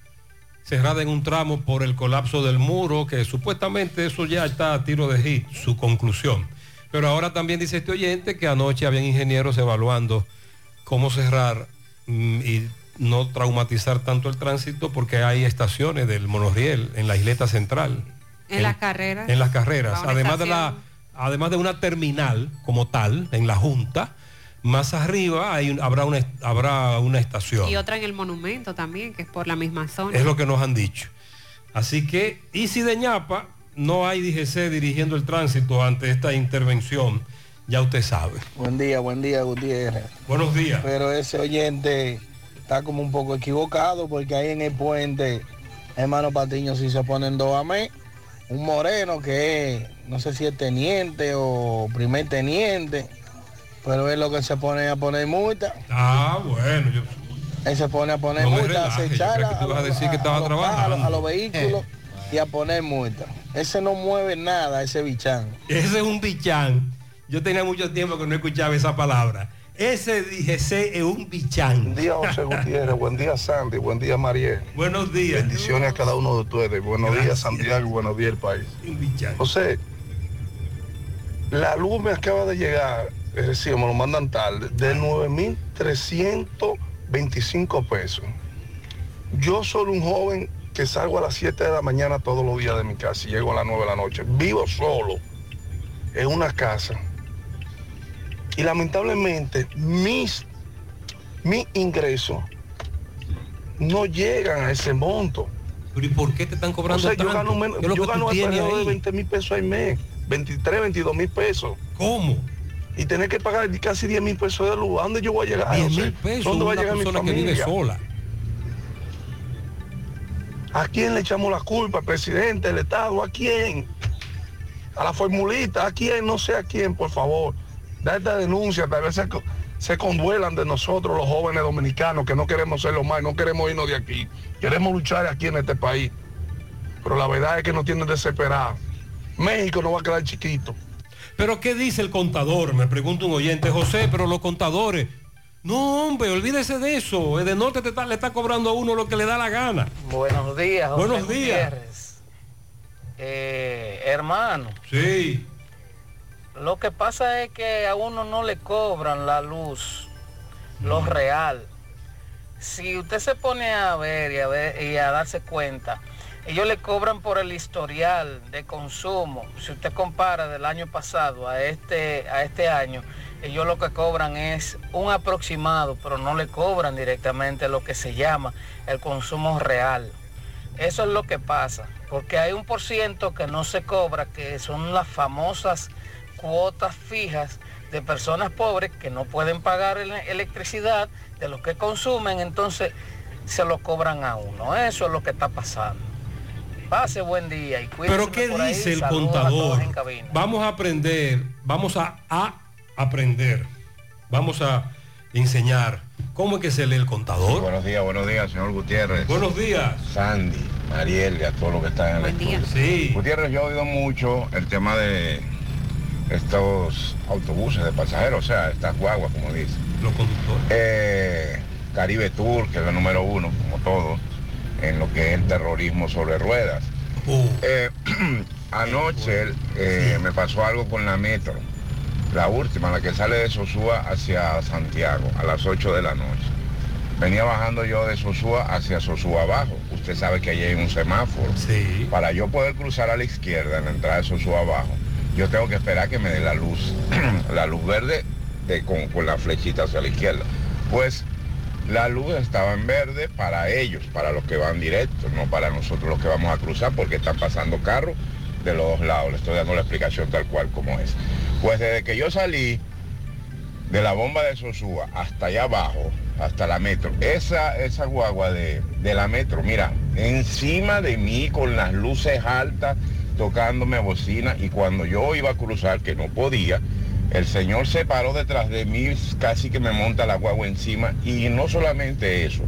Speaker 7: cerradas en un tramo por el colapso del muro, que supuestamente eso ya está a tiro de hit, su conclusión. Pero ahora también dice este oyente que anoche habían ingenieros evaluando cómo cerrar mm, y no traumatizar tanto el tránsito porque hay estaciones del monorriel en la isleta central.
Speaker 8: En las carreras.
Speaker 7: En las carreras, además de, la, además de una terminal como tal, en la Junta, más arriba hay habrá, una, habrá una estación.
Speaker 8: Y otra en el monumento también, que es por la misma zona.
Speaker 7: Es lo que nos han dicho. Así que, y si de ñapa no hay DGC dirigiendo el tránsito ante esta intervención, ya usted sabe.
Speaker 53: Buen día, buen día, Gutiérrez.
Speaker 7: Buenos días.
Speaker 53: Pero ese oyente está como un poco equivocado porque ahí en el puente, hermano Patiño, si se ponen dos a mí, un moreno que es, no sé si es teniente o primer teniente, pero es lo que se pone a poner multa.
Speaker 7: Ah, bueno, yo
Speaker 53: Él se pone a poner
Speaker 7: No
Speaker 53: multa, a
Speaker 7: relaje,
Speaker 53: acechar los a los vehículos y a poner multa. Ese no mueve nada, ese bichán.
Speaker 7: Ese es un bichán. Yo tenía mucho tiempo que no escuchaba esa palabra. Ese dije, ese es un bichán.
Speaker 24: Buen día, José Gutiérrez. Buen día, Sandy. Buen día, Mariel.
Speaker 7: Buenos días.
Speaker 24: Bendiciones a cada uno de ustedes. Buenos días. Santiago. Buenos días, el país.
Speaker 7: Un bichán.
Speaker 24: José, la luz me acaba de llegar, es decir, me lo mandan tarde, de 9.325 pesos. Yo soy un joven que salgo a las 7 de la mañana todos los días de mi casa y llego a las 9 de la noche. Vivo solo en una casa. Y lamentablemente mis, mis ingresos no llegan a ese monto.
Speaker 7: Pero ¿y por qué te están
Speaker 24: O
Speaker 7: cobrando
Speaker 24: yo gano, menos,
Speaker 7: ¿Qué es lo
Speaker 24: yo
Speaker 7: que
Speaker 24: gano alrededor de
Speaker 7: ahí?
Speaker 24: 20 mil pesos al mes, 23, 22 mil pesos.
Speaker 7: ¿Cómo?
Speaker 24: Y tener que pagar casi 10 mil pesos de luz. ¿A dónde yo voy a llegar?
Speaker 7: 10
Speaker 24: José?
Speaker 7: mil pesos
Speaker 24: ¿Dónde va a llegar mi
Speaker 7: persona que vive
Speaker 24: familia?
Speaker 7: sola.
Speaker 24: ¿A quién le echamos la culpa? ¿Al presidente, el Estado? ¿A quién? A la formulita, ¿a quién? No sé a quién, por favor. Da esta denuncia, tal vez se, se conduelan de nosotros los jóvenes dominicanos que no queremos ser los más, no queremos irnos de aquí. Queremos luchar aquí en este país. Pero la verdad es que nos tienen desesperados. México no va a quedar chiquito.
Speaker 7: Pero ¿qué dice el contador? Me pregunta un oyente, José, pero los contadores. No, hombre, olvídese de eso. El de norte te está- le está cobrando a uno lo que le da la gana.
Speaker 51: Buenos días, José
Speaker 7: Buenos días.
Speaker 51: Eh, hermano,
Speaker 7: Sí.
Speaker 51: lo que pasa es que a uno no le cobran la luz, lo real. Si usted se pone a ver y a, ver y a darse cuenta, ellos le cobran por el historial de consumo. Si usted compara del año pasado a este, a este año, ellos lo que cobran es un aproximado, pero no le cobran directamente lo que se llama el consumo real. Eso es lo que pasa, porque hay un por ciento que no se cobra, que son las famosas cuotas fijas de personas pobres que no pueden pagar ele- electricidad de lo que consumen, entonces se lo cobran a uno. Eso es lo que está pasando. Pase buen día y cuídese
Speaker 7: Pero ¿qué
Speaker 51: por ahí.
Speaker 7: dice el
Speaker 51: Saludos
Speaker 7: contador? Vamos a aprender, vamos a, a aprender, vamos a enseñar cómo es que se lee el contador.
Speaker 54: Buenos días, buenos días, señor Gutiérrez.
Speaker 7: Buenos días.
Speaker 54: Sandy, Mariel y a todos los que están en
Speaker 8: día.
Speaker 54: estudio.
Speaker 7: Sí.
Speaker 54: Gutiérrez, yo he oído mucho el tema de estos autobuses de pasajeros, o sea, estas guaguas, como dicen.
Speaker 7: Los conductores.
Speaker 54: Eh, Caribe Tour, que es el número uno, como todos, en lo que es el terrorismo sobre ruedas. Eh, anoche eh, me pasó algo con la metro, la última, la que sale de Sosúa hacia Santiago, a las 8 de la noche. Venía bajando yo de Sosúa hacia Sosúa abajo. Usted sabe que allí hay un semáforo. Para yo poder cruzar a la izquierda en la entrada de Sosúa abajo, yo tengo que esperar que me dé la luz, la luz verde de- con, con la flechita hacia la izquierda. Pues la luz estaba en verde para ellos, para los que van directos, no para nosotros los que vamos a cruzar, porque están pasando carros de los dos lados. Le estoy dando la explicación tal cual como es. Pues desde que yo salí de la bomba de Sosúa hasta allá abajo, hasta la metro, esa, esa guagua de, de la metro, mira, encima de mí con las luces altas, tocándome bocina, y cuando yo iba a cruzar, que no podía, el señor se paró detrás de mí, casi que me monta la guagua encima, y no solamente eso,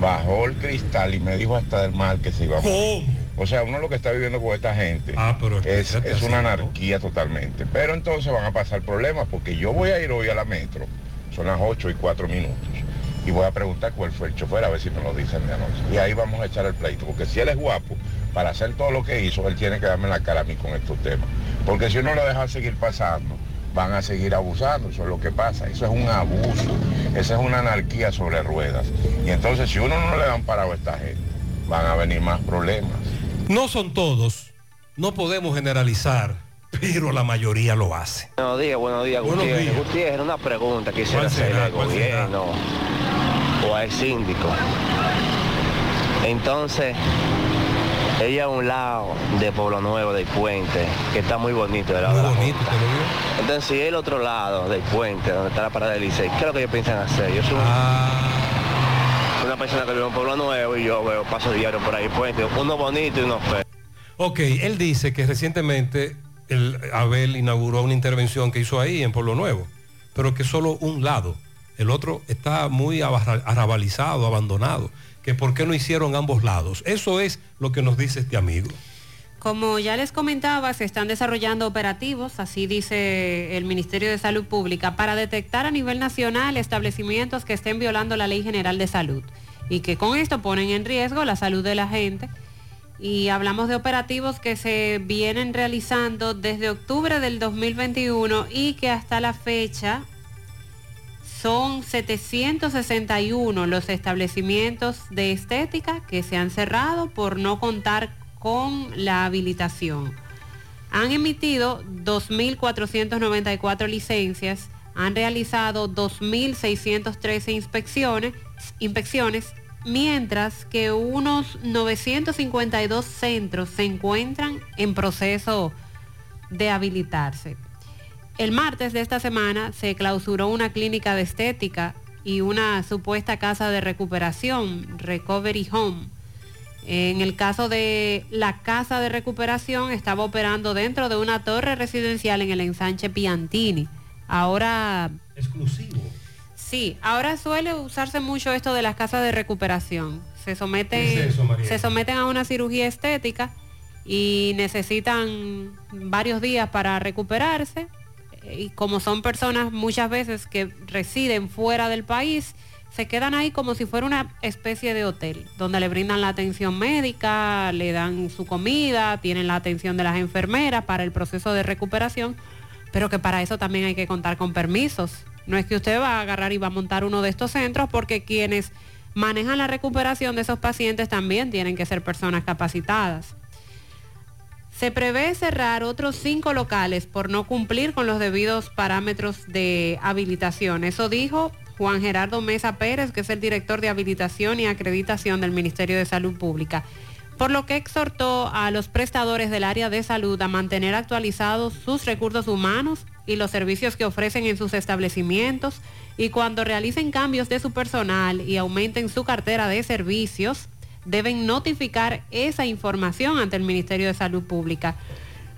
Speaker 54: bajó el cristal y me dijo hasta del mal que se iba a morir. O sea, uno lo que está viviendo con esta gente es, es una anarquía totalmente. Pero entonces van a pasar problemas porque yo voy a ir hoy a la metro, son las 8 y 4 minutos, y voy a preguntar cuál fue el chofer, a ver si me lo dicen de anoche. Y ahí vamos a echar el pleito, porque si él es guapo, para hacer todo lo que hizo, él tiene que darme la cara a mí con estos temas. Porque si uno lo deja seguir pasando, van a seguir abusando, eso es lo que pasa, eso es un abuso, esa es una anarquía sobre ruedas. Y entonces si uno no le dan parado a esta gente, van a venir más problemas.
Speaker 7: No son todos, no podemos generalizar, pero la mayoría lo hace.
Speaker 33: Buenos días, buenos días,
Speaker 7: Buenos
Speaker 33: Gutiérrez.
Speaker 7: días.
Speaker 33: Gutiérrez, una pregunta que quisiera hacerle al gobierno o al síndico. Entonces,
Speaker 55: Ella a un lado de Pueblo Nuevo, del puente, que está muy bonito. De la
Speaker 7: bonito,
Speaker 55: Junta. Entonces, si el otro lado del puente, donde está la parada del Licey, ¿qué es lo que ellos piensan hacer? Yo soy un- una persona que vive en Pueblo Nuevo y yo veo paso diario por ahí, puente, uno bonito y uno feo.
Speaker 7: Ok, él dice que recientemente el Abel inauguró una intervención que hizo ahí en Pueblo Nuevo, pero que solo un lado, el otro está muy arrabalizado, abandonado, que por qué no hicieron ambos lados. Eso es lo que nos dice este amigo.
Speaker 8: Como ya les comentaba, se están desarrollando operativos, así dice el Ministerio de Salud Pública, para detectar a nivel nacional establecimientos que estén violando la Ley General de Salud y que con esto ponen en riesgo la salud de la gente. Y hablamos de operativos que se vienen realizando desde octubre del 2021 y que hasta la fecha son 761 los establecimientos de estética que se han cerrado por no contar con la habilitación. Han emitido 2.494 licencias, han realizado 2.613 inspecciones, inspecciones, mientras que unos 952 centros se encuentran en proceso de habilitarse. El martes de esta semana se clausuró una clínica de estética y una supuesta casa de recuperación, Recovery Home. En el caso de la casa de recuperación estaba operando dentro de una torre residencial en el ensanche Piantini. Ahora...
Speaker 7: Exclusivo.
Speaker 8: Sí, ahora suele usarse mucho esto de las casas de recuperación. Se someten, se someten a una cirugía estética y necesitan varios días para recuperarse. Y como son personas muchas veces que residen fuera del país, se quedan ahí como si fuera una especie de hotel, donde le brindan la atención médica, le dan su comida, tienen la atención de las enfermeras para el proceso de recuperación, pero que para eso también hay que contar con permisos. No es que usted va a agarrar y va a montar uno de estos centros porque quienes manejan la recuperación de esos pacientes también tienen que ser personas capacitadas. Se prevé cerrar otros cinco locales por no cumplir con los debidos parámetros de habilitación. Eso dijo Juan Gerardo Mesa Pérez, que es el director de habilitación y acreditación del Ministerio de Salud Pública, por lo que exhortó a los prestadores del área de salud a mantener actualizados sus recursos humanos y los servicios que ofrecen en sus establecimientos y cuando realicen cambios de su personal y aumenten su cartera de servicios, deben notificar esa información ante el Ministerio de Salud Pública.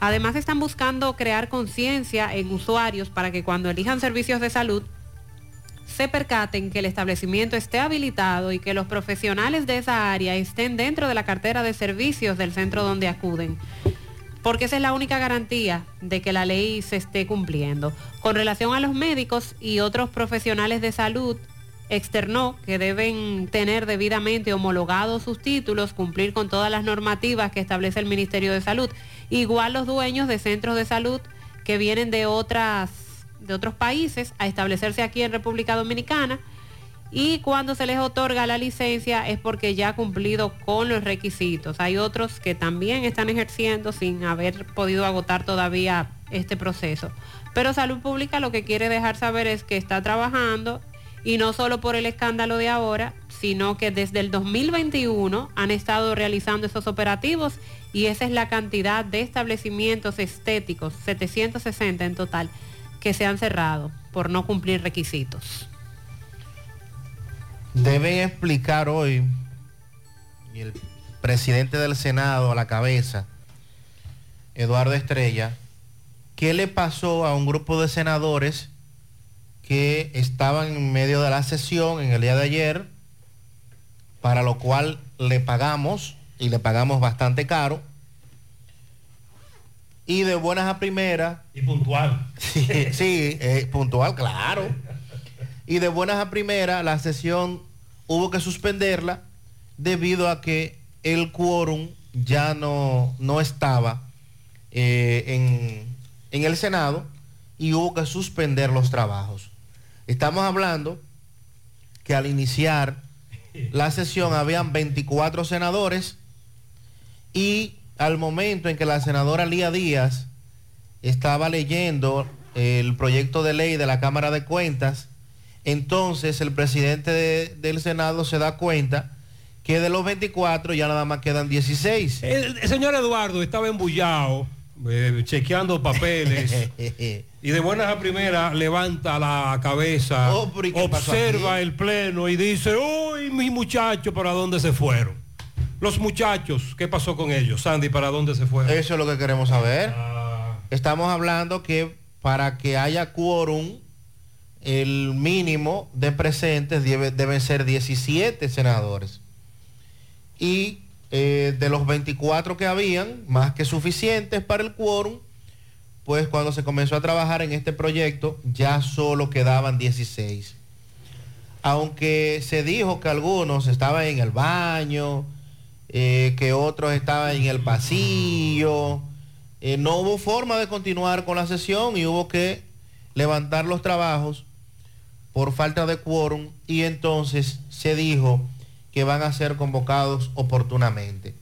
Speaker 8: Además están buscando crear conciencia en usuarios para que cuando elijan servicios de salud se percaten que el establecimiento esté habilitado y que los profesionales de esa área estén dentro de la cartera de servicios del centro donde acuden. Porque esa es la única garantía de que la ley se esté cumpliendo. Con relación a los médicos y otros profesionales de salud, externó que deben tener debidamente homologados sus títulos, cumplir con todas las normativas que establece el Ministerio de Salud. Igual los dueños de centros de salud que vienen de otras de otros países a establecerse aquí en República Dominicana y cuando se les otorga la licencia es porque ya ha cumplido con los requisitos. Hay otros que también están ejerciendo sin haber podido agotar todavía este proceso. Pero Salud Pública lo que quiere dejar saber es que está trabajando y no solo por el escándalo de ahora, sino que desde el 2021 han estado realizando esos operativos y esa es la cantidad de establecimientos estéticos, 760 en total, que se han cerrado por no cumplir requisitos.
Speaker 19: Deben explicar hoy, el presidente del Senado a la cabeza, Eduardo Estrella, qué le pasó a un grupo de senadores que estaban en medio de la sesión en el día de ayer, para lo cual le pagamos, y le pagamos bastante caro, y de buenas a primeras.
Speaker 7: Y puntual.
Speaker 19: Sí, sí, eh, puntual, claro. Y de buenas a primeras, la sesión hubo que suspenderla debido a que el quórum ya no, no estaba eh, en, en el Senado y hubo que suspender los trabajos. Estamos hablando que al iniciar la sesión habían 24 senadores y al momento en que la senadora Lía Díaz estaba leyendo el proyecto de ley de la Cámara de Cuentas, entonces el presidente de- del Senado se da cuenta que de los 24 ya nada más quedan 16.
Speaker 7: El, el señor Eduardo estaba embullado, eh, chequeando papeles. y de buenas a primeras levanta la cabeza,
Speaker 19: Oh, pero ¿y qué pasó
Speaker 7: observa el pleno y dice, uy, mis muchachos, ¿para dónde se fueron? Los muchachos, ¿qué pasó con ellos? Sandy, ¿para dónde se fueron?
Speaker 19: Eso es lo que queremos saber.
Speaker 7: Ah.
Speaker 19: Estamos hablando que para que haya quórum, el mínimo de presentes debe- deben ser 17 senadores. Y eh, de los 24 que habían, más que suficientes para el quórum, pues cuando se comenzó a trabajar en este proyecto, ya solo quedaban 16. Aunque se dijo que algunos estaban en el baño, eh, que otros estaban en el pasillo, eh, no hubo forma de continuar con la sesión y hubo que levantar los trabajos por falta de quórum y entonces se dijo que van a ser convocados oportunamente.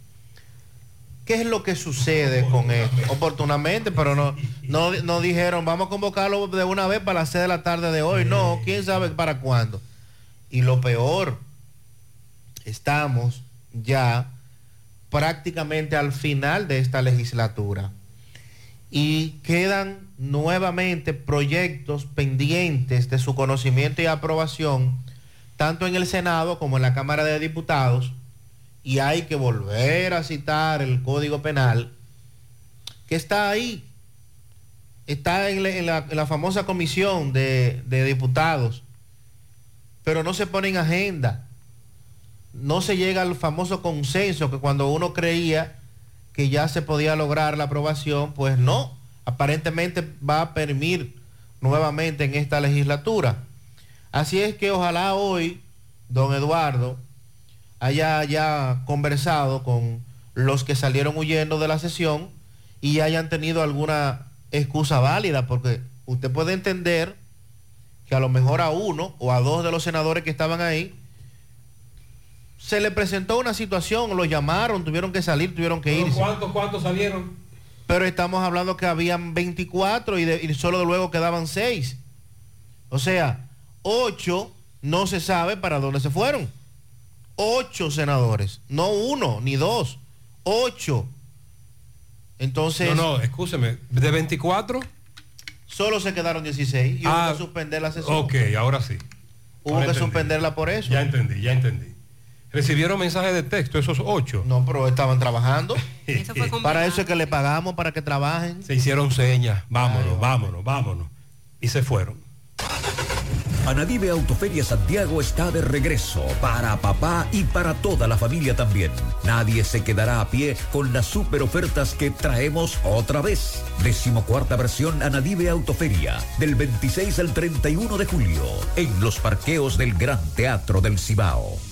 Speaker 19: ¿Qué es lo que sucede con esto? Oportunamente, pero no, no, no dijeron, vamos a convocarlo de una vez para las 6 de la tarde de hoy. No, quién sabe para cuándo. Y lo peor, estamos ya prácticamente al final de esta legislatura. Y quedan nuevamente proyectos pendientes de su conocimiento y aprobación, tanto en el Senado como en la Cámara de Diputados, y hay que volver a citar el Código Penal, que está ahí, está en la, famosa comisión de diputados, pero no se pone en agenda, no se llega al famoso consenso que cuando uno creía que ya se podía lograr la aprobación, pues no, aparentemente va a permitir nuevamente en esta legislatura. Así es que ojalá hoy, don Eduardo, haya ya conversado con los que salieron huyendo de la sesión y hayan tenido alguna excusa válida, porque usted puede entender que a lo mejor a uno o a dos de los senadores que estaban ahí se le presentó una situación, lo llamaron, tuvieron que salir, tuvieron que irse.
Speaker 7: ¿Cuántos, cuántos salieron?
Speaker 19: Pero estamos hablando que habían 24 y, de- y solo luego quedaban 6. O sea, 8 no se sabe para dónde se fueron. 8 senadores, no uno ni dos, 8. Entonces,
Speaker 7: No, no, escúcheme, de 24.
Speaker 19: solo se quedaron 16 y
Speaker 7: Ah,
Speaker 19: hubo que suspender la sesión.
Speaker 7: Ok, ahora sí.
Speaker 19: Hubo
Speaker 7: Ahora
Speaker 19: que suspenderla por eso.
Speaker 7: Ya entendí, ya entendí. ¿Recibieron mensajes de texto esos ocho?
Speaker 19: No, pero estaban trabajando.
Speaker 8: Eso fue
Speaker 19: Para eso es que le pagamos, para que trabajen.
Speaker 7: Se hicieron señas, vámonos, vámonos, vámonos. Y se fueron.
Speaker 56: Anadive Autoferia Santiago está de regreso para papá y para toda la familia también. Nadie se quedará a pie con las super ofertas que traemos otra vez. Decimocuarta versión Anadive Autoferia del 26 al 31 de julio en los parqueos del Gran Teatro del Cibao.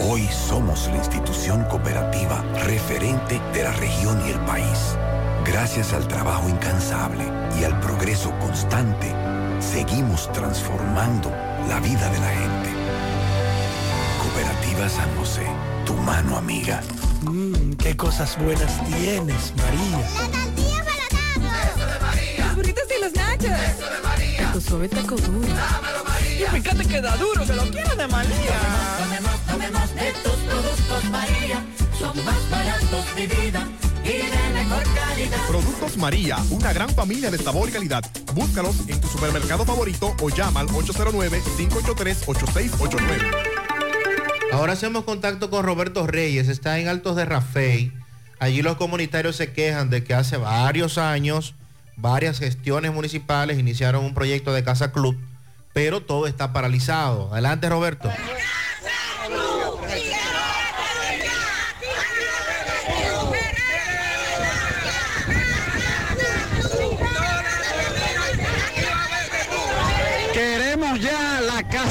Speaker 37: hoy somos la institución cooperativa referente de la región y el país. Gracias al trabajo incansable y al progreso constante, seguimos transformando la vida de la gente. Cooperativa San José, tu mano amiga.
Speaker 57: Mmm, qué cosas buenas tienes, María.
Speaker 10: La tortilla para
Speaker 57: Eso de María.
Speaker 10: Los burritos y los nachos.
Speaker 57: Eso de María.
Speaker 10: Tu suave taco duro.
Speaker 57: Dámelo, María.
Speaker 10: Y fíjate que da duro, que lo quiero de María.
Speaker 57: Tomemos de tus productos, María. Son más baratos de vida y de mejor calidad.
Speaker 58: Productos María, una gran familia de sabor y calidad. Búscalos en tu supermercado favorito o llama al 809-583-8689.
Speaker 19: Ahora hacemos contacto con Roberto Reyes, está en Altos de Rafey. Allí los comunitarios se quejan de que hace varios años varias gestiones municipales iniciaron un proyecto de Casa Club, pero todo está paralizado. Adelante Roberto.
Speaker 21: Queremos ya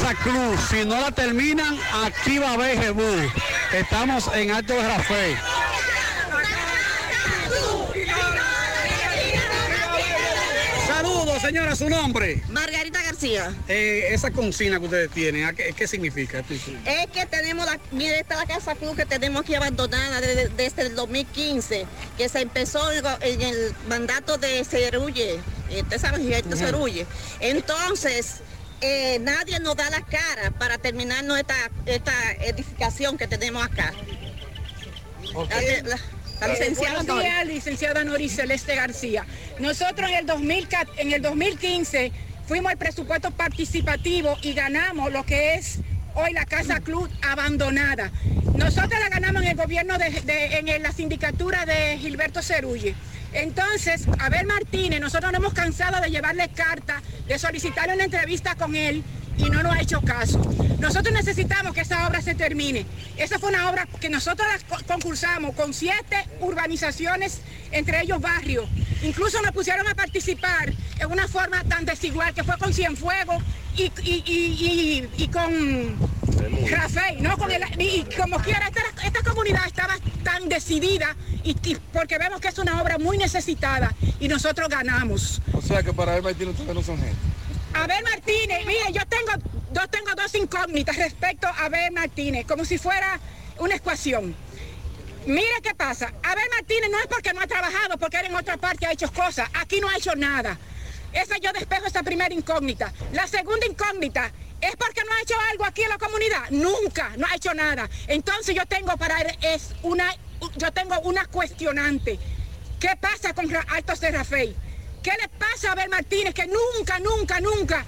Speaker 21: la Casa Cruz. Si no la terminan, aquí va a haber Jebú. Estamos en Alto de Rafael. Saludos, señora, su nombre.
Speaker 59: Margarita García.
Speaker 21: Eh, esa consigna que ustedes tienen, ¿a ¿qué, qué significa?
Speaker 59: Es que tenemos la, mire, esta es la casa club que tenemos aquí abandonada desde, desde el 2015, que se empezó en, el mandato de Cerulle, eh, usted sabe, Gilberto. Cerulle. Entonces, eh, nadie nos da la cara para terminarnos esta, esta edificación que tenemos acá. La- la- la licenciada
Speaker 60: Buenos días, licenciada Nori Celeste García. Nosotros en el, 2000 en el 2015 fuimos al presupuesto participativo y ganamos lo que es hoy la Casa Club abandonada. Nosotros la ganamos en el gobierno de, de- en la sindicatura de Gilberto Cerulle. Entonces, Abel Martínez, nosotros nos hemos cansado de llevarle carta, de solicitarle una entrevista con él y no nos ha hecho caso. Nosotros necesitamos que esa obra se termine. Esa fue una obra que nosotros concursamos con siete urbanizaciones, entre ellos barrios. Incluso nos pusieron a participar en una forma tan desigual que fue con Cienfuegos y, y, y- y- y con Rafael, ¿no? Con el- y como quiera, esta, esta comunidad estaba tan decidida y, y porque vemos que es una obra muy necesitada y nosotros ganamos.
Speaker 61: O sea que para él Martín ustedes no son gente.
Speaker 60: Abel Martínez, mire, yo tengo, tengo dos incógnitas respecto a Abel Martínez, como si fuera una ecuación. Mire qué pasa, Abel Martínez no es porque no ha trabajado, porque él en otra parte ha hecho cosas, aquí no ha hecho nada. Esa yo despejo esa primera incógnita. La segunda incógnita es porque no ha hecho algo aquí en la comunidad. Nunca, no ha hecho nada. Entonces yo tengo para él es una, yo tengo una cuestionante. ¿Qué pasa con de Rafael? ¿Qué le pasa a Abel Martínez que nunca, nunca, nunca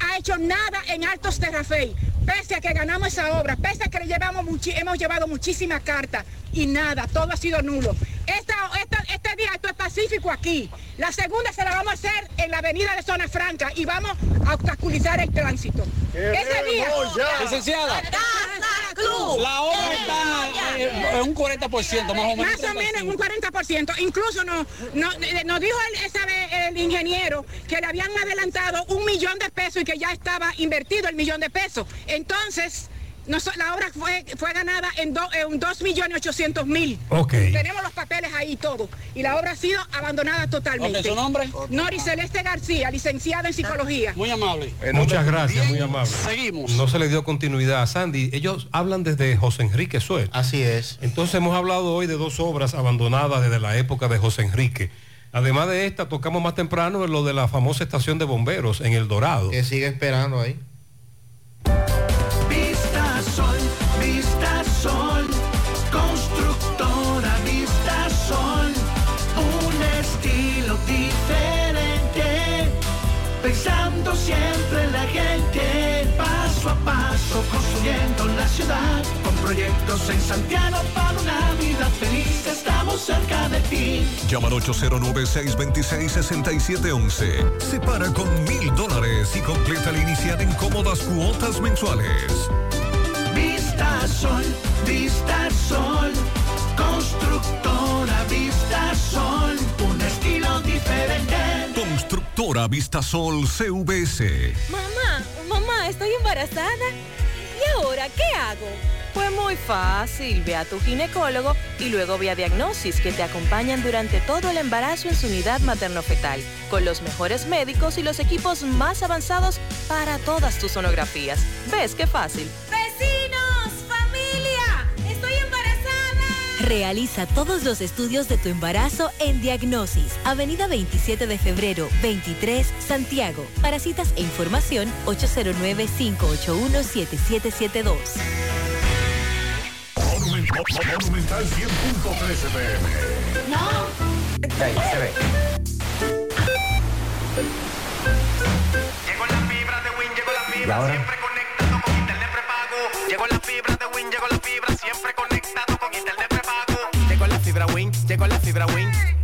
Speaker 60: ha hecho nada en Altos de Rafael? Pese a que ganamos esa obra, pese a que le llevamos muchi- hemos llevado muchísimas cartas y nada, todo ha sido nulo. Esta, esta- este día esto es pacífico aquí. La segunda se la vamos a hacer en la avenida de Zona Franca y vamos a obstaculizar el tránsito. Ese día.
Speaker 21: Licenciada.
Speaker 59: Club.
Speaker 21: La obra está eh, en un 40% más o menos.
Speaker 60: Más o menos en un 40%. Incluso nos, nos, eh, nos dijo el, esa vez el ingeniero que le habían adelantado un millón de pesos y que ya estaba invertido el millón de pesos. Entonces, la obra fue, fue ganada en, do- en 2 millones 800 mil.
Speaker 7: Ok.
Speaker 60: Tenemos los papeles ahí y todo. Y la obra ha sido abandonada totalmente.
Speaker 45: Ok, ¿su nombre?
Speaker 60: Nori Celeste García, licenciada en psicología.
Speaker 45: Muy amable.
Speaker 7: Muchas gracias, muy amable.
Speaker 45: Seguimos.
Speaker 7: No se le dio continuidad. Sandy, ellos hablan desde José Enrique Suet.
Speaker 19: Así es.
Speaker 7: Entonces hemos hablado hoy de dos obras abandonadas desde la época de José Enrique. Además de esta, tocamos más temprano en lo de la famosa estación de bomberos en El Dorado.
Speaker 19: Que sigue esperando ahí.
Speaker 16: Vista Sol, Vista Sol, constructora Vista Sol, un estilo diferente, pensando siempre en la gente, paso a paso construyendo la ciudad, con proyectos en Santiago estamos cerca de ti.
Speaker 62: Llama al 809-626-6711. Separa con mil dólares y completa la inicial en cómodas cuotas mensuales.
Speaker 16: Vista Sol, Vista Sol, constructora Vista Sol, un estilo diferente.
Speaker 62: Constructora Vistasol CVS.
Speaker 63: Mamá, mamá, estoy embarazada. ¿Y ahora qué hago?
Speaker 64: Muy fácil, ve a tu ginecólogo y luego ve a Diagnosis que te acompañan durante todo el embarazo en su unidad materno-fetal, con los mejores médicos y los equipos más avanzados para todas tus sonografías. ¿Ves qué fácil?
Speaker 63: ¡Vecinos! ¡Familia! ¡Estoy embarazada!
Speaker 10: Realiza todos los estudios de tu embarazo en Diagnosis, Avenida 27 de febrero, 23, Santiago. Para citas e información, 809-581-7772.
Speaker 62: Monumental 100.13 pm.
Speaker 16: Ahí se ve.
Speaker 65: Llegó la fibra de Win, llegó la
Speaker 16: ¿Y
Speaker 65: fibra, siempre conectado con internet prepago. Llegó la fibra de Win, llegó la fibra, siempre conectado con internet prepago. Llegó la fibra Win, llegó la fibra Win.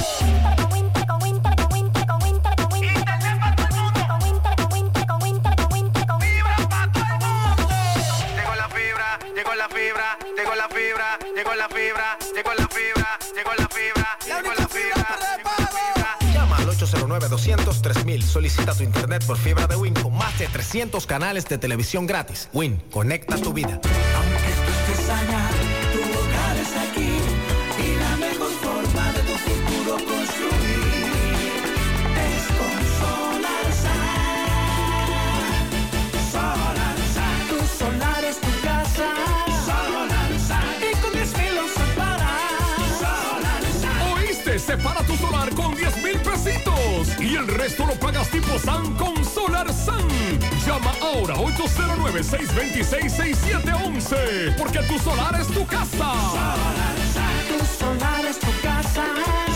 Speaker 65: 809-200-3000. Solicita tu internet por fibra de Win con más de 300 canales de televisión gratis. Win, conecta tu vida.
Speaker 16: estés allá,
Speaker 62: el resto lo pagas tipo SAN con Solar SAN. Llama ahora 809-626-6711 porque tu solar es tu casa.
Speaker 16: Tu solar es tu casa.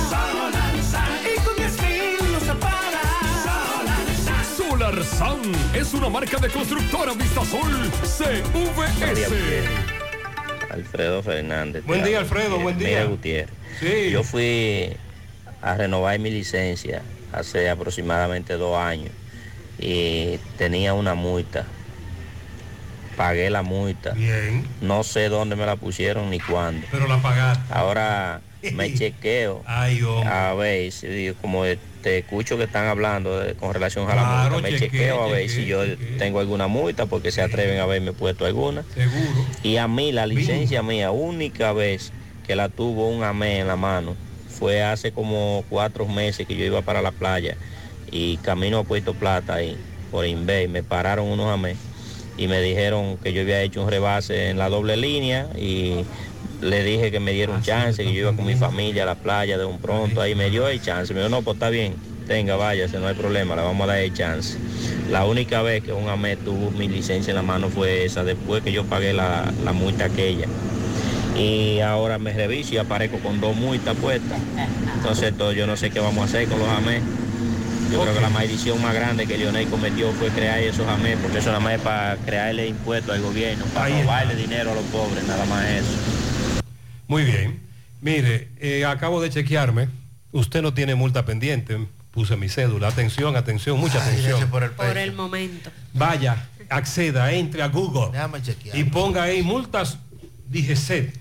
Speaker 16: Solarsan, y con 10 mil lo separas. Solarsan.
Speaker 62: Solar SAN es una marca de constructora Vistasol CVS.
Speaker 66: Alfredo Fernández.
Speaker 7: Buen día. Alfredo, buen día.
Speaker 66: mira, Gutiérrez.
Speaker 7: Sí.
Speaker 66: Yo fui a renovar mi licencia hace aproximadamente dos años y tenía una multa. Pagué la multa.
Speaker 7: Bien.
Speaker 66: No sé dónde me la pusieron ni cuándo.
Speaker 7: Pero la pagaste.
Speaker 66: Ahora me chequeo.
Speaker 7: Ay.
Speaker 66: A ver, si, como te escucho que están hablando de- con relación a la multa, me chequeo a ver si yo tengo alguna multa porque se atreven a haberme puesto alguna.
Speaker 7: Seguro.
Speaker 66: Y a mí, la licencia mía, única vez que la tuvo un amé en la mano, fue hace como cuatro meses que yo iba para la playa y camino a Puerto Plata ahí, por Inbey, me pararon unos amés y me dijeron que yo había hecho un rebase en la doble línea y le dije que me diera un chance, que yo iba con mi familia a la playa de un pronto, ahí me dio el chance, me dijo, no, pues está bien, tenga, váyase, no hay problema, le vamos a dar el chance. La única vez que un AME tuvo mi licencia en la mano fue esa, después que yo pagué la, la multa aquella. Y ahora me reviso y aparezco con dos multas puestas. Entonces todo, yo no sé qué vamos a hacer con los AME. Yo creo que la maldición más grande que Lionel cometió fue crear esos AME, porque eso nada más es para crearle impuestos al gobierno, para
Speaker 7: Ahí está.
Speaker 66: robarle dinero a los pobres, nada más eso.
Speaker 7: Muy bien. Mire, eh, acabo de chequearme. Usted no tiene multa pendiente. Puse mi cédula. Atención, atención, mucha atención.
Speaker 19: por el
Speaker 8: Por el momento.
Speaker 7: Vaya, acceda, entre a Google y ponga ahí multas DGC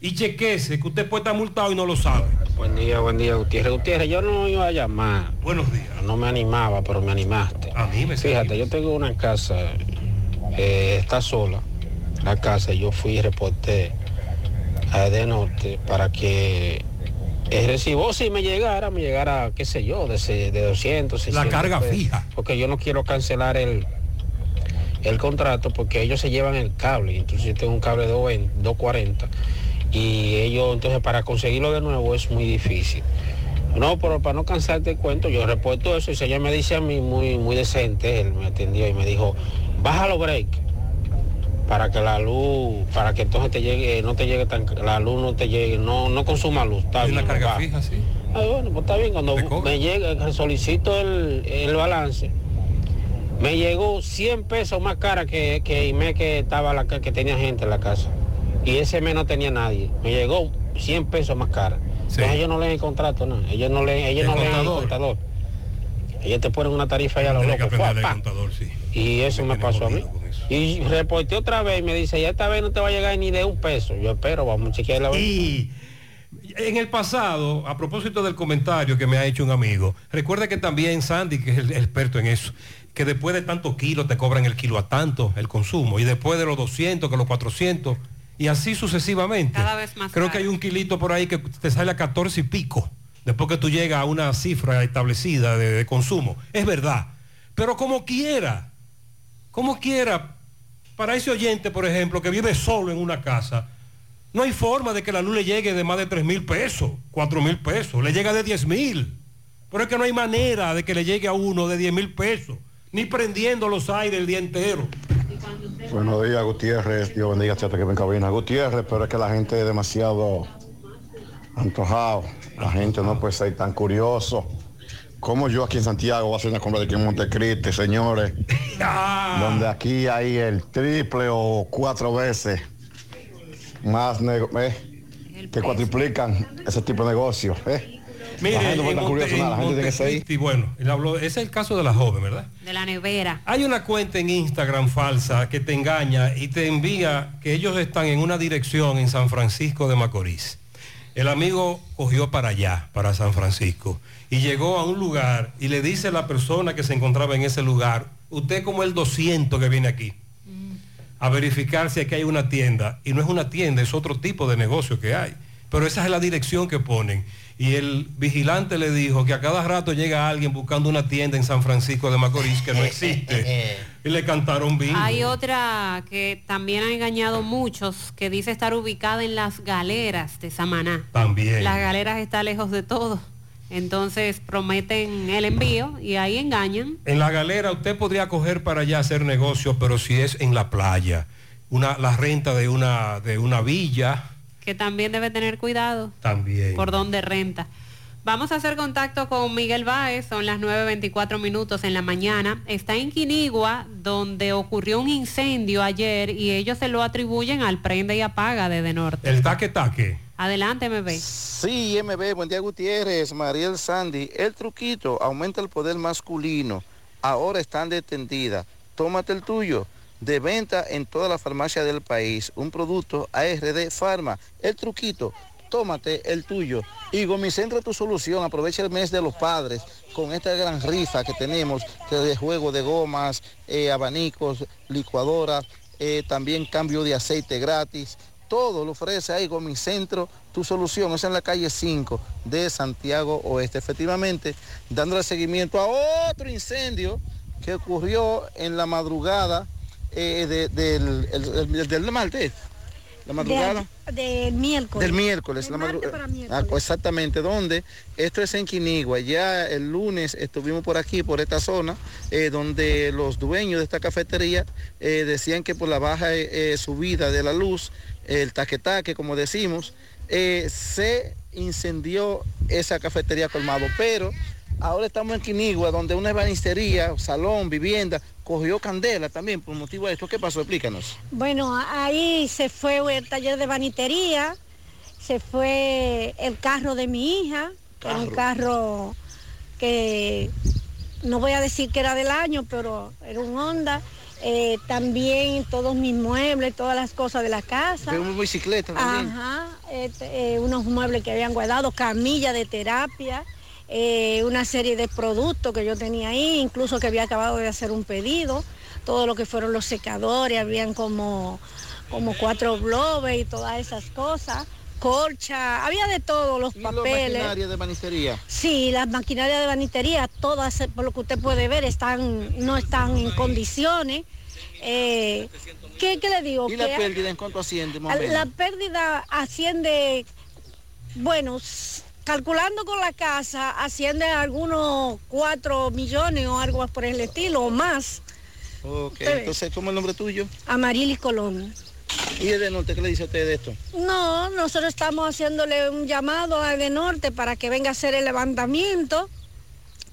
Speaker 7: y chequese que usted puede estar multado y no lo sabe.
Speaker 67: Buen día, buen día, Gutiérrez. Gutiérrez, yo no iba a llamar.
Speaker 7: Buenos días.
Speaker 67: No me animaba, pero me animaste.
Speaker 7: A mí me
Speaker 67: Fíjate, yo tengo una casa, eh, está sola, la casa, yo fui y reporté a de Norte para que el recibo si me llegara, me llegara, qué sé yo, de, de 200, 600
Speaker 7: carga
Speaker 67: pesos.
Speaker 7: fija.
Speaker 67: Porque yo no quiero cancelar el, el contrato porque ellos se llevan el cable. Entonces yo tengo un cable de 220, 240 y ellos, entonces para conseguirlo de nuevo es muy difícil. No, pero para no cansarte el cuento, yo reporto eso y el señor me dice a mí muy, muy decente, él me atendió y me dijo, baja los break para que la luz, para que entonces te llegue, no te llegue tan, la luz no te llegue, no, no consuma luz. Está bien,
Speaker 7: carga
Speaker 67: baja.
Speaker 7: fija, sí.
Speaker 67: Ah, bueno, pues está bien, cuando me llega, solicito el, el balance, me llegó 100 pesos más cara que, que que estaba la, que tenía gente en la casa. Y ese mes no tenía nadie. Me llegó 100 pesos más cara. Entonces ellos no leen el contrato, no. Ellos no leen, ellos
Speaker 7: El
Speaker 67: no leen el
Speaker 7: contador.
Speaker 67: contador. Ellos te ponen una tarifa allá a los locos.
Speaker 7: contador, sí.
Speaker 67: Y eso me pasó a mí. Y reporté otra vez y me dice, ya esta vez no te va a llegar ni de un peso. Yo espero, vamos a chequear la
Speaker 7: Y en el pasado, a propósito del comentario que me ha hecho un amigo, recuerda que también Sandy, que es el experto en eso, que después de tantos kilos te cobran el kilo a tanto el consumo, y después de los 200, que los 400, y así sucesivamente.
Speaker 8: Cada vez más
Speaker 7: Creo que hay un kilito por ahí que te sale a 14 y pico, después que tú llegas a una cifra establecida de, de consumo. Es verdad. Pero como quiera, como quiera, para ese oyente, por ejemplo, que vive solo en una casa, no hay forma de que la luz le llegue de más de 3 mil pesos, 4 mil pesos, le llega de 10 mil. Pero es que no hay manera de que le llegue a uno de 10 mil pesos, ni prendiendo los aires el día entero.
Speaker 68: Buenos días, Gutiérrez. Dios bendiga a usted que ven en cabina. Gutiérrez, pero es que la gente es demasiado antojado. La gente no puede ser tan curioso. Como yo aquí en Santiago voy a hacer una compra de aquí en Montecristi, señores? Donde aquí hay el triple o cuatro veces más eh, que cuatriplican ese tipo de negocio. Eh.
Speaker 7: Mire, en.
Speaker 68: La gente tiene que ser.
Speaker 7: Montecristi, bueno, él habló, ese es el caso de la joven, ¿verdad?
Speaker 8: De la nevera.
Speaker 7: Hay una cuenta en Instagram falsa que te engaña y te envía que ellos están en una dirección en San Francisco de Macorís. El amigo cogió para allá, para San Francisco, y llegó a un lugar y le dice a la persona que se encontraba en ese lugar, usted como el 200 que viene aquí, a verificar si aquí hay una tienda. Y no es una tienda, es otro tipo de negocio que hay. Pero esa es la dirección que ponen. Y el vigilante le dijo que a cada rato llega alguien buscando una tienda en San Francisco de Macorís que no existe. y le cantaron bingo.
Speaker 8: Hay otra que también ha engañado muchos, que dice estar ubicada en las galeras de Samaná.
Speaker 7: También.
Speaker 8: Las galeras está lejos de todo. Entonces prometen el envío y ahí engañan.
Speaker 7: En la galera usted podría coger para allá hacer negocio, pero si es en la playa, una, la renta de una, de una villa,
Speaker 8: que también debe tener cuidado
Speaker 7: también.
Speaker 8: por donde renta. Vamos a hacer contacto con Miguel Báez, son las 9.24 minutos en la mañana. Está en Quinigua, donde ocurrió un incendio ayer y ellos se lo atribuyen al prende y apaga de De Norte.
Speaker 7: el taque taque.
Speaker 8: Adelante, MB.
Speaker 37: Sí, MB, buen día Gutiérrez, Mariel Sandy. El truquito aumenta el poder masculino. Ahora están de tendida. Tómate el tuyo. De venta en toda la farmacia del país. Un producto ARD Pharma. El truquito. Tómate el tuyo. Y Gomicentra tu solución. Aprovecha el mes de los padres con esta gran rifa que tenemos de juego de gomas, eh, abanicos, licuadoras, eh, también cambio de aceite gratis. Todo lo ofrece ahí Gomicentro, tu solución. Es en la calle 5 de Santiago Oeste. Efectivamente, dándole seguimiento a otro incendio que ocurrió en la madrugada eh, de- del, el- el- del martes. La madrugada.
Speaker 69: Del miércoles.
Speaker 37: Del miércoles, la
Speaker 69: martes
Speaker 37: madru-
Speaker 69: para
Speaker 37: Ah, exactamente, ¿dónde? Esto es en Quinigua. Ya el lunes estuvimos por aquí, por esta zona, eh, donde los dueños de esta cafetería eh, decían que por la baja eh, subida de la luz, el taquetaque, como decimos, se incendió esa cafetería colmado. Pero ahora estamos en Quinigua, donde una ebanistería, salón, vivienda, cogió candela también por motivo de esto. ¿Qué pasó? Explícanos.
Speaker 69: Bueno, ahí se fue el taller de banitería, se fue el carro de mi hija, era un carro que no voy a decir que era del año, pero era un Honda, eh, también todos mis muebles, todas las cosas de la casa.
Speaker 37: Una bicicleta también.
Speaker 69: Ajá, este, eh, unos muebles que habían guardado, camilla de terapia, eh, una serie de productos que yo tenía ahí, incluso que había acabado de hacer un pedido, todo lo que fueron los secadores, habían como, como cuatro globes y todas esas cosas, colcha, había de todo, los
Speaker 37: ¿Y la
Speaker 69: papeles.
Speaker 37: maquinaria de banistería?
Speaker 69: Sí, las maquinarias de banitería, todas, por lo que usted puede ver, están, no están en condiciones. Eh, ¿qué, qué le digo?
Speaker 37: ¿Y la pérdida en cuánto asciende, más
Speaker 69: La
Speaker 37: menos?
Speaker 69: pérdida asciende, bueno, calculando con la casa, asciende a algunos 4 millones o algo por el estilo, o más.
Speaker 37: Ok, entonces, ¿cómo es el nombre tuyo?
Speaker 69: Amarilis Colón.
Speaker 37: ¿Y el de norte qué le dice a usted de esto?
Speaker 69: No, nosotros estamos haciéndole un llamado a de Norte para que venga a hacer el levantamiento,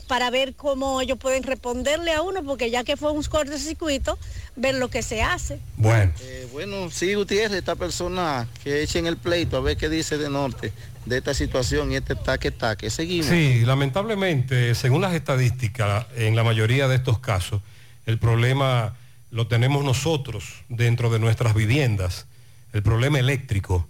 Speaker 69: para ver cómo ellos pueden responderle a uno, porque ya que fue un cortocircuito, ver lo que se hace.
Speaker 7: Bueno.
Speaker 37: Eh, bueno, sí, Gutiérrez, esta persona que echen el pleito a ver qué dice de norte de esta situación y este taque taque. Seguimos.
Speaker 7: Sí, lamentablemente, según las estadísticas, en la mayoría de estos casos, el problema lo tenemos nosotros dentro de nuestras viviendas, el problema eléctrico.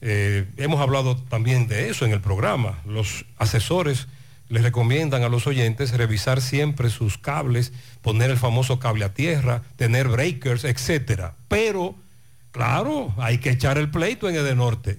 Speaker 7: Eh, hemos hablado también de eso en el programa. Los asesores les recomiendan a los oyentes revisar siempre sus cables, poner el famoso cable a tierra, tener breakers, etcétera. Pero, claro, hay que echar el pleito en Edenorte.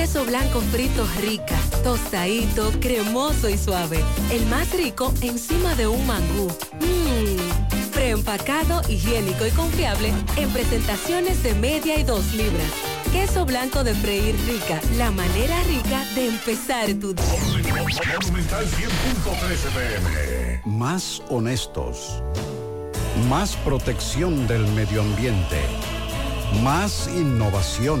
Speaker 10: Queso blanco frito rica, tostadito, cremoso y suave. El más rico encima de un mangú. Mmm, preempacado, higiénico y confiable en presentaciones de media y dos libras. Queso blanco de freír rica, la manera rica de empezar tu día.
Speaker 68: Monumental 100.13 pm. Más honestos. Más protección del medio ambiente. Más innovación.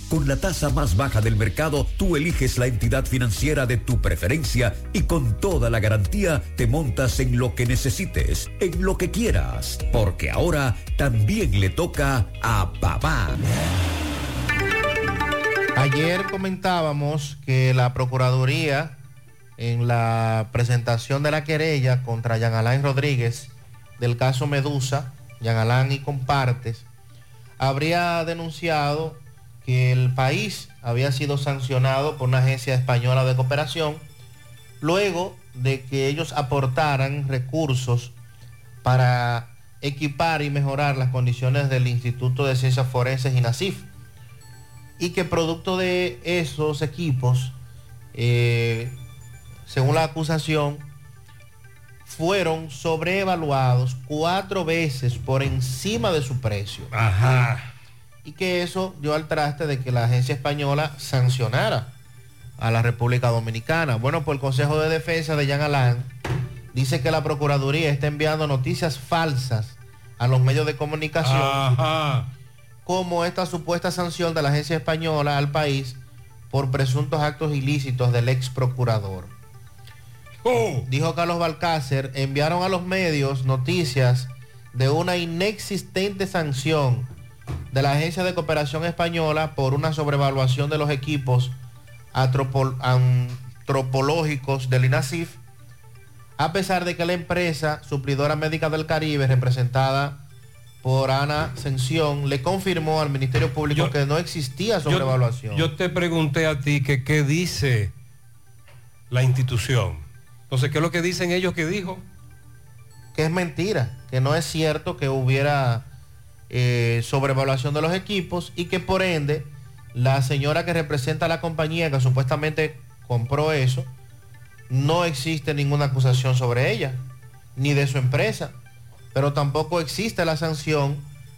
Speaker 70: Con la tasa más baja del mercado, tú eliges la entidad financiera de tu preferencia y con toda la garantía te montas en lo que necesites, en lo que quieras, porque ahora también le toca a papá.
Speaker 19: Ayer comentábamos que la Procuraduría, en la presentación de la querella contra Jean Alain Rodríguez del caso Medusa, Jean Alain y compartes, habría denunciado que el país había sido sancionado por una agencia española de cooperación luego de que ellos aportaran recursos para equipar y mejorar las condiciones del Instituto de Ciencias Forenses y NACIF y que producto de esos equipos, eh, según la acusación, fueron sobreevaluados cuatro veces por encima de su precio.
Speaker 7: Ajá.
Speaker 19: Y que eso dio al traste de que la agencia española sancionara a la República Dominicana. Bueno, pues el Consejo de Defensa de Jean Alain dice que la Procuraduría está enviando noticias falsas a los medios de comunicación
Speaker 7: Ajá.
Speaker 19: como esta supuesta sanción de la agencia española al país por presuntos actos ilícitos del ex procurador. Dijo Carlos Balcácer, enviaron a los medios noticias de una inexistente sanción de la Agencia de Cooperación Española por una sobrevaluación de los equipos antropológicos del INASIF, a pesar de que la empresa suplidora médica del Caribe, representada por Ana Ascensión, le confirmó al Ministerio Público que no existía sobrevaluación.
Speaker 7: Yo te pregunté a ti que qué dice la institución. Entonces, ¿qué es lo que dicen ellos que dijo?
Speaker 19: que es mentira, que no es cierto que hubiera eh, sobrevaluación de los equipos y que por ende la señora que representa a la compañía que supuestamente compró eso, no existe ninguna acusación sobre ella, ni de su empresa, pero tampoco existe la sanción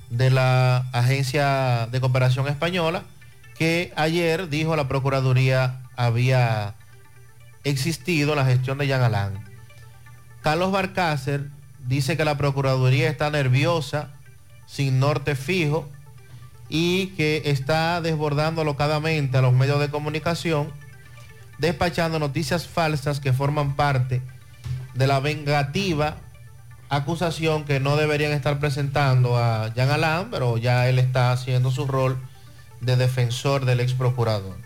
Speaker 19: de la Agencia de Cooperación Española, que ayer dijo la Procuraduría había existido la gestión de Jean. Carlos Barcácer dice que la Procuraduría está nerviosa, sin norte fijo, y que está desbordando alocadamente a los medios de comunicación, despachando noticias falsas que forman parte de la vengativa acusación que no deberían estar presentando a Jean Alain, pero ya él está haciendo su rol de defensor del ex procurador.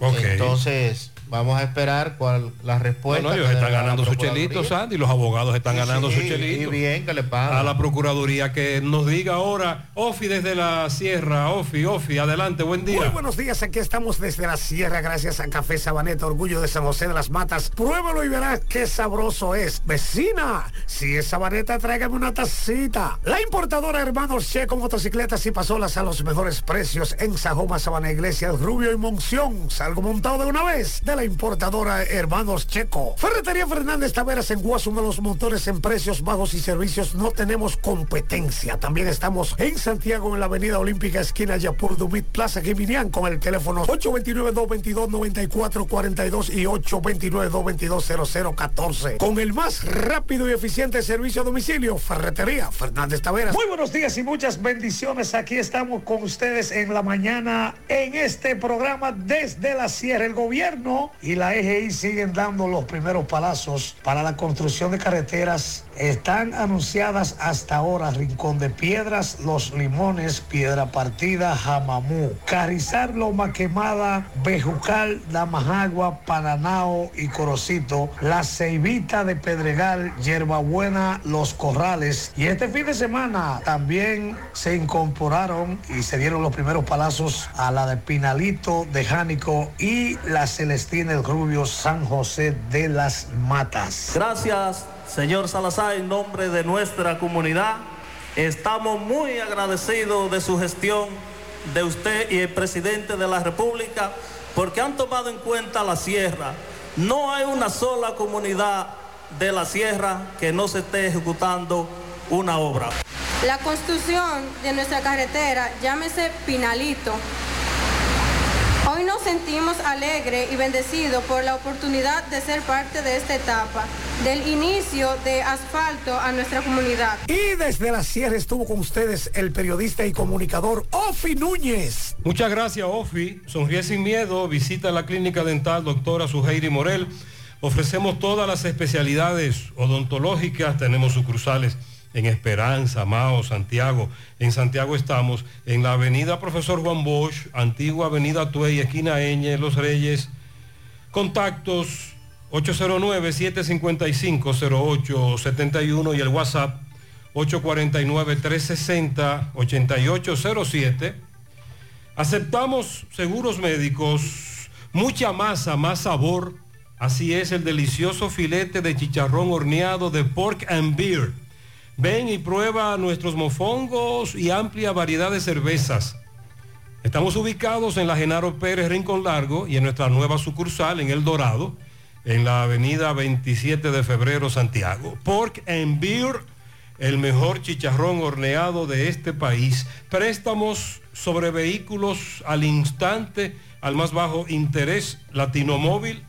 Speaker 19: Entonces, vamos a esperar cuál la respuesta.
Speaker 7: Bueno, ellos
Speaker 19: que
Speaker 7: están ganando sus
Speaker 19: Procuraduría.
Speaker 7: chelitos, Sandy, los abogados están
Speaker 19: Sí,
Speaker 7: ganando
Speaker 19: sí,
Speaker 7: sus chelitos.
Speaker 19: y bien que le pagan.
Speaker 7: A la Procuraduría que nos diga ahora, Ofi desde la Sierra, Ofi, Ofi, adelante, buen día.
Speaker 71: Muy buenos días, aquí estamos desde la sierra, gracias a Café Sabaneta, orgullo de San José de las Matas. Pruébalo y verás qué sabroso es. Vecina, si es Sabaneta, tráigame una tacita. La importadora Hermanos Checo Motocicletas y Pasolas a los mejores precios en Sajoma, Sabana Iglesia, Rubio y Monción. Salgo montado de una vez de la importadora Hermanos Checo. Ferretería Fernández Taveras en Guasuma, los motores en precios bajos y servicios no tenemos competencia. También estamos en Santiago en la Avenida Olímpica, esquina Yapur Dumit Plaza Geminián con el teléfono 829-222-9442 y 829-222-0014. Con el más rápido y eficiente servicio a domicilio, Ferretería Fernández Taveras. Muy buenos días y muchas bendiciones. Aquí estamos con ustedes en la mañana en este programa desde la Sierra. El gobierno y la EGI siguen dando los primeros palazos para la construcción de carreteras. Están anunciadas hasta ahora Rincón de Piedras, Los Limones, Piedra Partida, Jamamú, Carrizar, Loma Quemada, Bejucal, Damajagua, Pananao y Corocito, La Ceibita de Pedregal, Yerbabuena, Los Corrales. Y este fin de semana también se incorporaron y se dieron los primeros palazos a la de Pinalito, de Jánico y la Celestina del Rubio, San José de las Matas.
Speaker 72: Gracias, señor Salazar, en nombre de nuestra comunidad. Estamos muy agradecidos de su gestión, de usted y el presidente de la República, porque han tomado en cuenta la sierra. No hay una sola comunidad de la sierra que no se esté ejecutando una obra.
Speaker 73: La construcción de nuestra carretera, llámese Pinalito. Hoy nos sentimos alegres y bendecidos por la oportunidad de ser parte de esta etapa, del inicio de asfalto a nuestra comunidad.
Speaker 71: Y desde la Sierra estuvo con ustedes el periodista y comunicador Ofi Núñez.
Speaker 7: Muchas gracias, Ofi. Sonríe sin miedo. Visita la clínica dental doctora Suheiri Morel. Ofrecemos todas las especialidades odontológicas. Tenemos sucursales en Esperanza, Mao, Santiago. En Santiago estamos en la avenida Profesor Juan Bosch, antigua avenida Tuey, esquina Eñe, Los Reyes. Contactos 809-755-0871 y el WhatsApp 849-360-8807. Aceptamos seguros médicos, mucha masa, más sabor. Así es el delicioso filete de chicharrón horneado de Pork and Beer. Ven y prueba nuestros mofongos y amplia variedad de cervezas. Estamos ubicados en la Genaro Pérez Rincón Largo y en nuestra nueva sucursal en El Dorado, en la avenida 27 de febrero Santiago. Pork and Beer, el mejor chicharrón horneado de este país. Préstamos sobre vehículos al instante, al más bajo interés, Latino Móvil,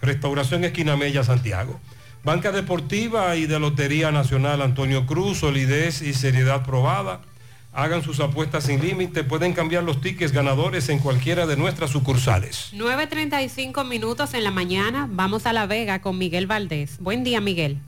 Speaker 7: Restauración Esquina Mella, Santiago. Banca Deportiva y de Lotería Nacional Antonio Cruz, solidez y seriedad probada. Hagan sus apuestas sin límite, pueden cambiar los tickets ganadores en cualquiera de nuestras sucursales.
Speaker 8: 9.35 minutos en la mañana, vamos a La Vega con Miguel Valdés. Buen día, Miguel.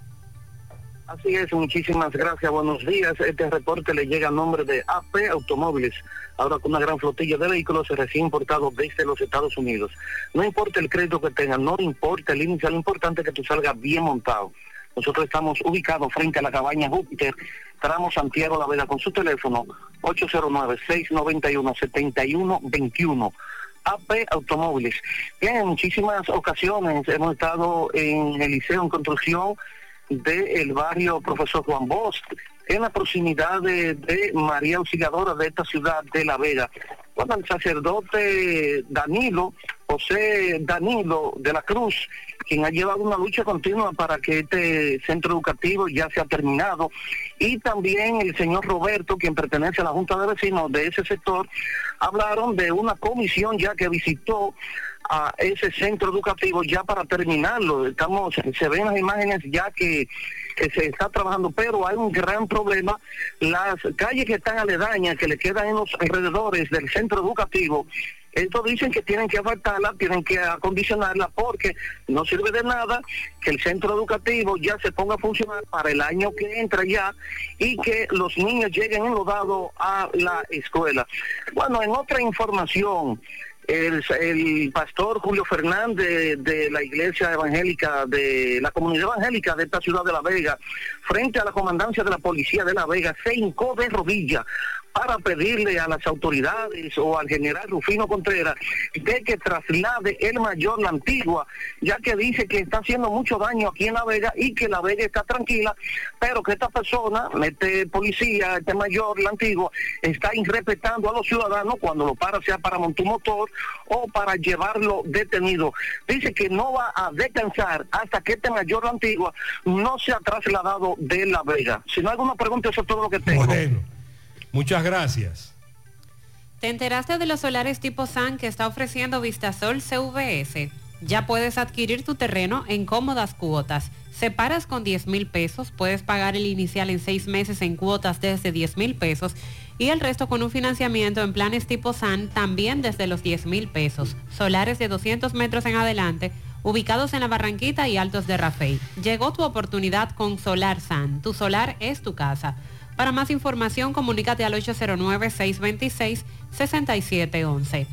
Speaker 74: Así es, muchísimas gracias, buenos días. Este reporte le llega a nombre de AP Automóviles, ahora con una gran flotilla de vehículos recién importados desde los Estados Unidos. No importa el crédito que tengan, no importa el índice, lo importante es que tú salgas bien montado. Nosotros estamos ubicados frente a la cabaña Júpiter, tramo Santiago La Vega, con su teléfono 809-691-7121. AP Automóviles. Bien, en muchísimas ocasiones hemos estado en el liceo en construcción del barrio Profesor Juan Bosch, en la proximidad de, de María Auxiliadora de esta ciudad de La Vega. Bueno, el sacerdote Danilo, José Danilo de la Cruz, quien ha llevado una lucha continua para que este centro educativo ya sea terminado, y también el señor Roberto, quien pertenece a la Junta de Vecinos de ese sector, hablaron de una comisión ya que visitó a ese centro educativo ya para terminarlo. Estamos, se ven las imágenes ya que, que se está trabajando, pero hay un gran problema. Las calles que están aledañas, que le quedan en los alrededores del centro educativo, estos dicen que tienen que apartarla, tienen que acondicionarla porque no sirve de nada que el centro educativo ya se ponga a funcionar para el año que entra ya y que los niños lleguen enlodados a la escuela. Bueno, en otra información, el, el pastor Julio Fernández de la iglesia evangélica, de la comunidad evangélica de esta ciudad de La Vega, frente a la comandancia de la policía de La Vega, se hincó de rodillas para pedirle a las autoridades o al general Rufino Contreras de que traslade el mayor la antigua, ya que dice que está haciendo mucho daño aquí en La Vega y que La Vega está tranquila, pero que esta persona, este policía, este mayor la antigua, está irrespetando a los ciudadanos cuando lo para sea para montar un motor o para llevarlo detenido. Dice que no va a descansar hasta que este mayor la antigua no se ha trasladado de La Vega. Si no hay alguna pregunta, eso es todo lo que tengo.
Speaker 7: Bueno, muchas gracias.
Speaker 8: ¿Te enteraste de los solares tipo SAN que está ofreciendo Vistasol CVS? Ya puedes adquirir tu terreno en cómodas cuotas. Separas con 10 mil pesos, puedes pagar el inicial en seis meses en cuotas desde 10 mil pesos y el resto con un financiamiento en planes tipo SAN también desde los 10 mil pesos. Solares de 200 metros en adelante, ubicados en la Barranquita y Altos de Rafey. Llegó tu oportunidad con Solar SAN. Tu solar es tu casa. Para más información, comunícate al 809-626-6711.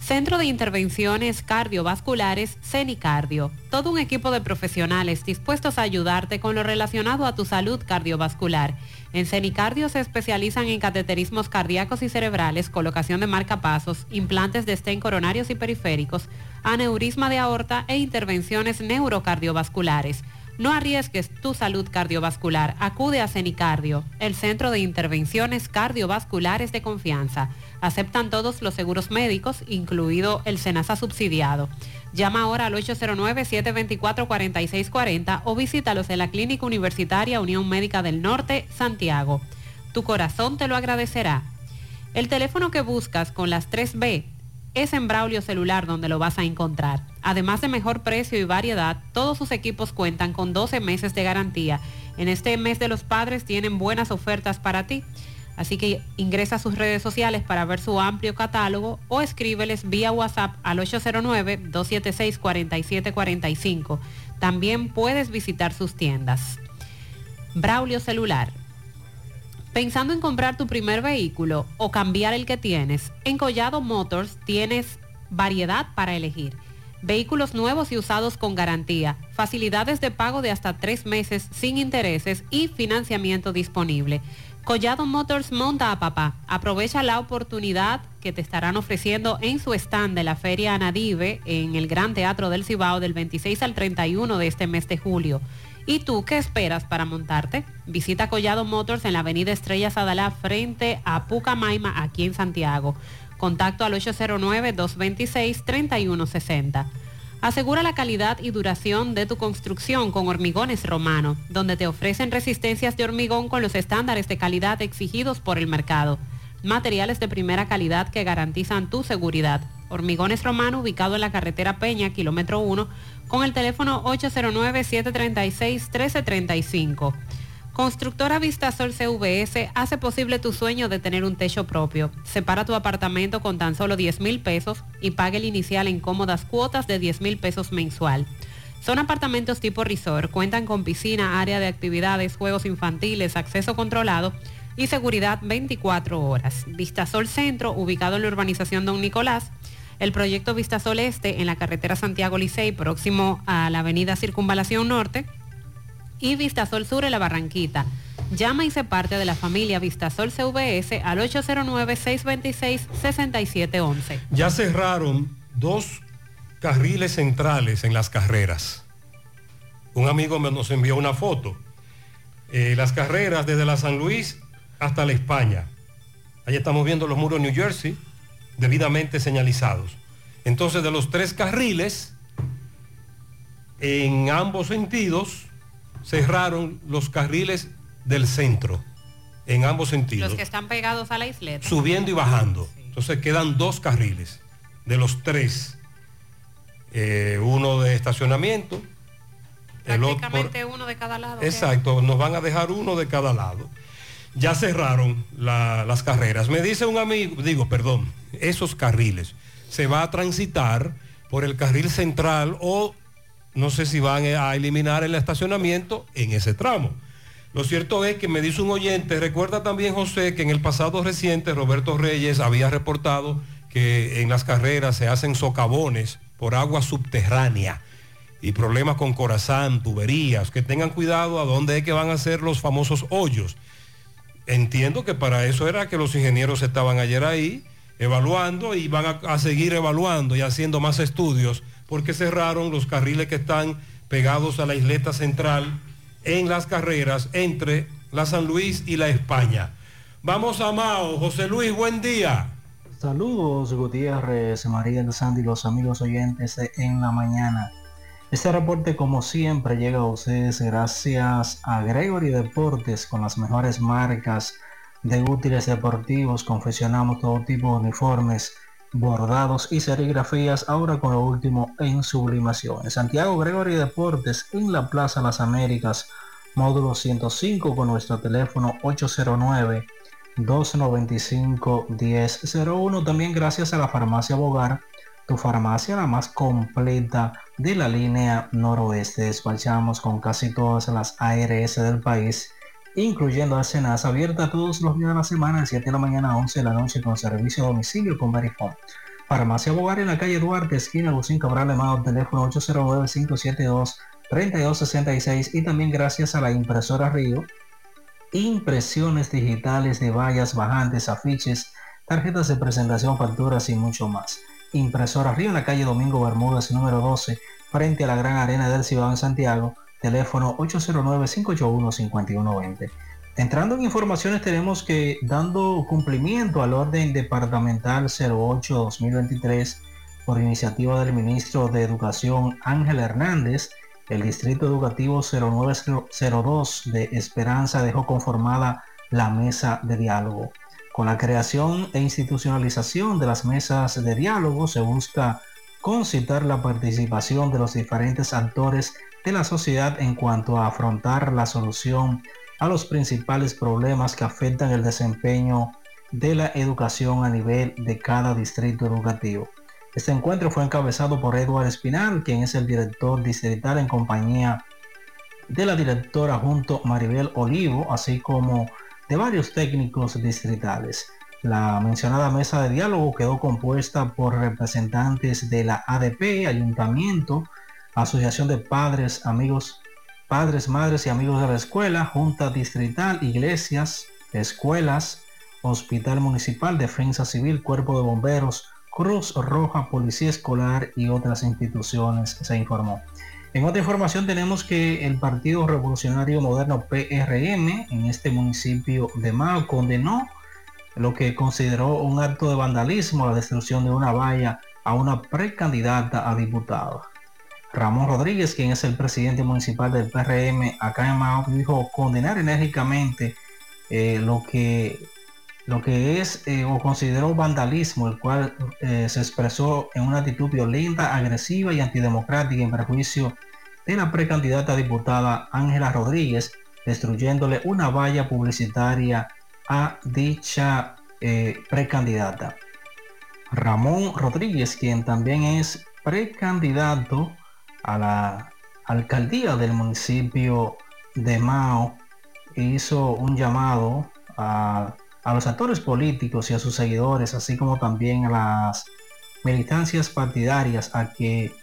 Speaker 8: Centro de Intervenciones Cardiovasculares, CENICardio. Todo un equipo de profesionales dispuestos a ayudarte con lo relacionado a tu salud cardiovascular. En CENICardio se especializan en cateterismos cardíacos y cerebrales, colocación de marcapasos, implantes de estén coronarios y periféricos, aneurisma de aorta e intervenciones neurocardiovasculares. No arriesgues tu salud cardiovascular. Acude a CENICardio, el centro de intervenciones cardiovasculares de confianza. Aceptan todos los seguros médicos, incluido el SENASA subsidiado. Llama ahora al 809-724-4640 o visítalos en la Clínica Universitaria Unión Médica del Norte, Santiago. Tu corazón te lo agradecerá. El teléfono que buscas con las 3B es en Braulio Celular donde lo vas a encontrar. Además de mejor precio y variedad, todos sus equipos cuentan con 12 meses de garantía. En este mes de los padres tienen buenas ofertas para ti. Así que ingresa a sus redes sociales para ver su amplio catálogo o escríbeles vía WhatsApp al 809-276-4745. También puedes visitar sus tiendas. Braulio Celular. Pensando en comprar tu primer vehículo o cambiar el que tienes, en Collado Motors tienes variedad para elegir. Vehículos nuevos y usados con garantía, facilidades de pago de hasta tres meses sin intereses y financiamiento disponible. Collado Motors monta a papá. Aprovecha la oportunidad que te estarán ofreciendo en su stand de la Feria Anadive en el Gran Teatro del Cibao del 26 al 31 de este mes de julio. ¿Y tú qué esperas para montarte? Visita Collado Motors en la avenida Estrella Sadalá frente a Pucamaima aquí en Santiago. Contacto al 809-226-3160. Asegura la calidad y duración de tu construcción con Hormigones Romano, donde te ofrecen resistencias de hormigón con los estándares de calidad exigidos por el mercado. Materiales de primera calidad que garantizan tu seguridad. Hormigones Romano, ubicado en la carretera Peña, kilómetro 1, con el teléfono 809-736-1335. Constructora Vistasol CVS hace posible tu sueño de tener un techo propio. Separa tu apartamento con tan solo 10 mil pesos y pague el inicial en cómodas cuotas de 10 mil pesos mensual. Son apartamentos tipo resort, cuentan con piscina, área de actividades, juegos infantiles, acceso controlado y seguridad 24 horas. Vistasol Centro, ubicado en la urbanización Don Nicolás. El proyecto Vistasol Este en la carretera Santiago Licey, próximo a la avenida Circunvalación Norte y Vistasol Sur en la Barranquita. Llama y se parte de la familia Vistasol CVS al 809-626-6711.
Speaker 7: Ya cerraron dos carriles centrales en las carreras. Un amigo me nos envió una foto. Eh, las carreras desde la San Luis hasta la España. Ahí estamos viendo los muros de New Jersey, debidamente señalizados. Entonces, de los tres carriles, en ambos sentidos, cerraron los carriles del centro, en ambos sentidos.
Speaker 8: Los que están pegados a la isleta.
Speaker 7: Subiendo y bajando. Entonces quedan dos carriles de los tres. Eh, uno de estacionamiento. el otro
Speaker 8: Prácticamente uno de cada lado.
Speaker 7: Exacto, nos van a dejar uno de cada lado. Ya cerraron la- las carreras. Me dice un amigo, digo, perdón, esos carriles se va a transitar por el carril central o no sé si van a eliminar el estacionamiento en ese tramo. Lo cierto es que me dice un oyente, recuerda también José que en el pasado reciente Roberto Reyes había reportado que en las carreras se hacen socavones por agua subterránea y problemas con corazón, tuberías, que tengan cuidado a dónde es que van a ser los famosos hoyos. Entiendo que para eso era que los ingenieros estaban ayer ahí evaluando y van a, seguir evaluando y haciendo más estudios porque cerraron los carriles que están pegados a la isleta central en las carreras entre la San Luis y la España. Vamos a Mao. José Luis, buen día.
Speaker 75: Saludos Gutiérrez, María del Sandy, los amigos oyentes de en la mañana. Este reporte como siempre llega a ustedes gracias a Gregory Deportes con las mejores marcas de útiles deportivos. Confeccionamos todo tipo de uniformes, bordados y serigrafías, ahora con lo último en sublimación. En Santiago Gregory Deportes en la Plaza Las Américas, módulo 105 con nuestro teléfono 809 295-1001. También gracias a la farmacia Bogar, tu farmacia la más completa de la línea noroeste. Despachamos con casi todas las ARS del país, incluyendo a Cenas, abierta todos los días de la semana, de 7 de la mañana a 11 de la noche con servicio a domicilio con Verifone. Farmacia Bogar en la calle Duarte, esquina Lucín Cabral Lemado, teléfono 809-572-3266 y también gracias a la impresora Río impresiones digitales de vallas bajantes, afiches, tarjetas de presentación, facturas y mucho más. Impresora Río en la calle Domingo Bermúdez número 12, frente a la Gran Arena del Cibao en Santiago, teléfono 809-581-5120. Entrando en informaciones tenemos que dando cumplimiento al orden departamental 08-2023 por iniciativa del ministro de Educación Ángel Hernández, el Distrito Educativo 0902 de Esperanza dejó conformada la mesa de diálogo. Con la creación e institucionalización de las mesas de diálogo se busca concitar la participación de los diferentes actores de la sociedad en cuanto a afrontar la solución a los principales problemas que afectan el desempeño de la educación a nivel de cada distrito educativo. Este encuentro fue encabezado por Eduardo Espinal, quien es el director distrital en compañía de la directora junto Maribel Olivo, así como de varios técnicos distritales. La mencionada mesa de diálogo quedó compuesta por representantes de la ADP, Ayuntamiento, Asociación de Padres, Amigos, Padres, Madres y Amigos de la Escuela, Junta Distrital, Iglesias, Escuelas, Hospital Municipal, Defensa Civil, Cuerpo de Bomberos, Cruz Roja, Policía Escolar y otras instituciones, se informó. En otra información tenemos que el Partido Revolucionario Moderno PRM en este municipio de Mao condenó lo que consideró un acto de vandalismo, la destrucción de una valla a una precandidata a diputada. Ramón Rodríguez, quien es el presidente municipal del PRM acá en Mao, dijo condenar enérgicamente eh, lo que lo que es eh, o consideró vandalismo, el cual eh, se expresó en una actitud violenta, agresiva y antidemocrática en perjuicio de la precandidata diputada Ángela Rodríguez, destruyéndole una valla publicitaria a dicha precandidata. Ramón Rodríguez, quien también es precandidato a la alcaldía del municipio de Mao, hizo un llamado a a los actores políticos y a sus seguidores, así como también a las militancias partidarias, a que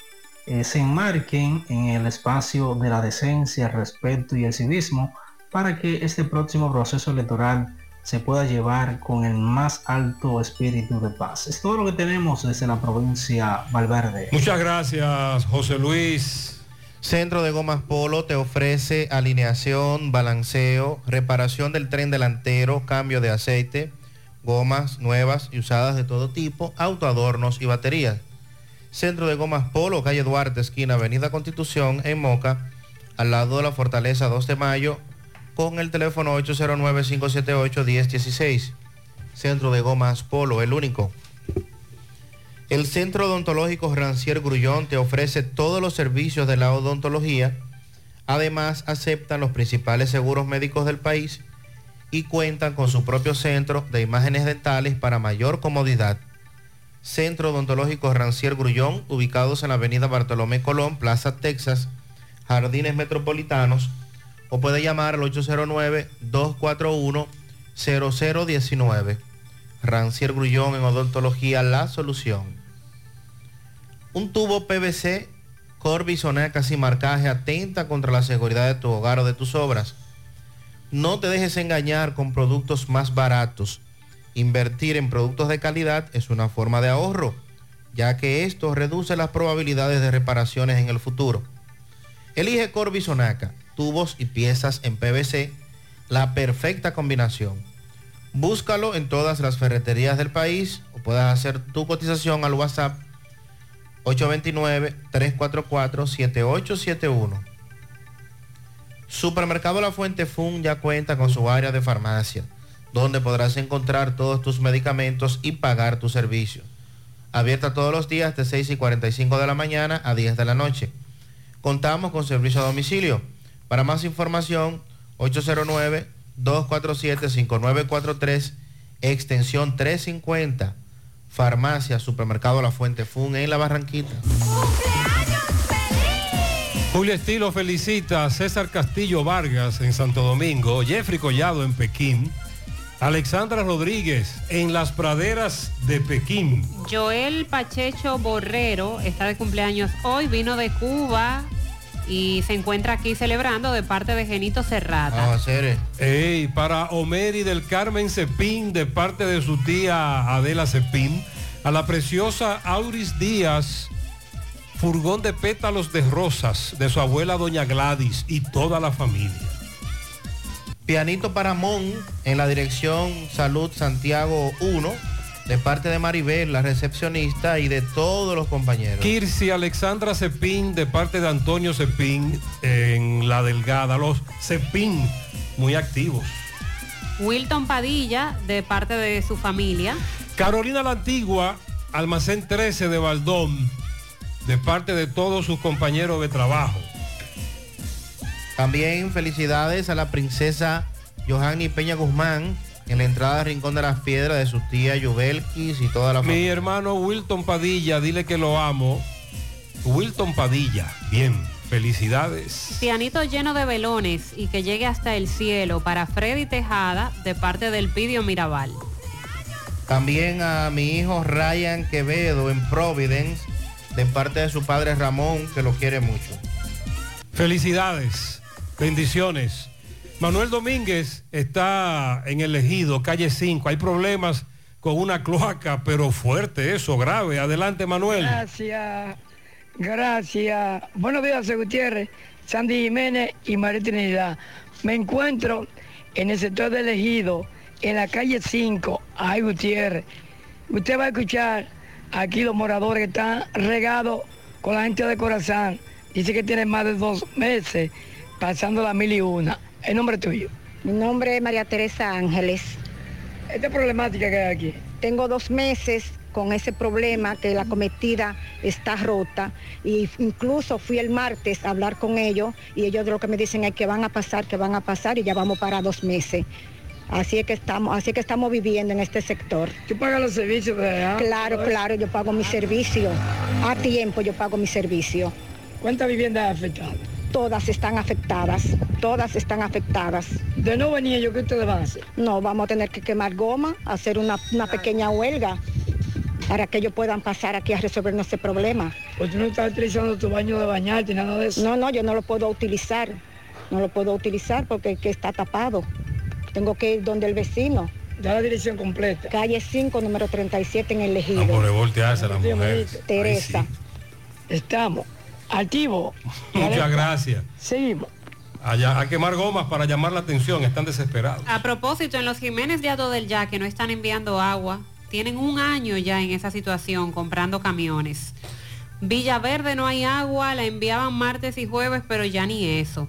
Speaker 75: eh, se enmarquen en el espacio de la decencia, el respeto y el civismo para que este próximo proceso electoral se pueda llevar con el más alto espíritu de paz. Es todo lo que tenemos desde la provincia Valverde.
Speaker 7: Muchas gracias, José Luis.
Speaker 19: Centro de Gomas Polo te ofrece alineación, balanceo, reparación del tren delantero, cambio de aceite, gomas nuevas y usadas de todo tipo, autoadornos y baterías. Centro de Gomas Polo, calle Duarte, esquina Avenida Constitución, en Moca, al lado de la Fortaleza 2 de Mayo, con el teléfono 809-578-1016. Centro de Gomas Polo, el único. El Centro Odontológico Rancier Grullón te ofrece todos los servicios de la odontología. Además, aceptan los principales seguros médicos del país y cuentan con su propio centro de imágenes dentales para mayor comodidad. Centro Odontológico Rancier Grullón, ubicados en la avenida Bartolomé Colón, Plaza Texas, Jardines Metropolitanos, o puede llamar al 809-241-0019. Rancier Grullón en Odontología, la solución. Un tubo PVC, Corby Sonaca sin marcaje, atenta contra la seguridad de tu hogar o de tus obras. No te dejes engañar con productos más baratos. Invertir en productos de calidad es una forma de ahorro, ya que esto reduce las probabilidades de reparaciones en el futuro. Elige Corby Sonaca, tubos y piezas en PVC, la perfecta combinación. Búscalo en todas las ferreterías del país o puedes hacer tu cotización al WhatsApp 829-344-7871. Supermercado La Fuente Fun ya cuenta con su área de farmacia, donde podrás encontrar todos tus medicamentos y pagar tu servicio. Abierta todos los días de 6 y 45 de la mañana a 10 de la noche. Contamos con servicio a domicilio. Para más información, 809-247-5943, extensión 350 Farmacia, Supermercado La Fuente Fun en La Barranquita.
Speaker 7: Julio Estilo felicita a César Castillo Vargas en Santo Domingo, Jeffrey Collado en Pekín, Alexandra Rodríguez en las praderas de Pekín.
Speaker 8: Joel Pachecho Borrero está de cumpleaños hoy, vino de Cuba y se encuentra aquí celebrando de parte de Genito Serrata.
Speaker 19: Ah.
Speaker 7: Ey, para Omeri del Carmen Cepín, de parte de su tía Adela Cepín, a la preciosa Auris Díaz, furgón de pétalos de rosas de su abuela Doña Gladys y toda la familia.
Speaker 19: Pianito para Mon en la dirección Salud Santiago 1, de parte de Maribel, la recepcionista, y de todos los compañeros.
Speaker 7: Kirsi Alexandra Cepín, de parte de Antonio Cepín, en La Delgada. Los Cepín, muy activos.
Speaker 8: Wilton Padilla, de parte de su familia.
Speaker 7: Carolina la Antigua, Almacén 13 de Baldón, de parte de todos sus compañeros de trabajo.
Speaker 19: También felicidades a la princesa Johanny Peña Guzmán en la entrada de Rincón de las Piedras de su tía Yubelkis y toda la
Speaker 7: Mi
Speaker 19: familia.
Speaker 7: hermano Wilton Padilla, dile que lo amo. Wilton Padilla, bien, felicidades.
Speaker 8: Pianito lleno de velones y que llegue hasta el cielo para Freddy Tejada, de parte del Pidio Mirabal.
Speaker 19: También a mi hijo Ryan Quevedo en Providence, de parte de su padre Ramón, que lo quiere mucho.
Speaker 7: Felicidades, bendiciones. Manuel Domínguez está en el ejido, calle 5. Hay problemas con una cloaca, pero fuerte eso, grave. Adelante, Manuel.
Speaker 76: Gracias, gracias. Buenos días, Gutiérrez, Sandy Jiménez y María Trinidad. Me encuentro en el sector del ejido, en la calle 5, ay Gutiérrez. Usted va a escuchar aquí los moradores que están regados con la gente de Corazán. Dice que tiene más de dos meses pasando la mil y una. El nombre tuyo.
Speaker 77: Mi nombre es María Teresa Ángeles.
Speaker 76: Esta problemática que hay aquí.
Speaker 77: Tengo dos meses con ese problema que la cometida está rota y incluso fui el martes a hablar con ellos y ellos lo que me dicen es que van a pasar, que van a pasar y ya vamos para dos meses. Así es que estamos, así es que estamos viviendo en este sector.
Speaker 76: ¿Tú pagas los servicios de agua,
Speaker 77: Claro, claro, yo pago mi servicio. A tiempo yo pago mi servicio.
Speaker 76: ¿Cuántas viviendas afectadas?
Speaker 77: Todas están afectadas, todas están afectadas.
Speaker 76: De no venir yo, ¿qué ustedes van a hacer?
Speaker 77: No, vamos a tener que quemar goma, hacer una, una pequeña huelga para que ellos puedan pasar aquí a resolver ese problema.
Speaker 76: Pues tú no estás utilizando tu baño de bañarte, nada de eso.
Speaker 77: No, no, yo no lo puedo utilizar. No lo puedo utilizar porque que está tapado. Tengo que ir donde el vecino.
Speaker 76: Da la dirección completa.
Speaker 77: Calle 5, número 37 en el ejido.
Speaker 7: No, por voltearse a las mujeres.
Speaker 77: Teresa.
Speaker 76: Estamos Activo.
Speaker 7: Muchas gracias.
Speaker 76: Seguimos.
Speaker 7: Allá, a quemar gomas para llamar la atención, están desesperados.
Speaker 8: A propósito, en los Jiménez de Ado del Ya, que no están enviando agua, tienen un año ya en esa situación comprando camiones. Villaverde no hay agua, la enviaban martes y jueves, pero ya ni eso.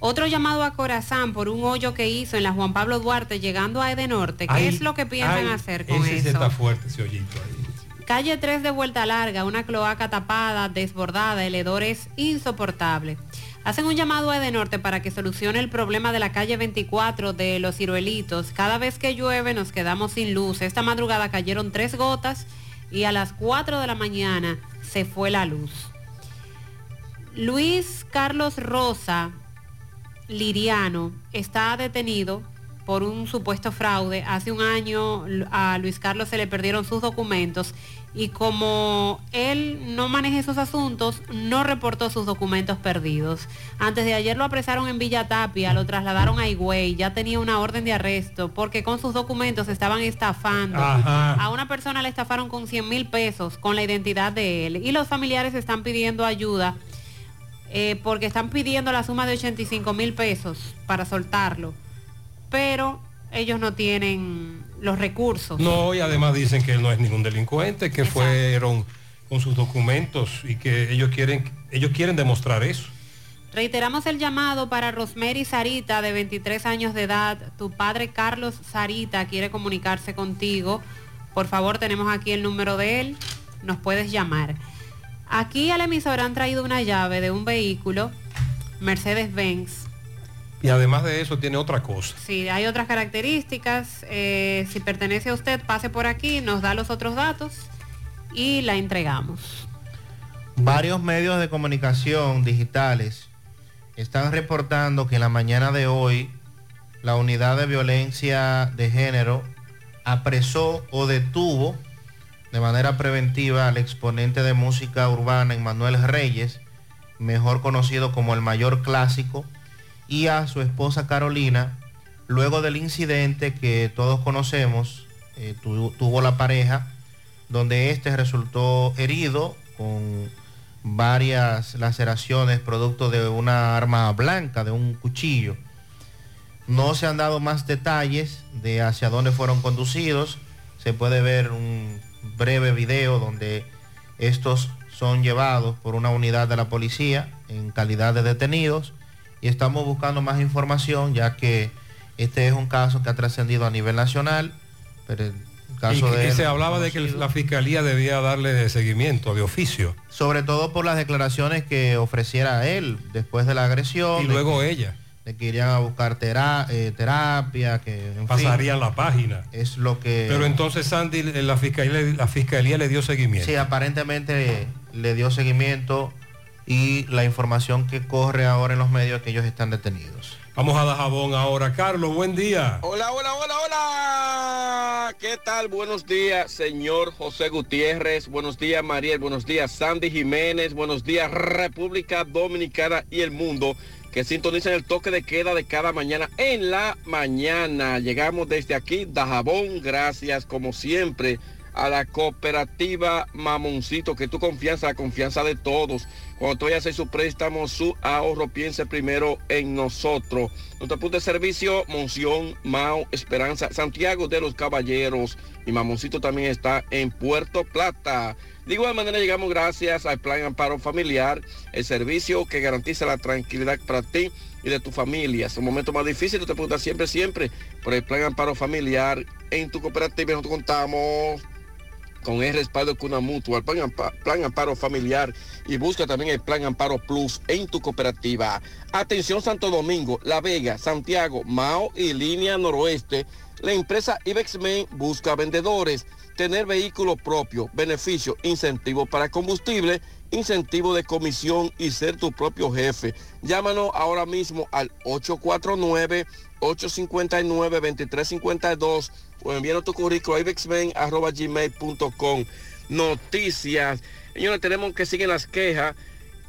Speaker 8: Otro llamado a Corazán por un hoyo que hizo en la Juan Pablo Duarte llegando a Edenorte. ¿Qué
Speaker 7: Ay,
Speaker 8: es lo que piensan
Speaker 7: ay,
Speaker 8: hacer con
Speaker 7: ese sí
Speaker 8: eso?
Speaker 7: está fuerte, ese hoyito ahí.
Speaker 8: Calle 3 de Vuelta Larga, una cloaca tapada, desbordada, el hedor es insoportable. Hacen un llamado a Edenorte para que solucione el problema de la calle 24 de Los Ciruelitos. Cada vez que llueve nos quedamos sin luz. Esta madrugada cayeron tres gotas y a las 4 de la mañana se fue la luz. Luis Carlos Rosa Liriano está detenido por un supuesto fraude. Hace un año a Luis Carlos se le perdieron sus documentos y como él no maneja esos asuntos, no reportó sus documentos perdidos. Antes de ayer lo apresaron en Villa Tapia, lo trasladaron a Higüey, ya tenía una orden de arresto porque con sus documentos estaban estafando.
Speaker 7: Ajá.
Speaker 8: A una persona le estafaron con 100 mil pesos con la identidad de él y los familiares están pidiendo ayuda eh, porque están pidiendo la suma de 85 mil pesos para soltarlo, pero ellos no tienen los recursos.
Speaker 7: No, y además dicen que él no es ningún delincuente, que fueron con sus documentos y que ellos quieren, ellos quieren demostrar eso.
Speaker 8: Reiteramos el llamado para Rosemary Sarita, de 23 años de edad. Tu padre Carlos Sarita quiere comunicarse contigo. Por favor, tenemos aquí el número de él. Nos puedes llamar. Aquí a la emisora han traído una llave de un vehículo, Mercedes-Benz.
Speaker 7: Y además de eso tiene otra cosa.
Speaker 8: Sí, hay otras características. Eh, si pertenece a usted, pase por aquí, nos da los otros datos y la entregamos.
Speaker 19: Varios medios de comunicación digitales están reportando que en la mañana de hoy la unidad de violencia de género apresó o detuvo de manera preventiva al exponente de música urbana Emmanuel Reyes, mejor conocido como el mayor clásico, y a su esposa Carolina, luego del incidente que todos conocemos, eh, tu- tuvo la pareja, donde este resultó herido con varias laceraciones producto de una arma blanca, de un cuchillo. No se han dado más detalles de hacia dónde fueron conducidos. Se puede ver un breve video donde estos son llevados por una unidad de la policía en calidad de detenidos y estamos buscando más información ya que este es un caso que ha trascendido a nivel nacional, pero el
Speaker 7: Y,
Speaker 19: caso de
Speaker 7: y
Speaker 19: él
Speaker 7: se hablaba de que la fiscalía debía darle seguimiento de oficio.
Speaker 19: sobre todo por las declaraciones que ofreciera él después de la agresión.
Speaker 7: Y
Speaker 19: de
Speaker 7: luego
Speaker 19: que-
Speaker 7: ella.
Speaker 19: De que irían a buscar tera- eh, terapia, que en fin,
Speaker 7: Pasarían la página.
Speaker 19: Es lo que...
Speaker 7: Pero entonces Sandy, la fiscalía, la fiscalía le dio seguimiento.
Speaker 19: Sí, aparentemente le dio seguimiento y la información que corre ahora en los medios es que ellos están detenidos.
Speaker 7: Vamos a Dajabón ahora. Carlos, buen día.
Speaker 78: Hola, hola, hola, hola. ¿Qué tal? Buenos días, señor José Gutiérrez. Buenos días, Mariel. Buenos días, Sandy Jiménez. Buenos días, República Dominicana y el mundo que sintonizan el toque de queda de cada mañana en la mañana. Llegamos desde aquí, Dajabón. Gracias, como siempre, a la cooperativa Mamoncito, que tu confianza, la confianza de todos. Cuando tú vayas a hacer su préstamo, su ahorro, piense primero en nosotros. Nuestro punto de servicio, Monción, Mao, Esperanza, Santiago de los Caballeros. Y Mamoncito también está en Puerto Plata. De igual manera llegamos gracias al Plan Amparo Familiar, el servicio que garantiza la tranquilidad para ti y de tu familia. Es un momento más difícil, te preguntas siempre, siempre por el Plan Amparo Familiar. En tu cooperativa nosotros contamos con el respaldo de Cuna Mutua, plan, plan Amparo Familiar y busca también el Plan Amparo Plus en tu cooperativa. Atención Santo Domingo, La Vega, Santiago, Mao y Línea Noroeste. La empresa Ibexmen busca vendedores, tener vehículo propio, beneficio, incentivo para combustible, incentivo de comisión y ser tu propio jefe. Llámanos ahora mismo al 849-859-2352 o envíanos tu currículo a ibexmen.gmail.com. Noticias. Señores, tenemos que siguen las quejas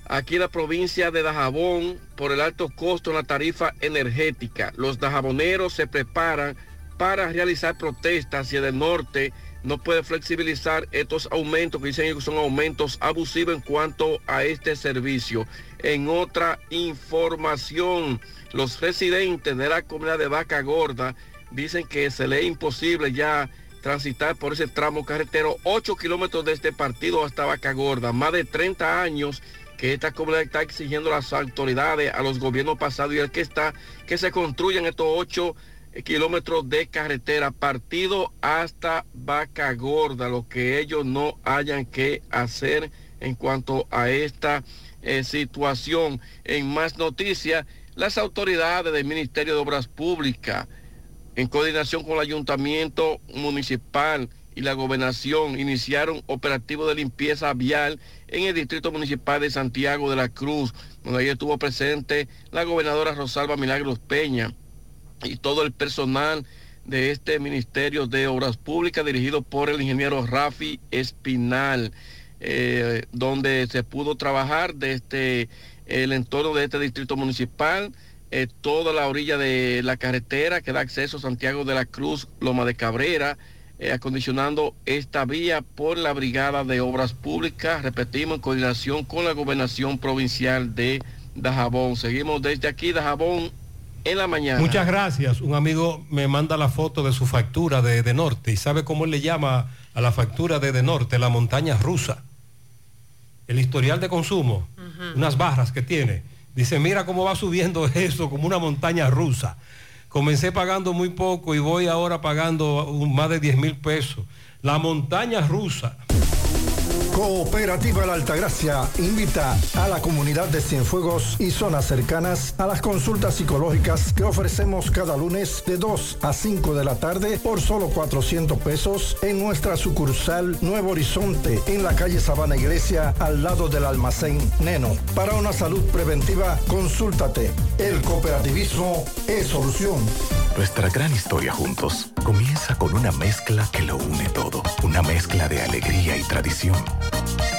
Speaker 78: aquí en la provincia de Dajabón por el alto costo en la tarifa energética. Los dajaboneros se preparan para realizar protestas hacia el norte no puede flexibilizar estos aumentos que dicen que son aumentos abusivos en cuanto a este servicio. En otra información, los residentes de la comunidad de Vaca Gorda dicen que se le es imposible ya transitar por ese tramo carretero 8 kilómetros de este partido hasta Vaca Gorda. Más de 30 años que esta comunidad está exigiendo a las autoridades, a los gobiernos pasados y el que está, que se construyan estos 8 kilómetros de carretera partido hasta Vaca Gorda, lo que ellos no hayan que hacer en cuanto a esta eh, situación. En más noticias, las autoridades del Ministerio de Obras Públicas, en coordinación con el Ayuntamiento Municipal y la Gobernación, iniciaron operativos de limpieza vial en el Distrito Municipal de Santiago de la Cruz, donde ahí estuvo presente la gobernadora Rosalba Milagros Peña y todo el personal de este Ministerio de Obras Públicas dirigido por el ingeniero Rafi Espinal, eh, donde se pudo trabajar desde el entorno de este distrito municipal, eh, toda la orilla de la carretera que da acceso a Santiago de la Cruz, Loma de Cabrera, eh, acondicionando esta vía por la Brigada de Obras Públicas, repetimos, en coordinación con la Gobernación Provincial de Dajabón. Seguimos desde aquí, Dajabón, en la mañana.
Speaker 7: Muchas gracias. Un amigo me manda la foto de su factura de, de Norte y sabe cómo él le llama a la factura de De Norte, la montaña rusa. El historial de consumo, unas barras que tiene. Dice, mira cómo va subiendo eso como una montaña rusa. Comencé pagando muy poco y voy ahora pagando más de 10 mil pesos. La montaña rusa.
Speaker 79: Cooperativa La Altagracia invita a la comunidad de Cienfuegos y zonas cercanas a las consultas psicológicas que ofrecemos cada lunes de 2 a 5 de la tarde por solo 400 pesos en nuestra sucursal Nuevo Horizonte en la calle Sabana Iglesia al lado del almacén Neno. Para una salud preventiva, consúltate. El cooperativismo es solución.
Speaker 80: Nuestra gran historia juntos comienza con una mezcla que lo une todo. Una mezcla de alegría y tradición. Thank you.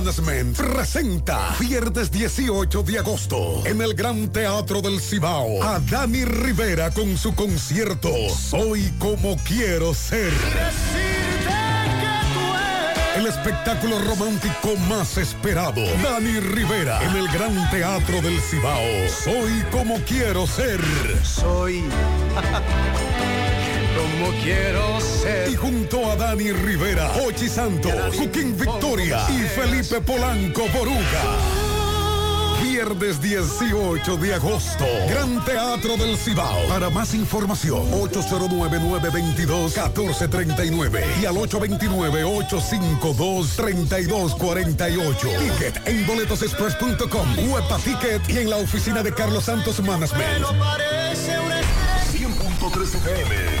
Speaker 31: Management presenta viernes 18 de agosto en el Gran Teatro del Cibao a Dani Rivera con su concierto Soy como quiero ser. El espectáculo romántico más esperado. Dani Rivera en el Gran Teatro del Cibao. Soy como quiero ser. Soy como quiero ser. Y junto a Dani Rivera, Ochi Santos, Joaquín Victoria y Felipe Polanco Boruga. Viernes 18 de agosto, Gran Teatro del Cibao. Para más información, 809-922-1439 y al 829-852-3248. Ticket en boletosexpress.com, Huepa Ticket y en la oficina de Carlos Santos Management.
Speaker 81: 100.3 FM.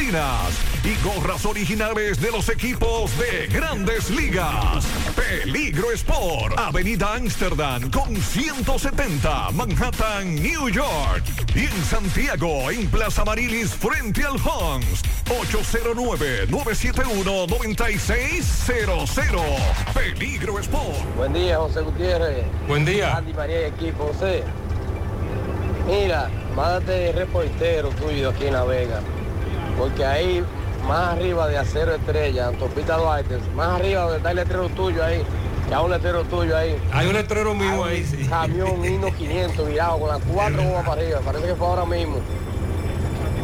Speaker 6: y gorras originales de los equipos de grandes ligas. Peligro Sport, Avenida Amsterdam con 170, Manhattan, New York. Y en Santiago, en Plaza Marilis, frente al Hans, 809-971-9600. Peligro Sport.
Speaker 76: Buen día, José Gutiérrez.
Speaker 7: Buen día.
Speaker 76: Andy María y equipo, José. Mira, mándate reportero tuyo aquí en La Vega. Porque ahí, más arriba de Acero Estrella, Autopista Duarte, más arriba donde está el letrero tuyo ahí, que hay un letrero tuyo ahí.
Speaker 7: Hay un letrero mío ahí, sí.
Speaker 76: Camión Hino 500 virado con las cuatro gomas para arriba. Parece que fue ahora mismo.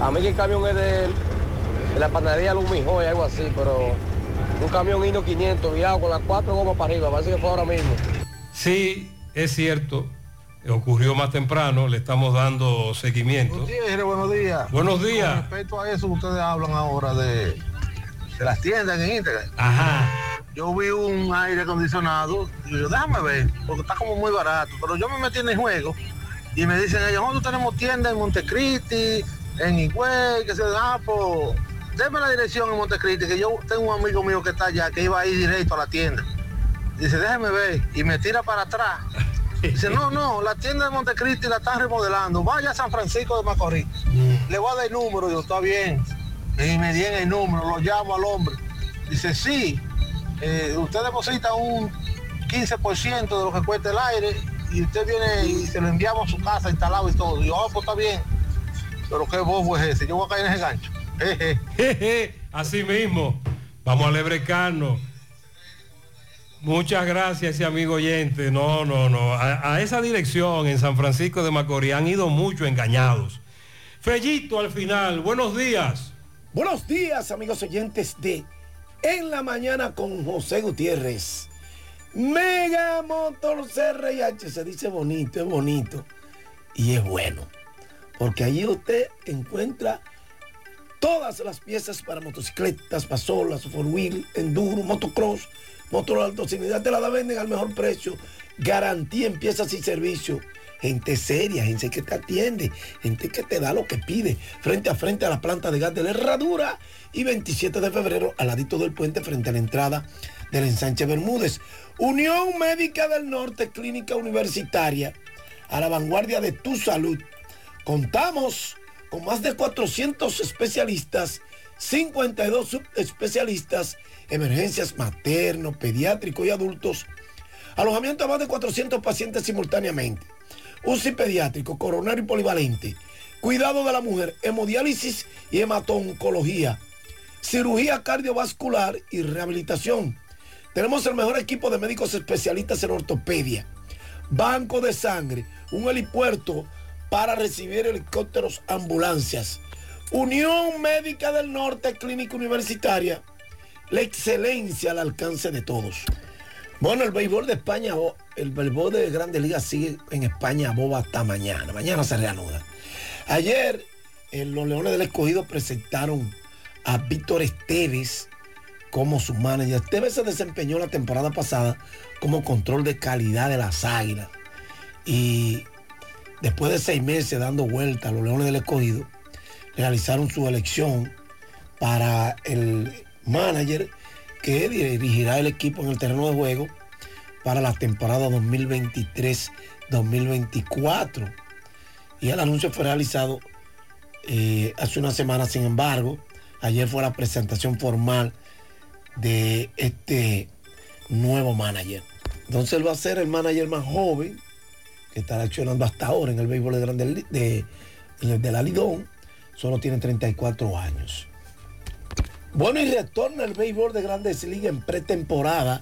Speaker 76: A mí que el camión es de, de la panadería Lumijoy, algo así, pero un camión Hino 500 virado con las cuatro gomas para arriba. Parece que fue ahora mismo.
Speaker 7: Sí, es cierto. Ocurrió más temprano, le estamos dando seguimiento.
Speaker 82: Gutiérrez, buenos días.
Speaker 7: Buenos días.
Speaker 82: Con respecto a eso, ustedes hablan ahora de, de las tiendas en Instagram.
Speaker 7: Ajá.
Speaker 82: Yo vi un aire acondicionado, y yo, déjame ver, porque está como muy barato. Pero yo me metí en el juego y me dicen ellos, nosotros tenemos tiendas en Montecristi, en Higüey, que se ah, pues, déme la dirección en Montecristi, que yo tengo un amigo mío que está allá, que iba a ir directo a la tienda. Dice, déjeme ver, y me tira para atrás. Dice, no, no, la tienda de Montecristi la están remodelando. Vaya a San Francisco de Macorís. Le voy a dar el número, yo, está bien. Y me dieron el número, lo llamo al hombre. Dice, sí, eh, usted deposita un 15% de lo que cuesta el aire y usted viene y se lo enviamos a su casa instalado y todo. Y yo, ah, pues está bien. Pero qué bobo es ese, yo voy a caer en ese gancho.
Speaker 7: Así mismo. Vamos a lebrecarnos. Muchas gracias, ese amigo oyente. No, no, no. A, esa dirección en San Francisco de Macorís han ido mucho engañados. Fellito al final. Buenos días.
Speaker 83: Buenos días, amigos oyentes de En la Mañana con José Gutiérrez. Mega Motor CRH se dice bonito, es bonito y es bueno. Porque allí usted encuentra todas las piezas para motocicletas, pasolas, four wheel, enduro, motocross, motor alto cilindrada, te la da venden al mejor precio, garantía en piezas y servicios. Gente seria, gente que te atiende, gente que te da lo que pide, frente a frente a la planta de gas de la Herradura y 27 de febrero al ladito del puente frente a la entrada del ensanche Bermúdez. Unión Médica del Norte, Clínica Universitaria, a la vanguardia de tu salud. Contamos con más de 400 especialistas, 52 subespecialistas, emergencias materno, pediátrico y adultos, alojamiento a más de 400 pacientes simultáneamente, UCI pediátrico, coronario y polivalente, cuidado de la mujer, hemodiálisis y hematoncología, cirugía cardiovascular y rehabilitación. Tenemos el mejor equipo de médicos especialistas en ortopedia, banco de sangre, un helipuerto para recibir helicópteros, ambulancias. Unión Médica del Norte, Clínica Universitaria, la excelencia al alcance de todos. Bueno, el béisbol de España, el béisbol de Grandes Ligas sigue en España boba hasta mañana. Mañana se reanuda. Ayer, eh, los Leones del Escogido presentaron a Víctor Esteves como su manager. Esteves se desempeñó la temporada pasada como control de calidad de las águilas. Y después de seis meses dando vueltas, los Leones del Escogido realizaron su elección para el manager que dirigirá el equipo en el terreno de juego para la temporada 2023-2024. Y el anuncio fue realizado eh, hace una semana, sin embargo, ayer fue la presentación formal de este nuevo manager. Entonces él va a ser el manager más joven que estará accionando hasta ahora en el béisbol de, Grandes Li- de, de, de la Lidón. Solo tiene 34 años. Bueno, y retorna el béisbol de Grandes Ligas en pretemporada